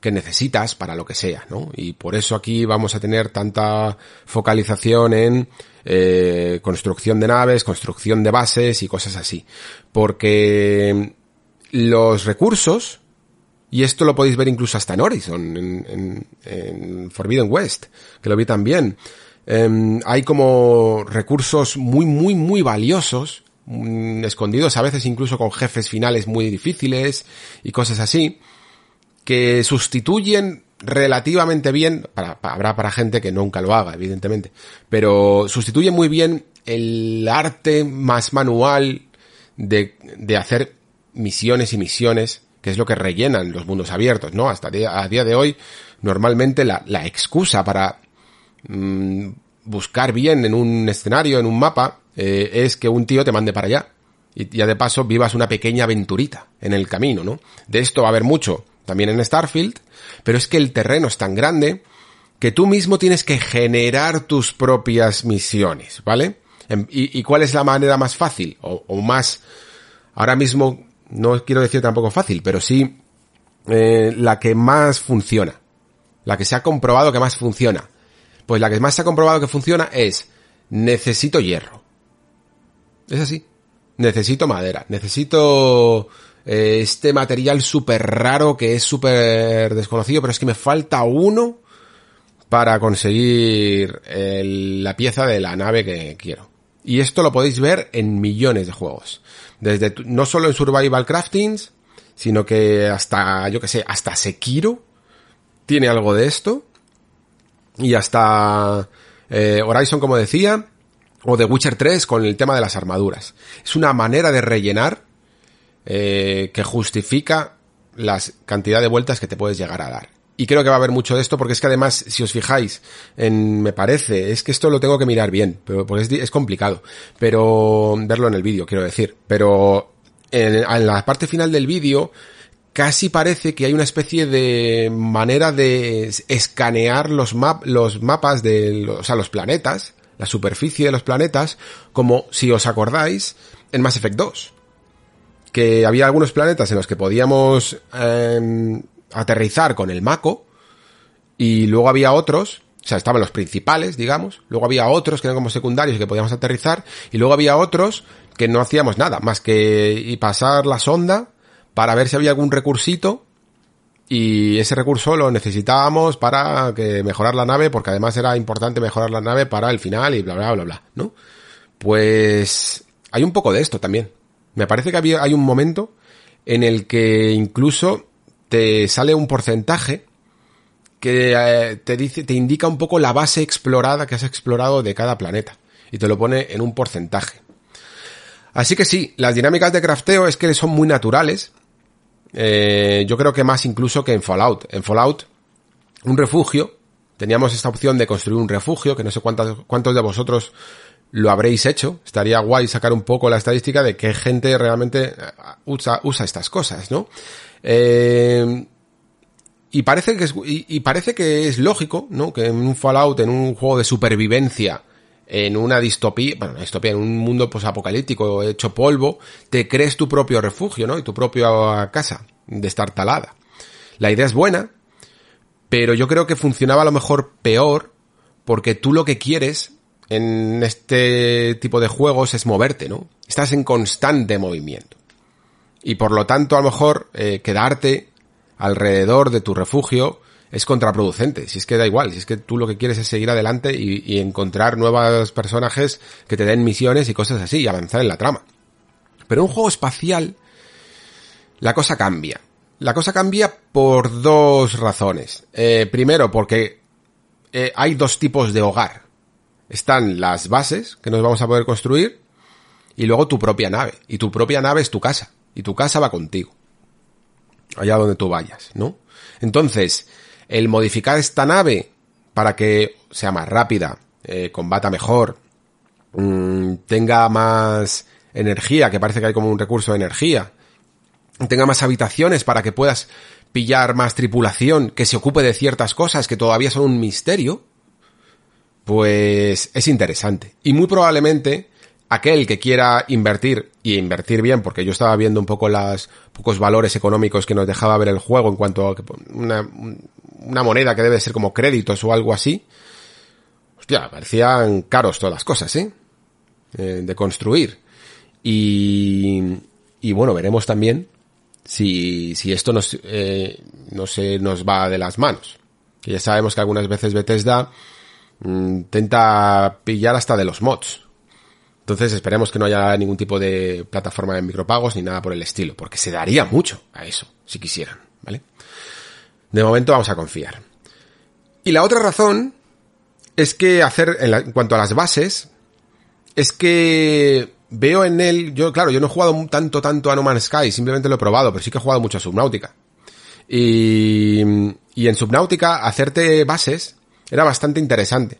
que necesitas para lo que sea, ¿no? Y por eso aquí vamos a tener tanta focalización en eh, construcción de naves, construcción de bases y cosas así. Porque los recursos, y esto lo podéis ver incluso hasta en Horizon, en, en, en Forbidden West, que lo vi también, eh, hay como recursos muy, muy, muy valiosos, mmm, escondidos a veces incluso con jefes finales muy difíciles y cosas así, que sustituyen relativamente bien, para, habrá para gente que nunca lo haga, evidentemente, pero sustituyen muy bien el arte más manual de, de hacer misiones y misiones, que es lo que rellenan los mundos abiertos, ¿no? Hasta día, a día de hoy, normalmente la, excusa para mmm, buscar bien en un escenario, en un mapa, eh, es que un tío te mande para allá. Y ya de paso vivas una pequeña aventurita en el camino, ¿no? De esto va a haber mucho también en Starfield, pero es que el terreno es tan grande que tú mismo tienes que generar tus propias misiones, ¿vale? ¿Y, y cuál es la manera más fácil? O, o, más, ahora mismo, no quiero decir tampoco fácil, pero sí eh, la que más funciona. La que se ha comprobado que más funciona. Pues la que más se ha comprobado que funciona es, necesito hierro. Es así. Necesito madera. Necesito eh, este material súper raro que es súper desconocido, pero es que me falta uno para conseguir el, la pieza de la nave que quiero. Y esto lo podéis ver en millones de juegos. Desde, no solo en Survival Craftings, sino que hasta, yo que sé, hasta Sekiro tiene algo de esto. Y hasta eh, Horizon, como decía, o The Witcher 3 con el tema de las armaduras. Es una manera de rellenar eh, que justifica la cantidad de vueltas que te puedes llegar a dar. Y creo que va a haber mucho de esto porque es que además, si os fijáis, en, me parece, es que esto lo tengo que mirar bien, pero porque es, complicado, pero verlo en el vídeo, quiero decir. Pero en, la parte final del vídeo, casi parece que hay una especie de manera de escanear los, map, los mapas de, los, los planetas, la superficie de los planetas, como si os acordáis, en Mass Effect 2 que había algunos planetas en los que podíamos eh, aterrizar con el Mako y luego había otros, o sea, estaban los principales, digamos, luego había otros que eran como secundarios que podíamos aterrizar y luego había otros que no hacíamos nada más que pasar la sonda para ver si había algún recursito y ese recurso lo necesitábamos para que mejorar la nave porque además era importante mejorar la nave para el final y bla bla bla bla, ¿no? Pues hay un poco de esto también. Me parece que había, hay un momento en el que incluso te sale un porcentaje que eh, te dice, te indica un poco la base explorada que has explorado de cada planeta. Y te lo pone en un porcentaje. Así que sí, las dinámicas de crafteo es que son muy naturales. Eh, yo creo que más incluso que en Fallout. En Fallout un refugio, teníamos esta opción de construir un refugio, que no sé cuántos, cuántos de vosotros lo habréis hecho. Estaría guay sacar un poco la estadística de qué gente realmente eh, usa, usa estas cosas, ¿no? Eh, y parece que es, y, parece que es lógico, ¿no? Que en un Fallout, en un juego de supervivencia, en una distopía, bueno, una distopía, en un mundo posapocalíptico hecho polvo, te crees tu propio refugio, ¿no? Y tu propia casa de estar talada. La idea es buena, pero yo creo que funcionaba a lo mejor peor porque tú lo que quieres en este tipo de juegos es moverte, ¿no? Estás en constante movimiento. Y por lo tanto, a lo mejor, eh, quedarte alrededor de tu refugio es contraproducente. Si es que da igual, si es que tú lo que quieres es seguir adelante y, encontrar nuevos personajes que te den misiones y cosas así y avanzar en la trama. Pero en un juego espacial, la cosa cambia. La cosa cambia por dos razones. Eh, primero, porque eh, hay dos tipos de hogar. Están las bases que nos vamos a poder construir y luego tu propia nave. Y tu propia nave es tu casa. Y tu casa va contigo allá donde tú vayas, ¿no? Entonces, el modificar esta nave para que sea más rápida, eh, combata mejor, mm, tenga más energía, que parece que hay como un recurso de energía, tenga más habitaciones para que puedas pillar más tripulación que se ocupe de ciertas cosas que todavía son un misterio, pues es interesante. Y muy probablemente aquel que quiera invertir y invertir bien, porque yo estaba viendo un poco los pocos valores económicos que nos dejaba ver el juego en cuanto a una, una moneda que debe ser como créditos o algo así. Hostia, parecían caros todas las cosas, ¿eh? eh de construir. Y, y bueno, veremos también si, si esto nos, eh, no se nos va de las manos. Que ya sabemos que algunas veces Bethesda intenta pillar hasta de los mods entonces esperemos que no haya ningún tipo de plataforma de micropagos ni nada por el estilo, porque se daría mucho a eso, si quisieran, ¿vale? De momento vamos a confiar. Y la otra razón es que hacer, en, cuanto a las bases, es que veo en él, yo claro, yo no he jugado tanto, tanto a No Man's Sky, simplemente lo he probado, pero sí que he jugado mucho a Subnautica. Y, y en Subnautica hacerte bases era bastante interesante.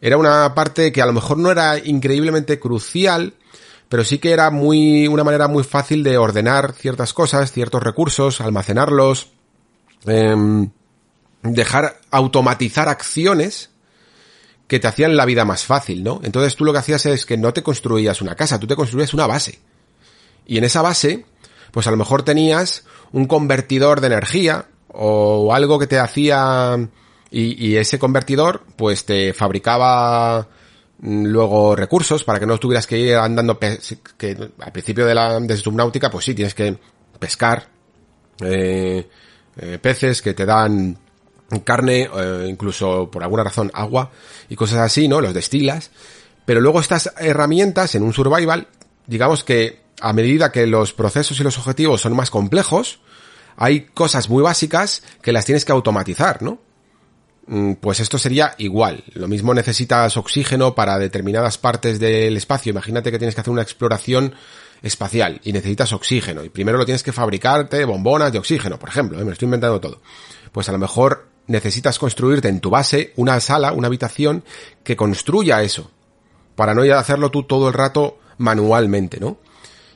Era una parte que a lo mejor no era increíblemente crucial, pero sí que era muy, una manera muy fácil de ordenar ciertas cosas, ciertos recursos, almacenarlos, em, dejar automatizar acciones que te hacían la vida más fácil, ¿no? Entonces tú lo que hacías es que no te construías una casa, tú te construías una base. Y en esa base, pues a lo mejor tenías un convertidor de energía o algo que te hacía y, ese convertidor, pues te fabricaba mm, luego recursos para que no tuvieras que ir andando que al principio de la de subnáutica pues sí tienes que pescar eh, eh, peces que te dan carne eh, incluso por alguna razón agua y cosas así no los destilas. Pero luego estas herramientas en un survival digamos que a medida que los procesos y los objetivos son más complejos hay cosas muy básicas que las tienes que automatizar no pues esto sería igual. Lo mismo necesitas oxígeno para determinadas partes del espacio. Imagínate que tienes que hacer una exploración espacial y necesitas oxígeno y primero lo tienes que fabricarte bombonas de oxígeno, por ejemplo, ¿eh? me estoy inventando todo. Pues a lo mejor necesitas construirte en tu base una sala, una habitación que construya eso para no ir a hacerlo tú todo el rato manualmente, ¿no?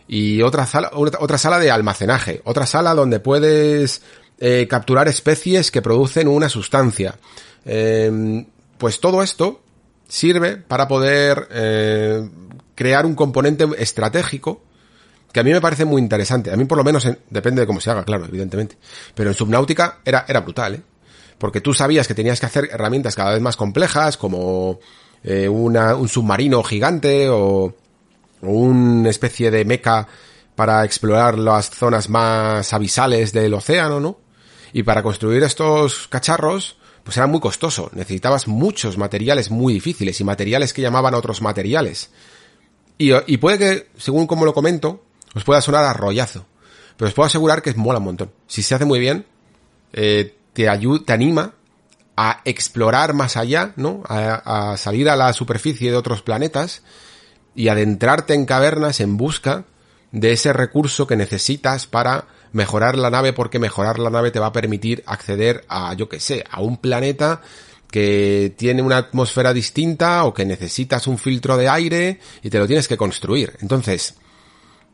Y otra sala, otra sala de almacenaje, otra sala donde puedes eh, capturar especies que producen una sustancia. Em, pues todo esto sirve para poder eh, crear un componente estratégico que a mí me parece muy interesante. A mí por lo menos depende de cómo se haga, claro, evidentemente. Pero en Subnautica era, era brutal, ¿eh? Porque tú sabías que tenías que hacer herramientas cada vez más complejas, como eh, una, un submarino gigante o, o una especie de meca para explorar las zonas más abisales del océano, ¿no? Y para construir estos cacharros, pues era muy costoso. Necesitabas muchos materiales muy difíciles y materiales que llamaban otros materiales. Y, puede que, según como lo comento, os pueda sonar a rollazo. Pero os puedo asegurar que mola un montón. Si se hace muy bien, eh, te ayuda, te anima a explorar más allá, ¿no? A, a, salir a la superficie de otros planetas y adentrarte en cavernas en busca de ese recurso que necesitas para mejorar la nave porque mejorar la nave te va a permitir acceder a, yo que sé, a un planeta que tiene una atmósfera distinta o que necesitas un filtro de aire y te lo tienes que construir. Entonces,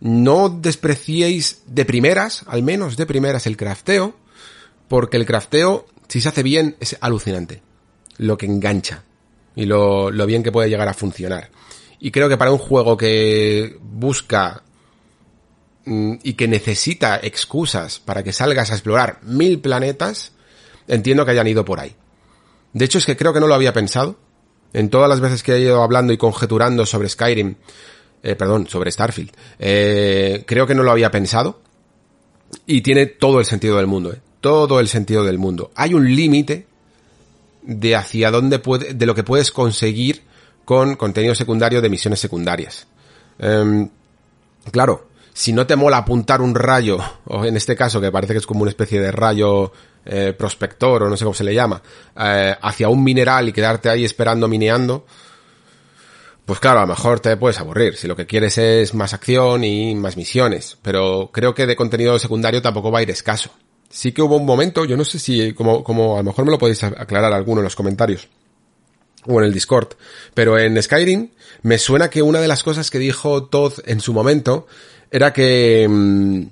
no despreciéis de primeras, al menos de primeras, el crafteo, porque el crafteo, si se hace bien, es alucinante. Lo que engancha y lo, lo bien que puede llegar a funcionar. Y creo que para un juego que busca y que necesita excusas para que salgas a explorar mil planetas, entiendo que hayan ido por ahí. De hecho, es que creo que no lo había pensado. En todas las veces que he ido hablando y conjeturando sobre Skyrim, eh, perdón, sobre Starfield, eh, creo que no lo había pensado. Y tiene todo el sentido del mundo, eh. Todo el sentido del mundo. Hay un límite de hacia dónde puede, de lo que puedes conseguir con contenido secundario de misiones secundarias. Em, claro, si no te mola apuntar un rayo, o en este caso que parece que es como una especie de rayo eh, prospector o no sé cómo se le llama, eh, hacia un mineral y quedarte ahí esperando mineando, pues claro, a lo mejor te puedes aburrir, si lo que quieres es más acción y más misiones, pero creo que de contenido secundario tampoco va a ir escaso. Sí que hubo un momento, yo no sé si, como, como a lo mejor me lo podéis aclarar alguno en los comentarios, o en el Discord. Pero en Skyrim me suena que una de las cosas que dijo Todd en su momento era que, mm,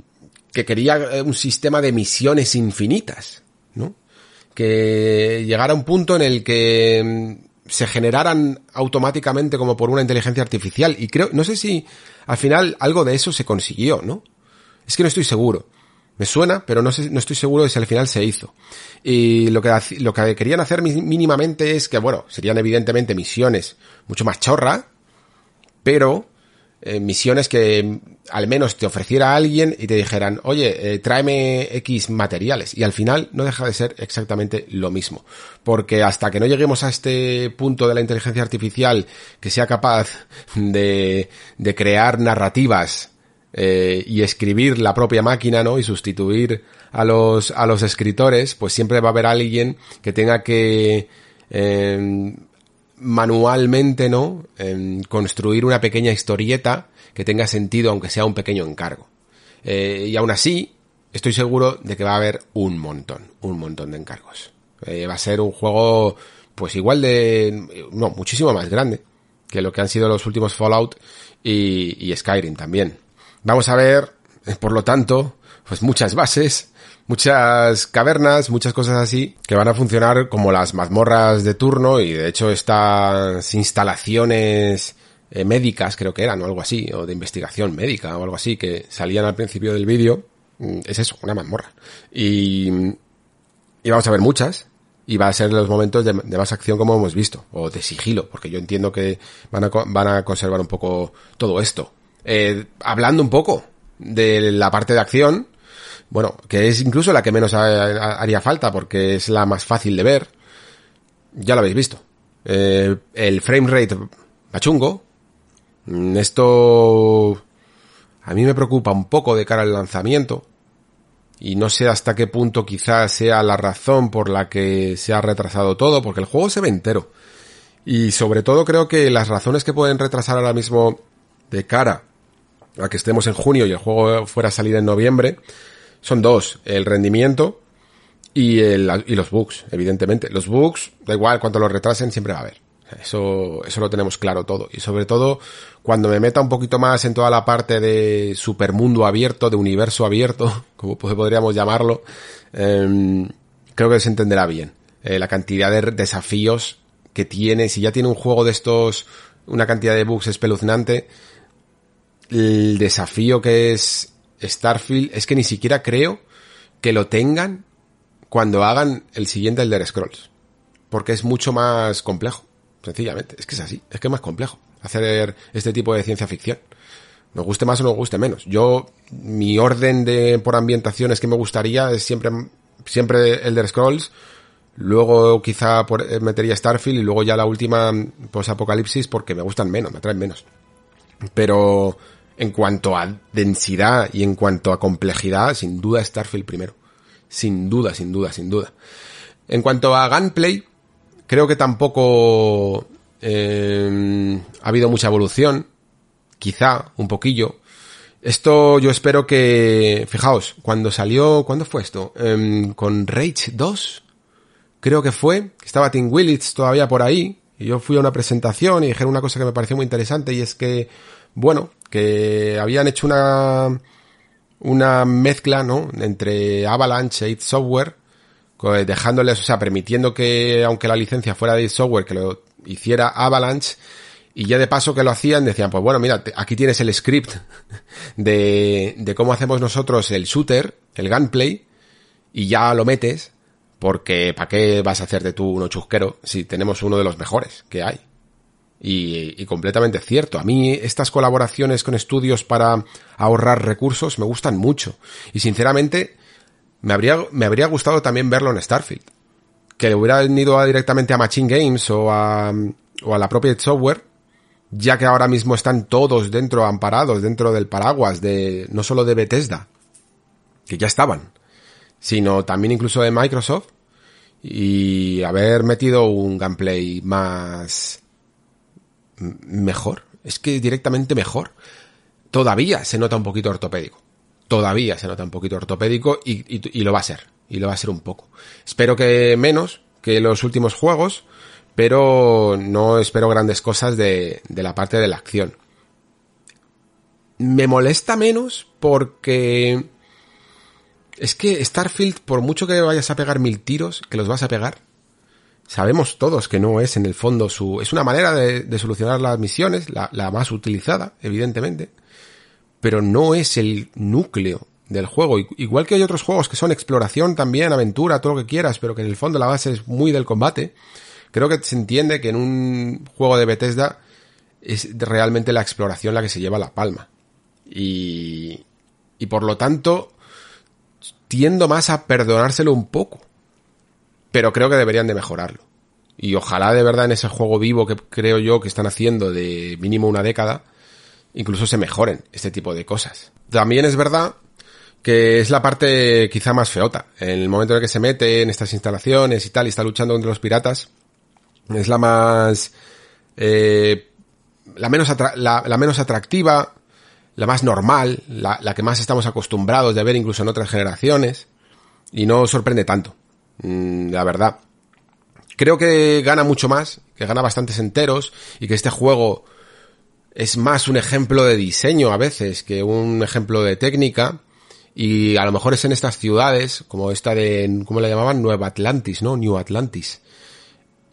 que quería eh, un sistema de misiones infinitas, ¿no? Que llegara un punto en el que mm, se generaran automáticamente como por una inteligencia artificial. Y creo, no sé si al final algo de eso se consiguió, ¿no? Es que no estoy seguro. Me suena, pero no, no estoy seguro de si al final se hizo. Y lo que, lo que querían hacer mínimamente es que, bueno, serían evidentemente misiones mucho más chorra, pero eh, misiones que al menos te ofreciera alguien y te dijeran, oye, eh, tráeme X materiales. Y al final no deja de ser exactamente lo mismo. Porque hasta que no lleguemos a este punto de la inteligencia artificial que sea capaz de, de crear narrativas eh, y escribir la propia máquina, ¿no? Y sustituir a los, a los escritores, pues siempre va a haber alguien que tenga que eh, manualmente, ¿no? Eh, construir una pequeña historieta que tenga sentido, aunque sea un pequeño encargo. Eh, y aún así, estoy seguro de que va a haber un montón, un montón de encargos. Eh, va a ser un juego, pues igual de, no, muchísimo más grande que lo que han sido los últimos Fallout y, Skyrim también. Vamos a ver, eh, por lo tanto, pues muchas bases, muchas cavernas, muchas cosas así, que van a funcionar como las mazmorras de turno y de hecho estas instalaciones eh, médicas creo que eran o algo así, o de investigación médica o algo así, que salían al principio del vídeo, mm, es eso, una mazmorra. Y, y vamos a ver muchas, y va a ser los momentos de, más acción como hemos visto, o de sigilo, porque yo entiendo que van a, van a conservar un poco todo esto. Eh, hablando un poco de la parte de acción, bueno, que es incluso la que menos haría falta porque es la más fácil de ver, ya lo habéis visto. Eh, el frame rate machungo, mm, esto a mí me preocupa un poco de cara al lanzamiento y no sé hasta qué punto quizás sea la razón por la que se ha retrasado todo, porque el juego se ve entero. Y sobre todo creo que las razones que pueden retrasar ahora mismo de cara a que estemos en junio y el juego fuera a salir en noviembre, son dos, el rendimiento y, el, y los bugs, evidentemente. Los bugs, da igual cuánto los retrasen, siempre va a haber. Eso, eso lo tenemos claro todo. Y sobre todo, cuando me meta un poquito más en toda la parte de supermundo abierto, de universo abierto, como podríamos llamarlo, em, creo que se entenderá bien. Eh, la cantidad de desafíos que tiene, si ya tiene un juego de estos, una cantidad de bugs espeluznante, el desafío que es Starfield es que ni siquiera creo que lo tengan cuando hagan el siguiente Elder Scrolls. Porque es mucho más complejo. Sencillamente. Es que es así. Es que es más complejo hacer este tipo de ciencia ficción. Nos guste más o nos guste menos. Yo, mi orden de, por ambientación es que me gustaría es siempre, siempre Elder Scrolls. Luego quizá eh, metería Starfield y luego ya la última, pues Apocalipsis porque me gustan menos, me atraen menos. Pero, en cuanto a densidad y en cuanto a complejidad, sin duda Starfield primero. Sin duda, sin duda, sin duda. En cuanto a gunplay, creo que tampoco eh, ha habido mucha evolución. Quizá un poquillo. Esto yo espero que, fijaos, cuando salió, ¿cuándo fue esto? Em, con Rage 2, creo que fue, estaba Tim Willits todavía por ahí, y yo fui a una presentación y dijeron una cosa que me pareció muy interesante y es que, bueno, que habían hecho una, una mezcla, ¿no? Entre Avalanche id Software, dejándoles, o sea, permitiendo que, aunque la licencia fuera de Software, que lo hiciera Avalanche, y ya de paso que lo hacían, decían, pues bueno, mira, aquí tienes el script de, de cómo hacemos nosotros el shooter, el gunplay, y ya lo metes, porque ¿para qué vas a hacerte tú uno chusquero si tenemos uno de los mejores que hay? Y, y, completamente cierto. A mí estas colaboraciones con estudios para ahorrar recursos me gustan mucho. Y sinceramente, me habría, me habría gustado también verlo en Starfield. Que hubieran ido directamente a Machine Games o a, o a la propia Software ya que ahora mismo están todos dentro, amparados dentro del paraguas de, no solo de Bethesda, que ya estaban, sino también incluso de Microsoft, y haber metido un gameplay más mejor, es que directamente mejor. Todavía se nota un poquito ortopédico. Todavía se nota un poquito ortopédico y, y, lo va a ser. Y lo va a ser un poco. Espero que menos que los últimos juegos, pero no espero grandes cosas de, de la parte de la acción. Me molesta menos porque es que Starfield, por mucho que vayas a pegar mil tiros, que los vas a pegar, sabemos todos que no es en el fondo su... Es una manera de, de solucionar las misiones, la, la, más utilizada, evidentemente, pero no es el núcleo del juego. Igual que hay otros juegos que son exploración también, aventura, todo lo que quieras, pero que en el fondo la base es muy del combate creo que se entiende que en un juego de Bethesda es realmente la exploración la que se lleva la palma. Y, y por lo tanto, tiendo más a perdonárselo un poco. Pero creo que deberían de mejorarlo. Y ojalá de verdad en ese juego vivo que creo yo que están haciendo de mínimo una década, incluso se mejoren este tipo de cosas. También es verdad que es la parte quizá más feota. En el momento en el que se mete en estas instalaciones y tal y está luchando contra los piratas, es la más, eh, la menos, la, menos atractiva, la más normal, la, la, que más estamos acostumbrados de ver incluso en otras generaciones, y no sorprende tanto, mm, la verdad. Creo que gana mucho más, que gana bastantes enteros, y que este juego es más un ejemplo de diseño a veces que un ejemplo de técnica, y a lo mejor es en estas ciudades, como esta de, ¿cómo le llamaban? Nueva Atlantis, ¿no? New Atlantis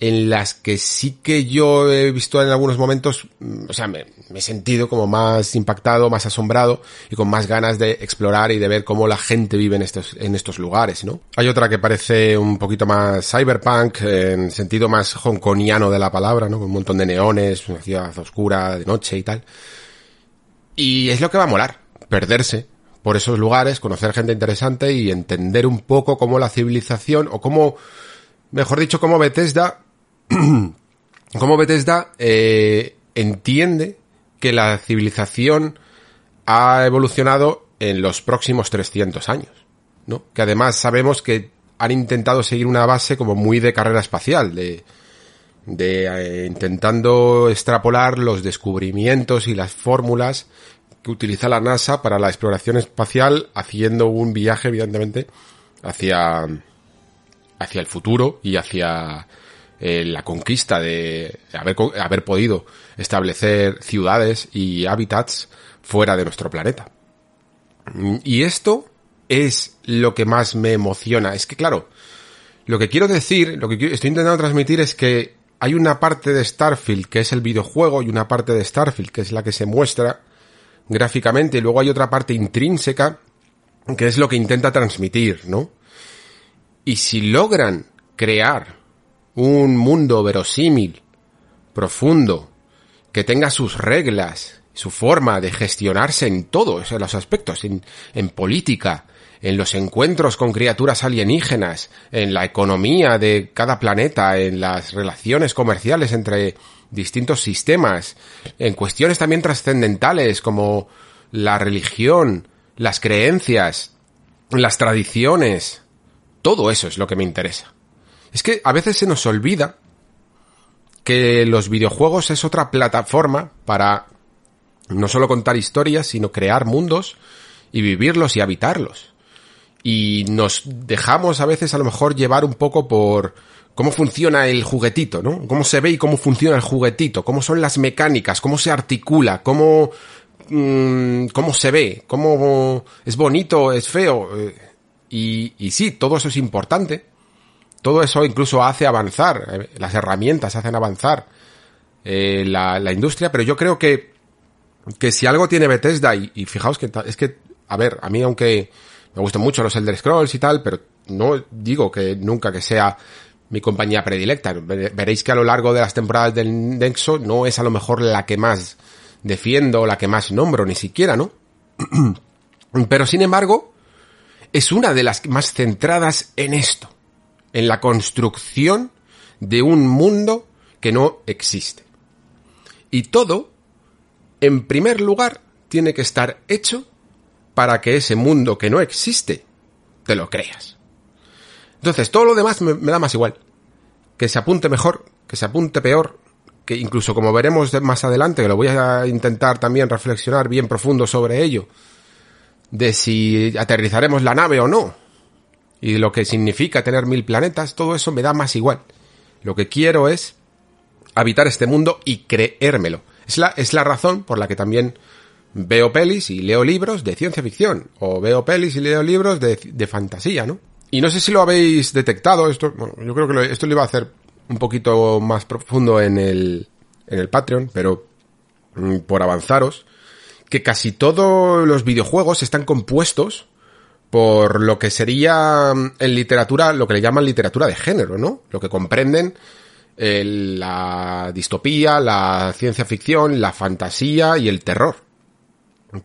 en las que sí que yo he visto en algunos momentos, mm, o sea, me, me, he sentido como más impactado, más asombrado y con más ganas de explorar y de ver cómo la gente vive en estos, en estos lugares, ¿no? Hay otra que parece un poquito más cyberpunk, en sentido más hongkoniano de la palabra, ¿no? Con un montón de neones, una ciudad oscura, de noche y tal. Y es lo que va a molar, perderse por esos lugares, conocer gente interesante y entender un poco cómo la civilización, o cómo, mejor dicho, cómo Bethesda como Bethesda eh, entiende que la civilización ha evolucionado en los próximos 300 años, ¿no? Que además sabemos que han intentado seguir una base como muy de carrera espacial, de, de eh, intentando extrapolar los descubrimientos y las fórmulas que utiliza la NASA para la exploración espacial, haciendo un viaje, evidentemente, hacia, hacia el futuro y hacia eh, la conquista de haber, haber podido establecer ciudades y hábitats fuera de nuestro planeta. Y esto es lo que más me emociona. Es que claro, lo que quiero decir, lo que estoy intentando transmitir es que hay una parte de Starfield que es el videojuego y una parte de Starfield que es la que se muestra gráficamente y luego hay otra parte intrínseca que es lo que intenta transmitir, ¿no? Y si logran crear un mundo verosímil, profundo, que tenga sus reglas, su forma de gestionarse en todos los aspectos, en, en, política, en los encuentros con criaturas alienígenas, en la economía de cada planeta, en las relaciones comerciales entre distintos sistemas, en cuestiones también trascendentales como la religión, las creencias, las tradiciones. Todo eso es lo que me interesa. Es que a veces se nos olvida que los videojuegos es otra plataforma para No solo contar historias, sino crear mundos y vivirlos y habitarlos. Y nos dejamos a veces a lo mejor llevar un poco por cómo funciona el juguetito, ¿no? Cómo se ve y cómo funciona el juguetito, cómo son las mecánicas, cómo se articula, cómo, mm, cómo se ve, cómo es bonito, es feo. eh, Y, y sí, todo eso es importante. Todo eso incluso hace avanzar, eh, las herramientas hacen avanzar eh, la, la industria, pero yo creo que, que si algo tiene Bethesda, y, y fijaos que es que, a ver, a mí aunque me gustan mucho los Elder Scrolls y tal, pero no digo que nunca que sea mi compañía predilecta. Veréis que a lo largo de las temporadas del Nexo no es a lo mejor la que más defiendo, la que más nombro, ni siquiera, ¿no? Pero sin embargo, es una de las más centradas en esto, en la construcción de un mundo que no existe. Y todo, en primer lugar, tiene que estar hecho para que ese mundo que no existe te lo creas. Entonces, todo lo demás me, da más igual. Que se apunte mejor, que se apunte peor, que incluso como veremos más adelante, que lo voy a intentar también reflexionar bien profundo sobre ello, de si aterrizaremos la nave o no, y lo que significa tener mil planetas, todo eso me da más igual. Lo que quiero es habitar este mundo y creérmelo. Es la, es la razón por la que también veo pelis y leo libros de ciencia ficción, o veo pelis y leo libros de, de fantasía, ¿no? Y no sé si lo habéis detectado, esto, bueno, yo creo que esto lo iba a hacer un poquito más profundo en el, en el Patreon, pero mm, por avanzaros, que casi todos los videojuegos están compuestos por lo que sería mm, en literatura, lo que le llaman literatura de género, ¿no? Lo que comprenden eh, la distopía, la ciencia ficción, la fantasía y el terror.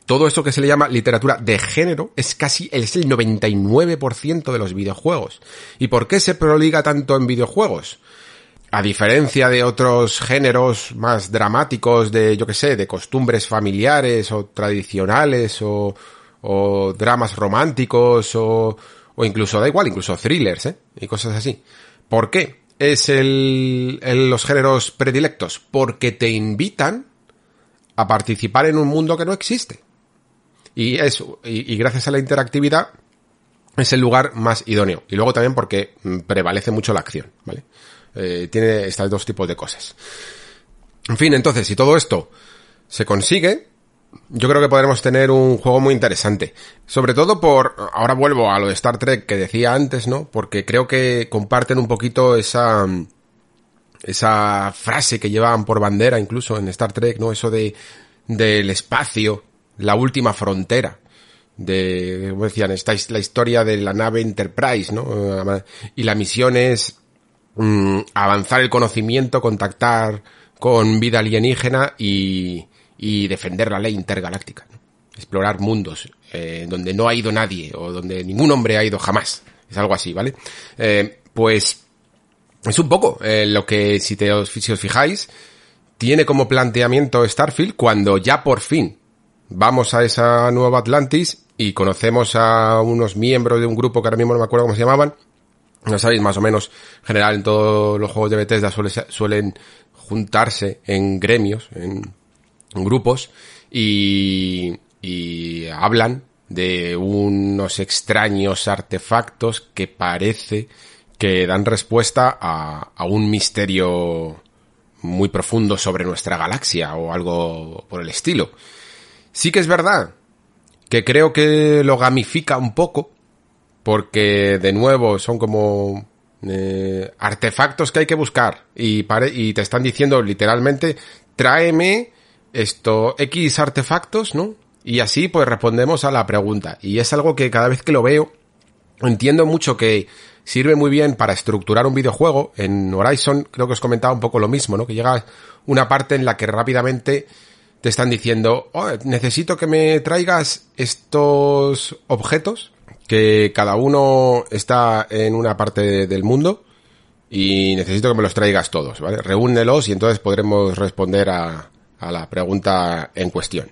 Todo eso que se le llama literatura de género es casi es el 99% de los videojuegos. ¿Y por qué se proliga tanto en videojuegos? A diferencia de otros géneros más dramáticos de, yo que sé, de costumbres familiares o tradicionales o, o dramas románticos o, o incluso, da igual, incluso thrillers, ¿eh? Y cosas así. ¿Por qué es el, el- los géneros predilectos? Porque te invitan a participar en un mundo que no existe. Y eso, y, y gracias a la interactividad es el lugar más idóneo. Y luego también porque mm, prevalece mucho la acción, ¿vale? Eh, tiene estos dos tipos de cosas. En fin, entonces, si todo esto se consigue, yo creo que podremos tener un juego muy interesante. Sobre todo por, ahora vuelvo a lo de Star Trek que decía antes, ¿no? Porque creo que comparten un poquito esa, esa frase que llevaban por bandera incluso en Star Trek, ¿no? Eso de, del espacio, la última frontera. De, como decían, esta es la historia de la nave Enterprise, ¿no? Y la misión es mm, avanzar el conocimiento, contactar con vida alienígena y, y defender la ley intergaláctica. ¿no? Explorar mundos eh, donde no ha ido nadie o donde ningún hombre ha ido jamás. Es algo así, ¿vale? Eh, pues es un poco eh, lo que, si, te, os- si fijáis, tiene como planteamiento Starfield cuando ya por fin vamos a esa nueva Atlantis y conocemos a unos miembros de un grupo que ahora mismo no me acuerdo cómo se llamaban. No sabéis, más o menos, en general en todos los juegos de Bethesda suele suelen juntarse en gremios, en grupos, y, y hablan de unos extraños artefactos que parece que dan respuesta a, a un misterio muy profundo sobre nuestra galaxia o algo por el estilo. Sí que es verdad que creo que lo gamifica un poco, porque de nuevo son como eh, artefactos que hay que buscar y, pare- y te están diciendo literalmente tráeme esto X artefactos, ¿no? Y así pues respondemos a la pregunta. Y es algo que cada vez que lo veo entiendo mucho que sirve muy bien para estructurar un videojuego. En Horizon creo que os comentaba un poco lo mismo, ¿no? Que llega una parte en la que rápidamente te están diciendo, "Oh, necesito que me traigas estos objetos, que cada uno está en una parte del mundo, y necesito que me los traigas todos, ¿vale? Reúnelos y entonces podremos responder a, a la pregunta en cuestión.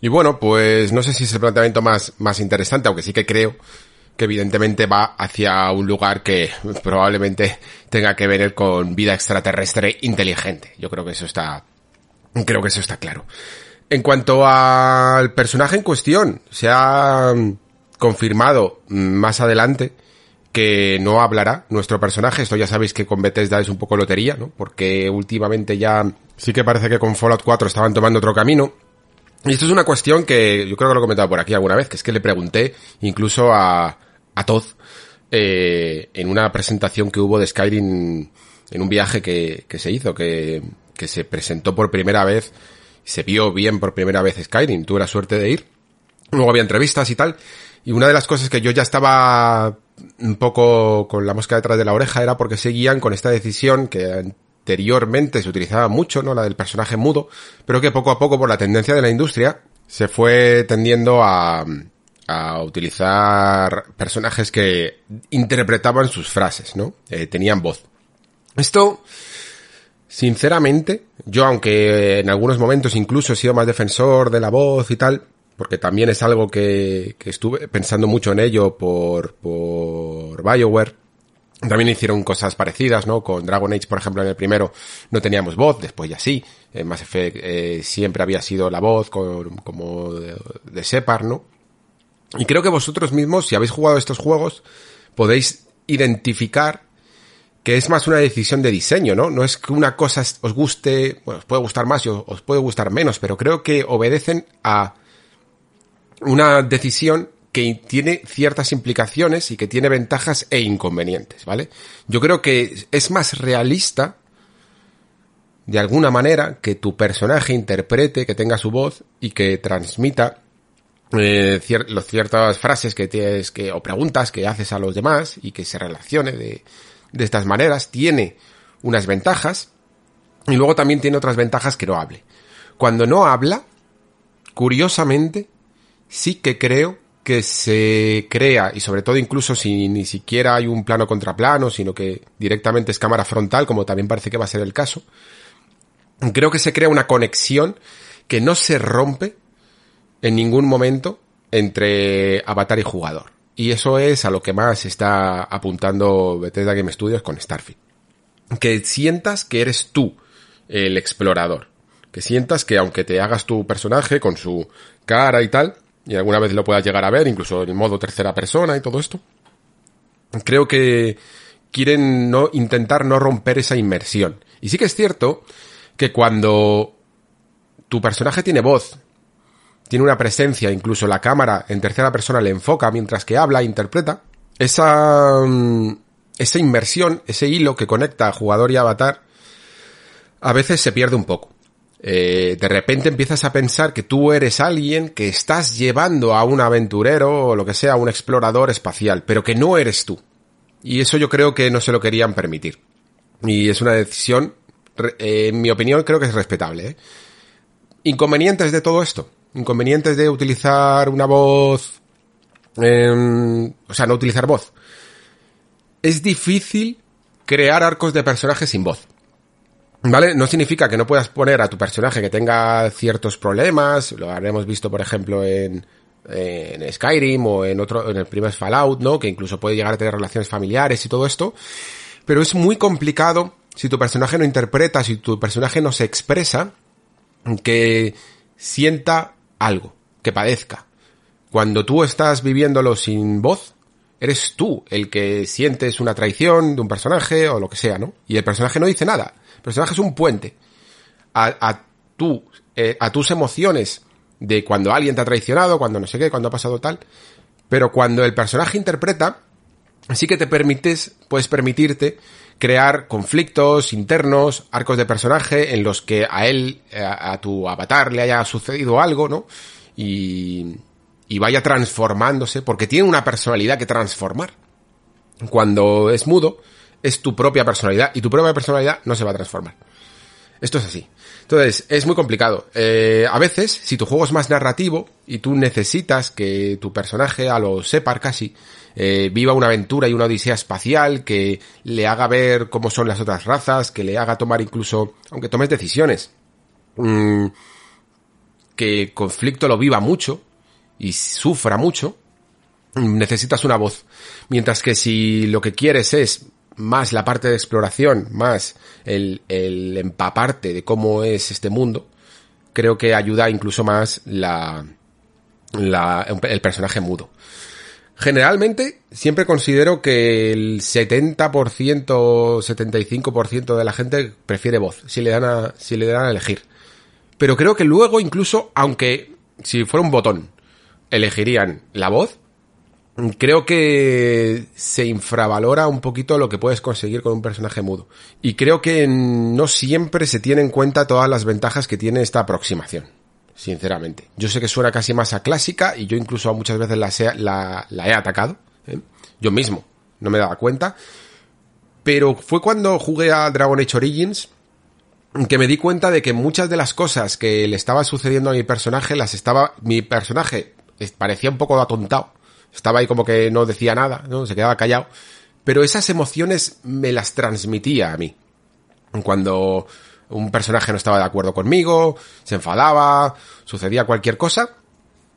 Y bueno, pues no sé si es el planteamiento más, más interesante, aunque sí que creo que evidentemente va hacia un lugar que probablemente tenga que ver con vida extraterrestre inteligente. Yo creo que eso está, creo que eso está claro. En cuanto al personaje en cuestión, se ha confirmado más adelante que no hablará nuestro personaje. Esto ya sabéis que con Bethesda es un poco lotería, ¿no? Porque últimamente ya sí que parece que con Fallout 4 estaban tomando otro camino. Y esto es una cuestión que yo creo que lo he comentado por aquí alguna vez, que es que le pregunté incluso a, a Todd eh, en una presentación que hubo de Skyrim en un viaje que, que se hizo, que, que se presentó por primera vez, se vio bien por primera vez Skyrim, tuve la suerte de ir. Luego había entrevistas y tal. Y una de las cosas que yo ya estaba un poco con la mosca detrás de la oreja era porque seguían con esta decisión que anteriormente se utilizaba mucho, ¿no? La del personaje mudo, pero que poco a poco por la tendencia de la industria se fue tendiendo a, a utilizar personajes que interpretaban sus frases, ¿no? Eh, tenían voz. Esto, sinceramente, yo aunque en algunos momentos incluso he sido más defensor de la voz y tal, porque también es algo que, que estuve pensando mucho en ello por, por Bioware, también hicieron cosas parecidas, ¿no? Con Dragon Age, por ejemplo, en el primero no teníamos voz, después ya sí. En Mass Effect eh, siempre había sido la voz como de, de Separ, ¿no? Y creo que vosotros mismos, si habéis jugado estos juegos, podéis identificar que es más una decisión de diseño, ¿no? No es que una cosa os guste, bueno, os puede gustar más y os puede gustar menos, pero creo que obedecen a una decisión que tiene ciertas implicaciones y que tiene ventajas e inconvenientes, ¿vale? Yo creo que es más realista, de alguna manera, que tu personaje interprete, que tenga su voz y que transmita eh, cier ciertas frases que tienes que, o preguntas que haces a los demás y que se relacione de estas maneras, tiene unas ventajas y luego también tiene otras ventajas que no hable. Cuando no habla, curiosamente, sí que creo que se crea, y sobre todo incluso si ni siquiera hay un plano contra plano, sino que directamente es cámara frontal, como también parece que va a ser el caso, creo que se crea una conexión que no se rompe en ningún momento entre avatar y jugador. Y eso es a lo que más está apuntando Bethesda Game Studios con Starfield. Que sientas que eres tú el explorador. Que sientas que aunque te hagas tu personaje con su cara y tal, y alguna vez lo puedas llegar a ver, incluso en modo tercera persona y todo esto. Creo que quieren no intentar no romper esa inmersión. Y sí que es cierto que cuando tu personaje tiene voz, tiene una presencia, incluso la cámara en tercera persona le enfoca mientras que habla, interpreta, esa mm, esa inmersión, ese hilo que conecta jugador y avatar, a veces se pierde un poco eh, de repente empiezas a pensar que tú eres alguien que estás llevando a un aventurero o lo que sea, un explorador espacial, pero que no eres tú. Y eso yo creo que no se lo querían permitir. Y es una decisión, eh, en mi opinión, creo que es respetable. ¿eh? Inconvenientes de todo esto. Inconvenientes de utilizar una voz. Eh, o sea, no utilizar voz. Es difícil crear arcos de personajes sin voz. ¿Vale? No significa que no puedas poner a tu personaje que tenga ciertos problemas, lo habremos visto por ejemplo en, en Skyrim o en otro, en el primer Fallout, ¿no? Que incluso puede llegar a tener relaciones familiares y todo esto. Pero es muy complicado si tu personaje no interpreta, si tu personaje no se expresa, que sienta algo, que padezca. Cuando tú estás viviéndolo sin voz, eres tú el que sientes una traición de un personaje o lo que sea, ¿no? Y el personaje no dice nada personaje es un puente a, eh, a tus emociones de cuando alguien te ha traicionado, cuando no sé qué, cuando ha pasado tal. Pero cuando el personaje interpreta, sí que te permites, puedes permitirte crear conflictos internos, arcos de personaje en los que a él, a, a tu avatar le haya sucedido algo, ¿no? Y, y vaya transformándose, porque tiene una personalidad que transformar. Cuando es mudo, es tu propia personalidad y tu propia personalidad no se va a transformar. Esto es así. Entonces, es muy complicado. Eh, a veces, si tu juego es más narrativo y tú necesitas que tu personaje, a lo separ casi, eh, viva una aventura y una odisea espacial, que le haga ver cómo son las otras razas, que le haga tomar incluso, aunque tomes decisiones, mmm, que el conflicto lo viva mucho y sufra mucho, necesitas una voz. Mientras que si lo que quieres es más la parte de exploración, más el, el empaparte de cómo es este mundo, creo que ayuda incluso más la, la, el personaje mudo. Generalmente, siempre considero que el 70%, 75% de la gente prefiere voz, si le dan a, si le dan a elegir. Pero creo que luego, incluso, aunque si fuera un botón, elegirían la voz, creo que se infravalora un poquito lo que puedes conseguir con un personaje mudo. Y creo que no siempre se tiene en cuenta todas las ventajas que tiene esta aproximación sinceramente. Yo sé que suena casi más a clásica y yo incluso muchas veces la, he atacado, ¿eh? yo mismo, no me daba cuenta. Pero fue cuando jugué a Dragon Age Origins que me di cuenta de que muchas de las cosas que le estaba sucediendo a mi personaje las estaba, mi personaje parecía un poco atontado, estaba ahí como que no decía nada, ¿no? se quedaba callado, pero esas emociones me las transmitía a mí. Cuando un personaje no estaba de acuerdo conmigo, se enfadaba, sucedía cualquier cosa,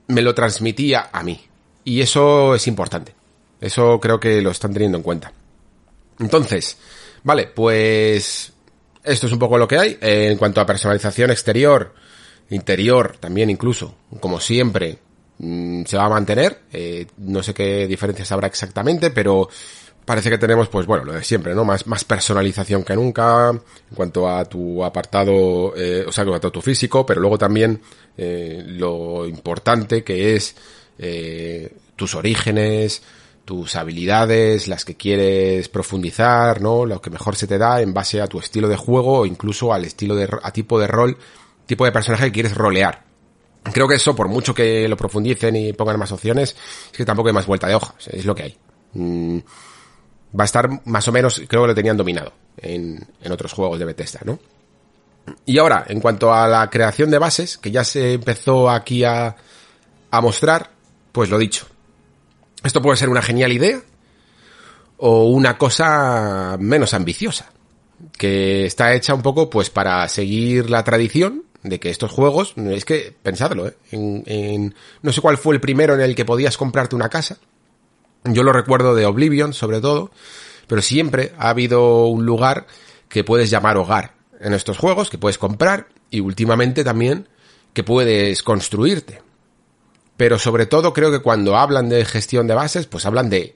me lo transmitía a mí. Y eso es importante. Eso creo que lo están teniendo en cuenta. Entonces, vale, pues esto es un poco lo que hay. En cuanto a personalización exterior, interior también incluso, como siempre, mm, se va a mantener. Eh, no sé qué diferencias habrá exactamente, pero parece que tenemos, pues bueno, lo de siempre, ¿no? Más, más personalización que nunca en cuanto a tu apartado, eh, o sea, en cuanto a tu físico, pero luego también eh, lo importante que es eh, tus orígenes, tus habilidades, las que quieres profundizar, ¿no? Lo que mejor se te da en base a tu estilo de juego o incluso al estilo de, a tipo de rol, tipo de personaje que quieres rolear. Creo que eso, por mucho que lo profundicen y pongan más opciones, es que tampoco hay más vuelta de hoja, es lo que hay. Mm, va a estar más o menos, creo que lo tenían dominado en, en otros juegos de Bethesda, ¿no? Y ahora, en cuanto a la creación de bases, que ya se empezó aquí a, a mostrar, pues lo dicho. Esto puede ser una genial idea o una cosa menos ambiciosa, que está hecha un poco pues para seguir la tradición de que estos juegos, es que pensadlo, ¿eh? en, no sé cuál fue el primero en el que podías comprarte una casa, yo lo recuerdo de Oblivion, sobre todo, pero siempre ha habido un lugar que puedes llamar hogar en estos juegos, que puedes comprar y últimamente también que puedes construirte. Pero sobre todo creo que cuando hablan de gestión de bases, pues hablan de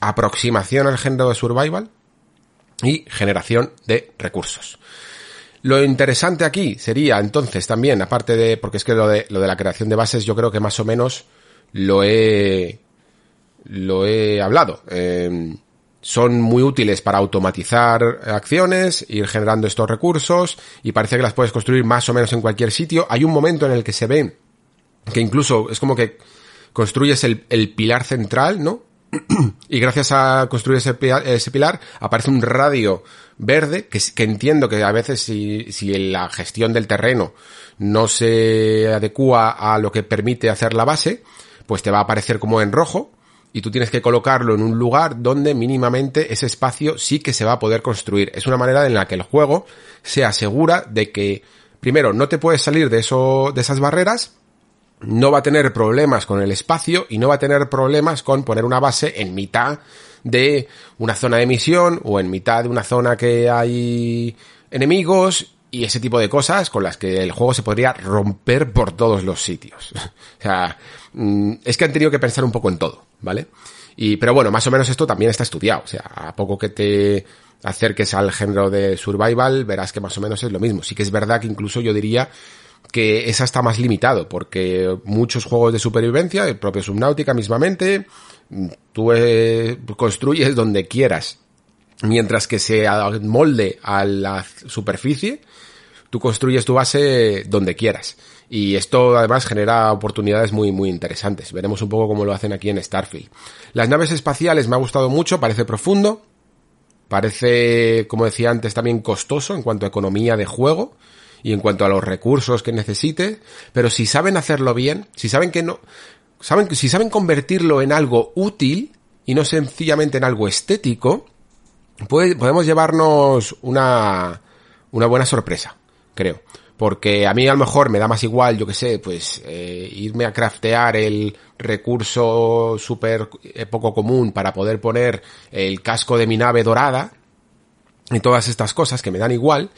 aproximación al género de survival y generación de recursos. Lo interesante aquí sería entonces también, aparte de, porque es que lo de, la creación de bases yo creo que más o menos lo he lo he hablado. Eh, son muy útiles para automatizar acciones, ir generando estos recursos y parece que las puedes construir más o menos en cualquier sitio. Hay un momento en el que se ve que incluso es como que construyes el, pilar central, ¿no? Y gracias a construir ese, pilar aparece un radio verde que, que entiendo que a veces si, si la gestión del terreno no se adecua a lo que permite hacer la base, pues te va a aparecer como en rojo y tú tienes que colocarlo en un lugar donde mínimamente ese espacio sí que se va a poder construir. Es una manera en la que el juego se asegura de que, primero, no te puedes salir de eso, de esas barreras, no va a tener problemas con el espacio y no va a tener problemas con poner una base en mitad de una zona de misión o en mitad de una zona que hay enemigos y ese tipo de cosas con las que el juego se podría romper por todos los sitios. o sea, mm, es que han tenido que pensar un poco en todo. ¿vale? Y, pero bueno, más o menos esto también está estudiado. O sea, a poco que te acerques al género de survival, verás que más o menos es lo mismo. Sí que es verdad que incluso yo diría que esa está más limitado, porque muchos juegos de supervivencia, el propio Subnautica mismamente, tú eh, construyes donde quieras. Mientras que se molde a la superficie, tú construyes tu base donde quieras. Y esto además genera oportunidades muy, muy interesantes. Veremos un poco cómo lo hacen aquí en Starfield. Las naves espaciales me ha gustado mucho, parece profundo. Parece, como decía antes, también costoso en cuanto a economía de juego y en cuanto a los recursos que necesite. Pero si saben hacerlo bien, si saben que no, saben, si saben convertirlo en algo útil y no sencillamente en algo estético, podemos llevarnos una, una buena sorpresa, creo porque a mí a lo mejor me da más igual, yo que sé, pues eh, irme a craftear el recurso súper eh, poco común para poder poner el casco de mi nave dorada y todas estas cosas que me dan igual,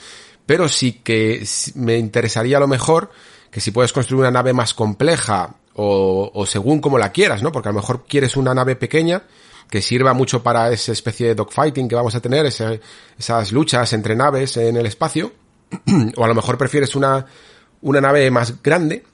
pero sí que me interesaría a lo mejor que si puedes construir una nave más compleja o, según como la quieras, ¿no? Porque a lo mejor quieres una nave pequeña que sirva mucho para esa especie de dogfighting que vamos a tener, esas luchas entre naves en el espacio, o a lo mejor prefieres una, una nave más grande,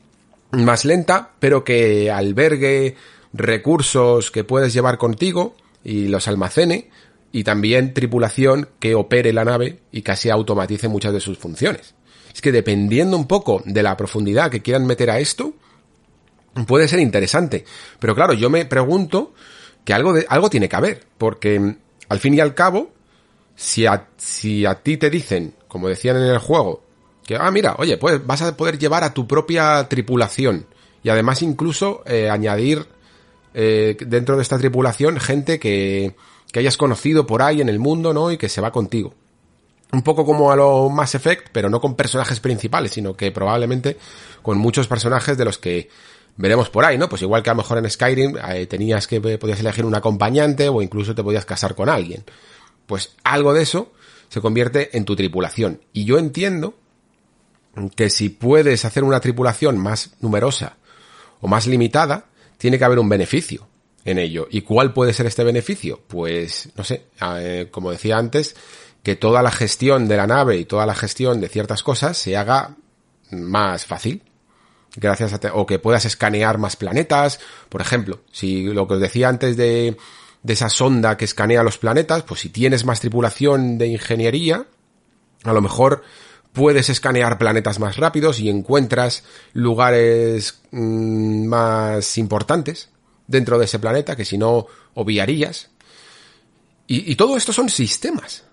más lenta, pero que albergue recursos que puedes llevar contigo y los almacene, y también tripulación que opere la nave y casi automatice muchas de sus funciones. Es que dependiendo un poco de la profundidad que quieran meter a esto, puede ser interesante. Pero claro, yo me pregunto que algo, de, algo tiene que haber, porque mm, al fin y al cabo, si a, si a ti te dicen, como decían en el juego, que, ah, mira, oye, pues vas a poder llevar a tu propia tripulación y además incluso eh, añadir eh, dentro de esta tripulación gente que, que hayas conocido por ahí en el mundo, ¿no? Y que se va contigo. Un poco como a lo Mass Effect, pero no con personajes principales, sino que probablemente con muchos personajes de los que veremos por ahí, ¿no? Pues igual que a lo mejor en Skyrim eh, tenías que eh, podías elegir un acompañante o incluso te podías casar con alguien. Pues algo de eso se convierte en tu tripulación. Y yo entiendo que si puedes hacer una tripulación más numerosa o más limitada, tiene que haber un beneficio en ello. ¿Y cuál puede ser este beneficio? Pues, no sé, eh, como decía antes, que toda la gestión de la nave y toda la gestión de ciertas cosas se haga más fácil gracias a o que puedas escanear más planetas, por ejemplo, si lo que os decía antes de, de esa sonda que escanea los planetas, pues si tienes más tripulación de ingeniería, a lo mejor puedes escanear planetas más rápidos y encuentras lugares mmm, más importantes dentro de ese planeta que si no obviarías. Y, todo esto son sistemas.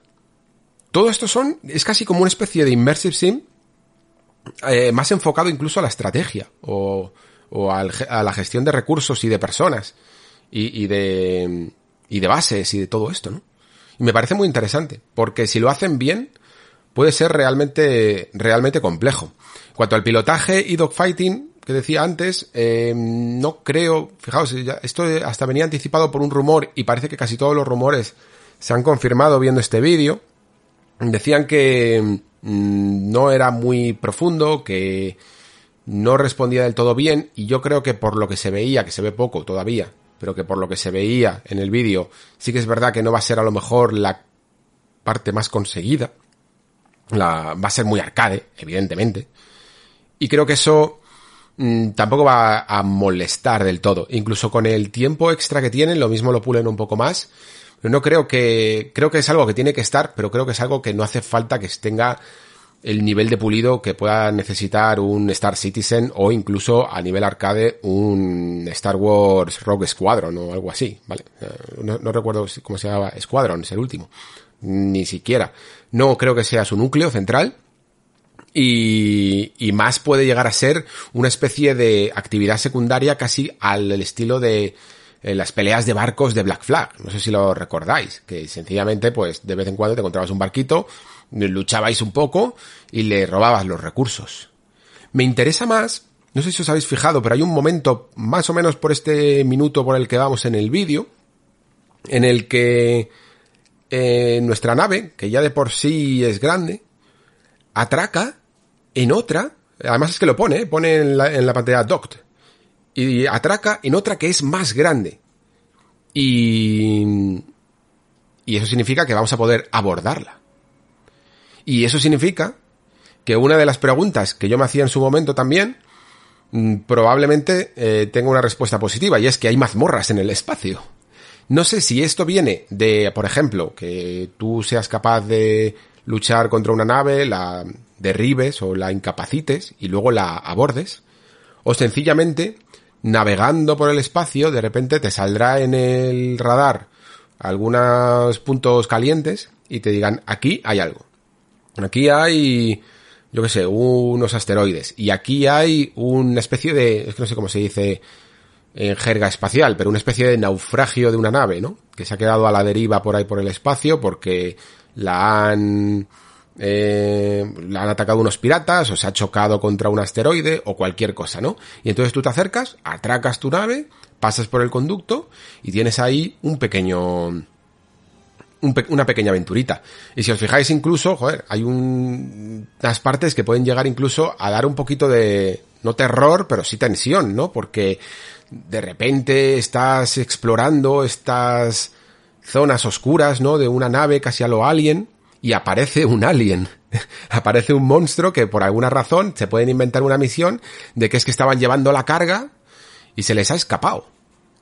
Todo esto son, es casi como una especie de immersive sim eh, más enfocado incluso a la estrategia o, o al, a la gestión de recursos y de personas y, y, de, y de bases y de todo esto, ¿no? Y me parece muy interesante, porque si lo hacen bien, puede ser realmente, realmente complejo. En cuanto al pilotaje y dogfighting, que decía antes, eh, no creo, fijaos, esto hasta venía anticipado por un rumor y parece que casi todos los rumores se han confirmado viendo este vídeo. Decían que Mm, no era muy profundo, que no respondía del todo bien y yo creo que por lo que se veía, que se ve poco todavía, pero que por lo que se veía en el vídeo, sí que es verdad que no va a ser a lo mejor la parte más conseguida. La, va a ser muy arcade, evidentemente. Y creo que eso mmm, tampoco va a molestar del todo. Incluso con el tiempo extra que tienen, lo mismo lo pulen un poco más no creo que, creo que es algo que tiene que estar, pero creo que es algo que no hace falta que tenga el nivel de pulido que pueda necesitar un Star Citizen o incluso a nivel arcade un Star Wars Rogue Squadron o algo así, ¿vale? Eh, no, no recuerdo cómo se llamaba, Squadron es el último. Ni siquiera. No creo que sea su núcleo central, y, y, más puede llegar a ser una especie de actividad secundaria casi al estilo de eh, las peleas de barcos de Black Flag. No sé si lo recordáis, que sencillamente, pues, de vez en cuando te encontrabas un barquito, luchabais un poco y le robabas los recursos. Me interesa más, no sé si os habéis fijado, pero hay un momento, más o menos por este minuto por el que vamos en el vídeo, en el que eh, nuestra nave, que ya de por sí es grande, atraca en otra, además es que lo pone, pone en la, en la pantalla docked, y atraca en otra que es más grande. Y, y eso significa que vamos a poder abordarla. Y eso significa que una de las preguntas que yo me hacía en su momento también, mm, probablemente eh, tenga una respuesta positiva, y es que hay mazmorras en el espacio. No sé si esto viene de, por ejemplo, que tú seas capaz de luchar contra una nave, la derribes o la incapacites y luego la abordes, o sencillamente navegando por el espacio, de repente te saldrá en el radar algunos puntos calientes y te digan, aquí hay algo. Aquí hay, yo qué sé, unos asteroides. Y aquí hay una especie de, es que no sé cómo se dice en jerga espacial, pero una especie de naufragio de una nave, ¿no? Que se ha quedado a la deriva por ahí por el espacio porque la han eh, la han atacado unos piratas o se ha chocado contra un asteroide o cualquier cosa, ¿no? Y entonces tú te acercas, atracas tu nave, pasas por el conducto y tienes ahí un pequeño una pequeña aventurita. Y si os fijáis incluso, joder, hay unas partes que pueden llegar incluso a dar un poquito de, no terror, pero sí tensión, ¿no? Porque de repente estás explorando estas zonas oscuras, ¿no? De una nave casi a lo alien y aparece un alien. aparece un monstruo que por alguna razón se pueden inventar una misión de que es que estaban llevando la carga y se les ha escapado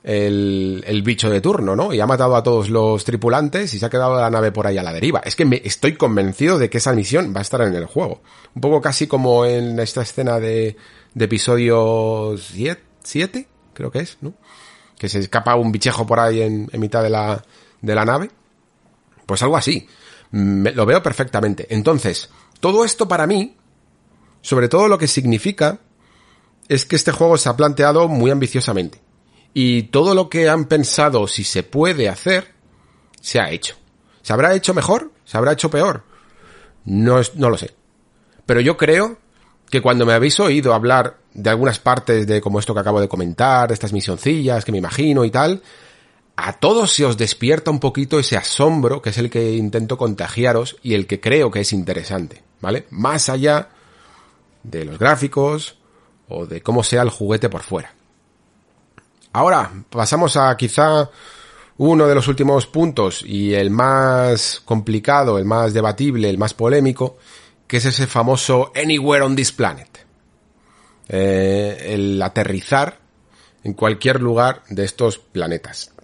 el, el bicho de turno, ¿no? Y ha matado a todos los tripulantes y se ha quedado la nave por ahí a la deriva. Es que me estoy convencido de que esa misión va a estar en el juego. Un poco casi como en esta escena de, de episodio 7, creo que es, ¿no? Que se escapa un bichejo por ahí en, en mitad de la, de la nave. Pues algo así. Me, lo veo perfectamente. Entonces, todo esto para mí, sobre todo lo que significa, es que este juego se ha planteado muy ambiciosamente. Y todo lo que han pensado si se puede hacer, se ha hecho. ¿Se habrá hecho mejor? ¿Se habrá hecho peor? No, no lo sé. Pero yo creo que cuando me habéis oído hablar de algunas partes de como esto que acabo de comentar, estas misioncillas que me imagino y tal, a todos se os despierta un poquito ese asombro que es el que intento contagiaros y el que creo que es interesante, ¿vale? Más allá de los gráficos o de cómo sea el juguete por fuera. Ahora, pasamos a quizá uno de los últimos puntos y el más complicado, el más debatible, el más polémico, que es ese famoso Anywhere on this planet. Eh, el aterrizar en cualquier lugar de estos planetas.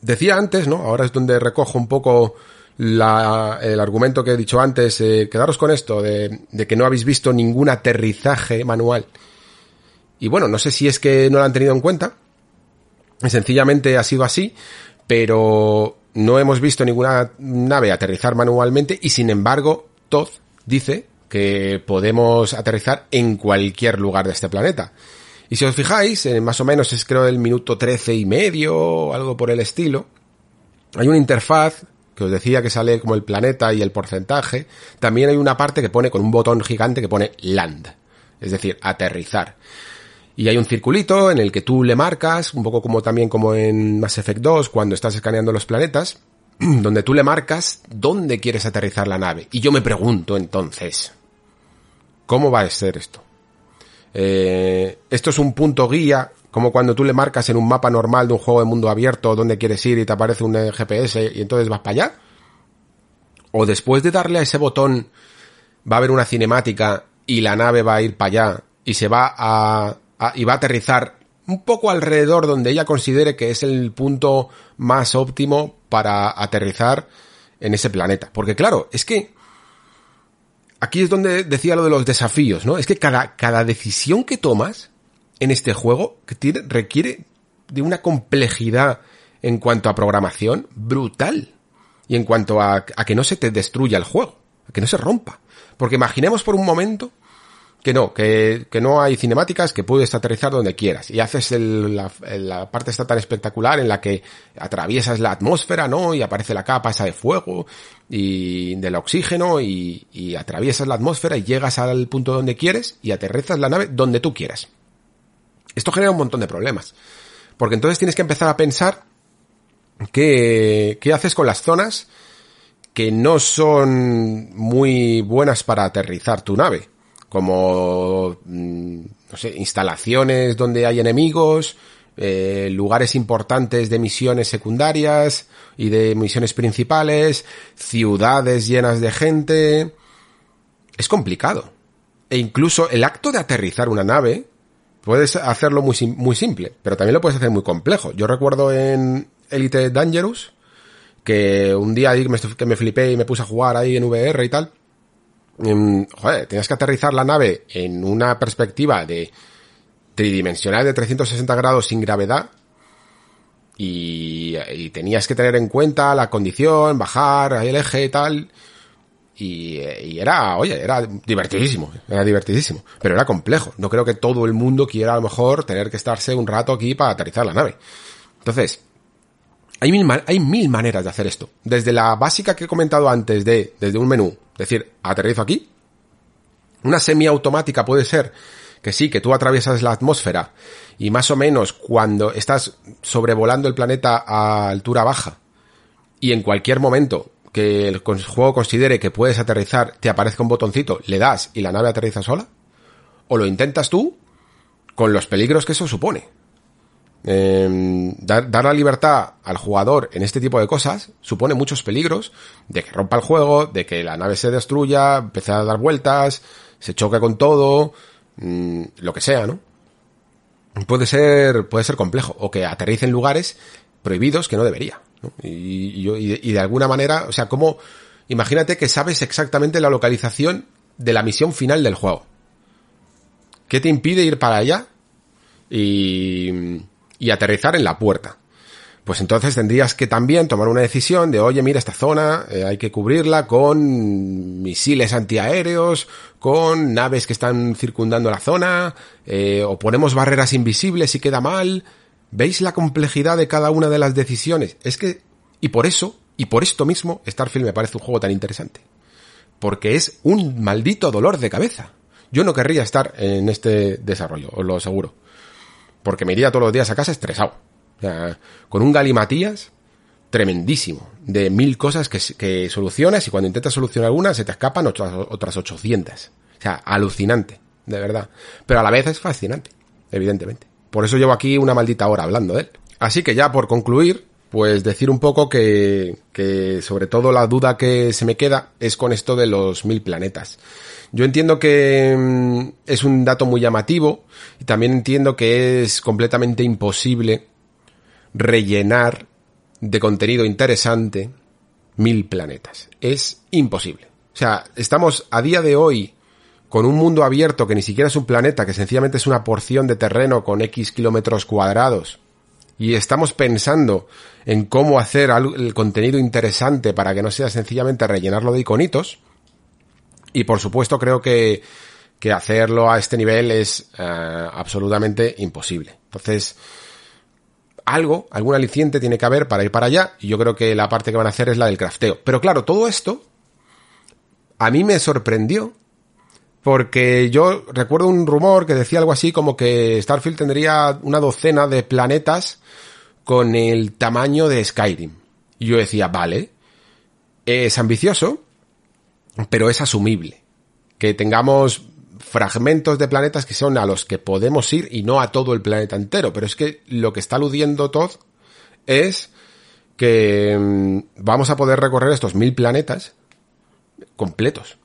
Decía antes, ¿no? Ahora es donde recojo un poco la, el argumento que he dicho antes, eh, quedaros con esto, de, de, que no habéis visto ningún aterrizaje manual. Y bueno, no sé si es que no lo han tenido en cuenta, sencillamente ha sido así, pero no hemos visto ninguna nave aterrizar manualmente y sin embargo, Todd dice que podemos aterrizar en cualquier lugar de este planeta. Y si os fijáis, en más o menos es creo el minuto trece y medio algo por el estilo, hay una interfaz que os decía que sale como el planeta y el porcentaje. También hay una parte que pone con un botón gigante que pone land, es decir, aterrizar. Y hay un circulito en el que tú le marcas, un poco como también como en Mass Effect 2 cuando estás escaneando los planetas, donde tú le marcas dónde quieres aterrizar la nave. Y yo me pregunto entonces, ¿cómo va a ser esto? Eh, esto es un punto guía, como cuando tú le marcas en un mapa normal de un juego de mundo abierto dónde quieres ir y te aparece un GPS y entonces vas para allá. O después de darle a ese botón va a haber una cinemática y la nave va a ir para allá y se va a, a y va a aterrizar un poco alrededor donde ella considere que es el punto más óptimo para aterrizar en ese planeta. Porque claro, es que aquí es donde decía lo de los desafíos, ¿no? Es que cada, cada decisión que tomas en este juego que tiene, requiere de una complejidad en cuanto a programación brutal. Y en cuanto a, a que no se te destruya el juego, a que no se rompa. Porque imaginemos por un momento que no, que, no hay cinemáticas, que puedes aterrizar donde quieras. Y haces el, la, la, parte está tan espectacular en la que atraviesas la atmósfera, ¿no? Y aparece la capa esa de fuego y del oxígeno y, y atraviesas la atmósfera y llegas al punto donde quieres y aterrizas la nave donde tú quieras. Esto genera un montón de problemas. Porque entonces tienes que empezar a pensar qué, qué haces con las zonas que no son muy buenas para aterrizar tu nave como, mm, no sé, instalaciones donde hay enemigos, eh, lugares importantes de misiones secundarias y de misiones principales, ciudades llenas de gente. Es complicado. E incluso el acto de aterrizar una nave, puedes hacerlo muy, muy simple, pero también lo puedes hacer muy complejo. Yo recuerdo en Elite Dangerous, que un día que me flipé y me puse a jugar ahí en VR y tal, joder, tenías que aterrizar la nave en una perspectiva de tridimensional de 360 grados sin gravedad y, y, tenías que tener en cuenta la condición, bajar el eje y tal. Y, y, era, oye, era divertidísimo, era divertidísimo, pero era complejo. No creo que todo el mundo quiera a lo mejor tener que estarse un rato aquí para aterrizar la nave. Entonces, hay mil, hay mil maneras de hacer esto. Desde la básica que he comentado antes de, desde un menú, decir, aterrizo aquí. Una semiautomática puede ser que sí, que tú atraviesas la atmósfera y más o menos cuando estás sobrevolando el planeta a altura baja y en cualquier momento que el juego considere que puedes aterrizar, te aparezca un botoncito, le das y la nave aterriza sola? ¿O lo intentas tú con los peligros que eso supone? Eh, dar, la libertad al jugador en este tipo de cosas supone muchos peligros de que rompa el juego, de que la nave se destruya, empiece a dar vueltas, se choque con todo, mmm, lo que sea, ¿no? Puede ser, puede ser complejo, o que aterrice en lugares prohibidos que no debería. ¿no? Y, y, y, de alguna manera, o sea, como, imagínate que sabes exactamente la localización de la misión final del juego. ¿Qué te impide ir para allá? Y, y aterrizar en la puerta. Pues entonces tendrías que también tomar una decisión de, oye, mira, esta zona eh, hay que cubrirla con misiles antiaéreos, con naves que están circundando la zona, eh, o ponemos barreras invisibles y queda mal. ¿Veis la complejidad de cada una de las decisiones? Es que, y por eso, y por esto mismo, Starfield me parece un juego tan interesante. Porque es un maldito dolor de cabeza. Yo no querría estar en este desarrollo, os lo aseguro porque me iría todos los días a casa estresado. O sea, con un galimatías tremendísimo, de mil cosas que, solucionas y cuando intentas solucionar una se te escapan otras, otras 800. O sea, alucinante, de verdad. Pero a la vez es fascinante, evidentemente. Por eso llevo aquí una maldita hora hablando de él. Así que ya por concluir, pues decir un poco que, que sobre todo la duda que se me queda es con esto de los mil planetas. Yo entiendo que mm, es un dato muy llamativo y también entiendo que es completamente imposible rellenar de contenido interesante mil planetas. Es imposible. O sea, estamos a día de hoy con un mundo abierto que ni siquiera es un planeta, que sencillamente es una porción de terreno con X kilómetros cuadrados. Y estamos pensando en cómo hacer el contenido interesante para que no sea sencillamente rellenarlo de iconitos. Y por supuesto creo que, que hacerlo a este nivel es uh, absolutamente imposible. Entonces, algo, algún aliciente tiene que haber para ir para allá. Y yo creo que la parte que van a hacer es la del crafteo. Pero claro, todo esto a mí me sorprendió. Porque yo recuerdo un rumor que decía algo así como que Starfield tendría una docena de planetas con el tamaño de Skyrim. Y yo decía, vale, es ambicioso, pero es asumible. Que tengamos fragmentos de planetas que son a los que podemos ir y no a todo el planeta entero. Pero es que lo que está aludiendo Todd es que mm, vamos a poder recorrer estos mil planetas completos.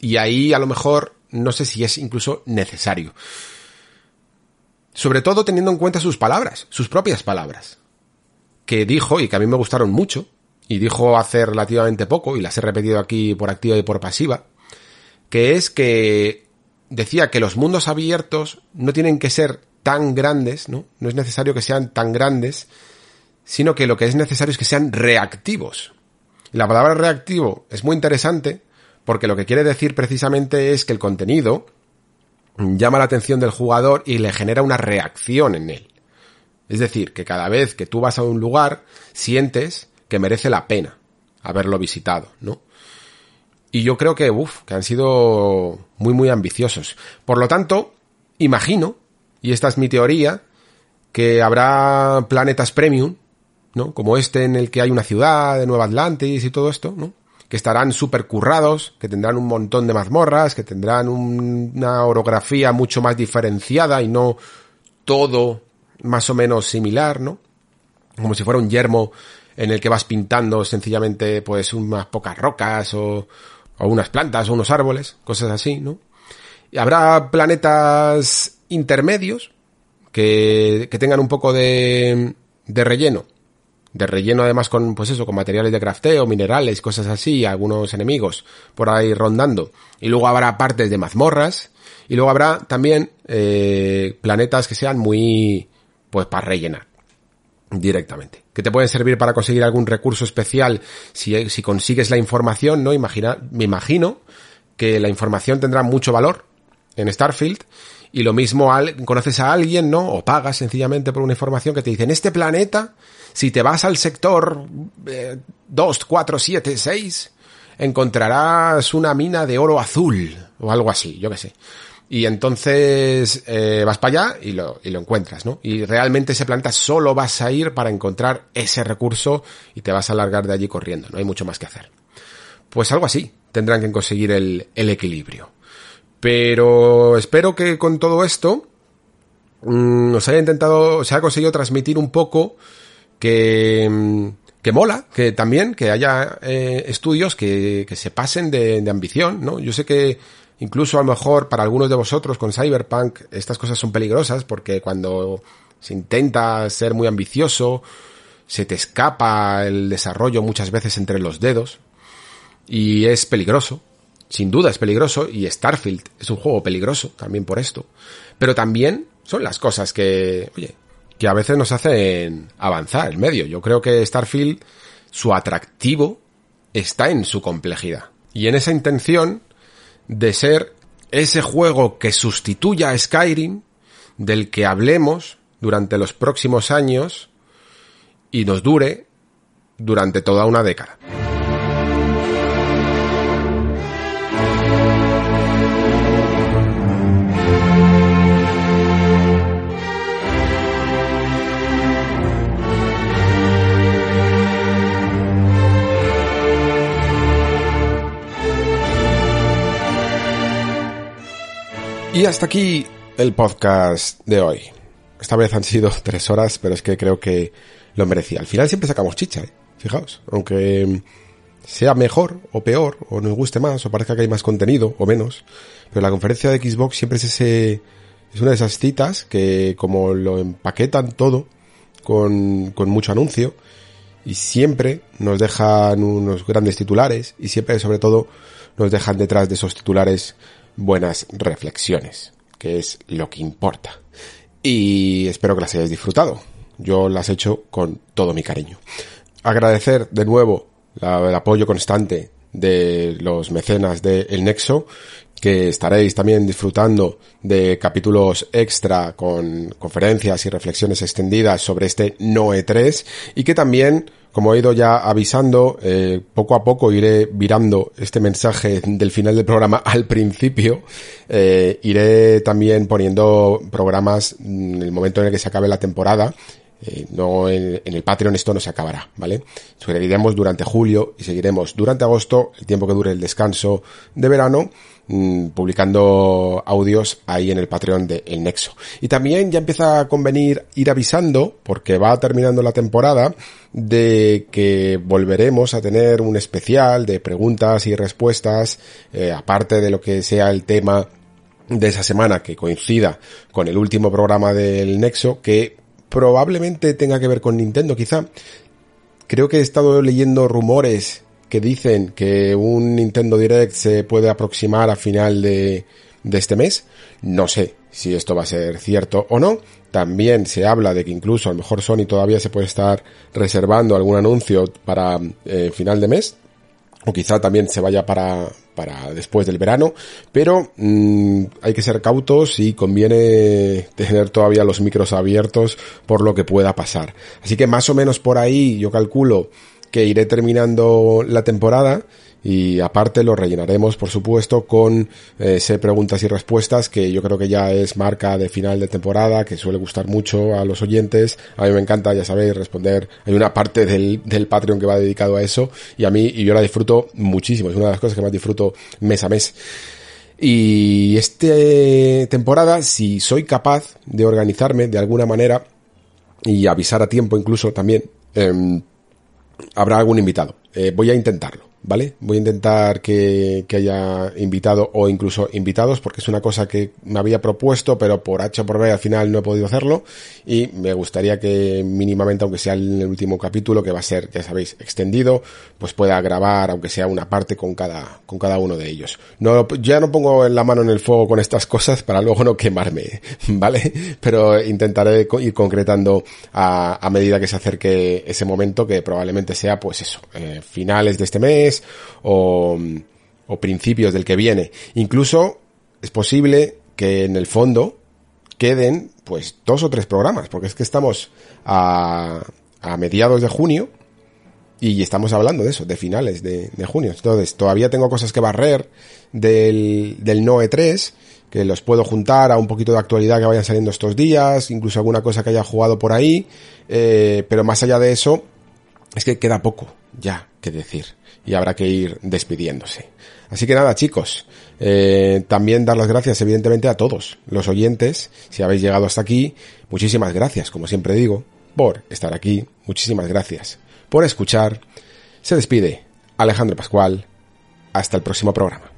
Y ahí a lo mejor no sé si es incluso necesario. Sobre todo teniendo en cuenta sus palabras, sus propias palabras. Que dijo, y que a mí me gustaron mucho, y dijo hace relativamente poco, y las he repetido aquí por activa y por pasiva, que es que decía que los mundos abiertos no tienen que ser tan grandes, ¿no? No es necesario que sean tan grandes, sino que lo que es necesario es que sean reactivos. Y la palabra reactivo es muy interesante porque lo que quiere decir precisamente es que el contenido llama la atención del jugador y le genera una reacción en él. Es decir, que cada vez que tú vas a un lugar, sientes que merece la pena haberlo visitado, ¿no? Y yo creo que, uff, que han sido muy, muy ambiciosos. Por lo tanto, imagino, y esta es mi teoría, que habrá planetas premium, ¿no? Como este en el que hay una ciudad de Nueva Atlantis y todo esto, ¿no? Que estarán súper currados, que tendrán un montón de mazmorras, que tendrán un, una orografía mucho más diferenciada y no todo más o menos similar, ¿no? Como si fuera un yermo en el que vas pintando sencillamente pues unas pocas rocas o, o unas plantas o unos árboles, cosas así, ¿no? Y habrá planetas intermedios que, que tengan un poco de, de relleno. De relleno además con, pues eso, con materiales de crafteo, minerales, cosas así, algunos enemigos por ahí rondando. Y luego habrá partes de mazmorras. Y luego habrá también eh, planetas que sean muy, pues para rellenar directamente. Que te pueden servir para conseguir algún recurso especial si, si consigues la información, ¿no? Imagina, me imagino que la información tendrá mucho valor en Starfield y lo mismo al, conoces a alguien, ¿no? O pagas sencillamente por una información que te dice, en este planeta, si te vas al sector eh, 2, 4, 7, 6, encontrarás una mina de oro azul o algo así, yo qué sé. Y entonces eh, vas para allá y lo, y lo encuentras, ¿no? Y realmente ese planeta solo vas a ir para encontrar ese recurso y te vas a largar de allí corriendo, no hay mucho más que hacer. Pues algo así, tendrán que conseguir el, el equilibrio. Pero espero que con todo esto mm, os haya intentado, se haya conseguido transmitir un poco que, mm, que mola, que también, que haya eh, estudios que, que se pasen de, de ambición, ¿no? Yo sé que Incluso a lo mejor para algunos de vosotros con Cyberpunk estas cosas son peligrosas porque cuando se intenta ser muy ambicioso, se te escapa el desarrollo muchas veces entre los dedos y es peligroso. Sin duda es peligroso y Starfield es un juego peligroso también por esto. Pero también son las cosas que, oye, que a veces nos hacen avanzar el medio. Yo creo que Starfield, su atractivo está en su complejidad. Y en esa intención de ser ese juego que sustituya a Skyrim, del que hablemos durante los próximos años y nos dure durante toda una década. Y hasta aquí el podcast de hoy. Esta vez han sido tres horas, pero es que creo que lo merecía. Al final siempre sacamos chicha, ¿eh? Fijaos, aunque sea mejor o peor, o nos guste más, o parezca que hay más contenido o menos, pero la conferencia de Xbox siempre es ese, es una de esas citas que como lo empaquetan todo con, con mucho anuncio, y siempre nos dejan unos grandes titulares, y siempre sobre todo nos dejan detrás de esos titulares buenas reflexiones, que es lo que importa. Y espero que las hayáis disfrutado. Yo las he hecho con todo mi cariño. Agradecer de nuevo el apoyo constante de los mecenas de El Nexo, que estaréis también disfrutando de capítulos extra con conferencias y reflexiones extendidas sobre este Noe 3 y que también como he ido ya avisando, eh, poco a poco iré virando este mensaje del final del programa al principio. Eh, iré también poniendo programas en el momento en el que se acabe la temporada. Eh, no en, en, el Patreon esto no se acabará, ¿vale? Seguiremos durante julio y seguiremos durante agosto, el tiempo que dure el descanso de verano Mm, publicando audios ahí en el Patreon de El Nexo. Y también ya empieza a convenir ir avisando, porque va terminando la temporada, de que volveremos a tener un especial de preguntas y respuestas, eh, aparte de lo que sea el tema de esa semana que coincida con el último programa del Nexo, que probablemente tenga que ver con Nintendo quizá. Creo que he estado leyendo rumores que dicen que un Nintendo Direct se puede aproximar a final de, de este mes. No sé si esto va a ser cierto o no. También se habla de que incluso a lo mejor Sony todavía se puede estar reservando algún anuncio para eh, final de mes. O quizá también se vaya para, para después del verano. Pero mmm, hay que ser cautos y conviene tener todavía los micros abiertos por lo que pueda pasar. Así que más o menos por ahí yo calculo que iré terminando la temporada y aparte lo rellenaremos por supuesto con eh, preguntas y respuestas que yo creo que ya es marca de final de temporada que suele gustar mucho a los oyentes. A mí me encanta ya sabéis responder. Hay una parte del, del Patreon que va dedicado a eso y a mí y yo la disfruto muchísimo. Es una de las cosas que más disfruto mes a mes. Y esta temporada si soy capaz de organizarme de alguna manera y avisar a tiempo incluso también eh, habrá algún invitado. Eh, voy a intentarlo. ¿Vale? Voy a intentar que, que, haya invitado o incluso invitados porque es una cosa que me había propuesto pero por H o por B al final no he podido hacerlo. Y me gustaría que mínimamente aunque sea en el último capítulo que va a ser ya sabéis extendido pues pueda grabar aunque sea una parte con cada con cada uno de ellos. No ya no pongo la mano en el fuego con estas cosas para luego no quemarme vale pero intentaré ir concretando a, a medida que se acerque ese momento que probablemente sea pues eso eh, finales de este o, principios del que viene. Incluso es posible que en el fondo queden pues dos o tres programas, porque es que estamos a, mediados de junio Y estamos hablando de eso, de finales de, de junio. Entonces, todavía tengo cosas que barrer del, del NOE 3, que los puedo juntar a un poquito de actualidad que vayan saliendo estos días, incluso alguna cosa que haya jugado por ahí, eh, pero más allá de eso, es que queda poco ya que decir y habrá que ir despidiéndose. Así que nada, chicos, eh, también dar las gracias evidentemente a todos los oyentes, si habéis llegado hasta aquí, muchísimas gracias, como siempre digo, por estar aquí, muchísimas gracias por escuchar. Se despide Alejandro Pascual, hasta el próximo programa.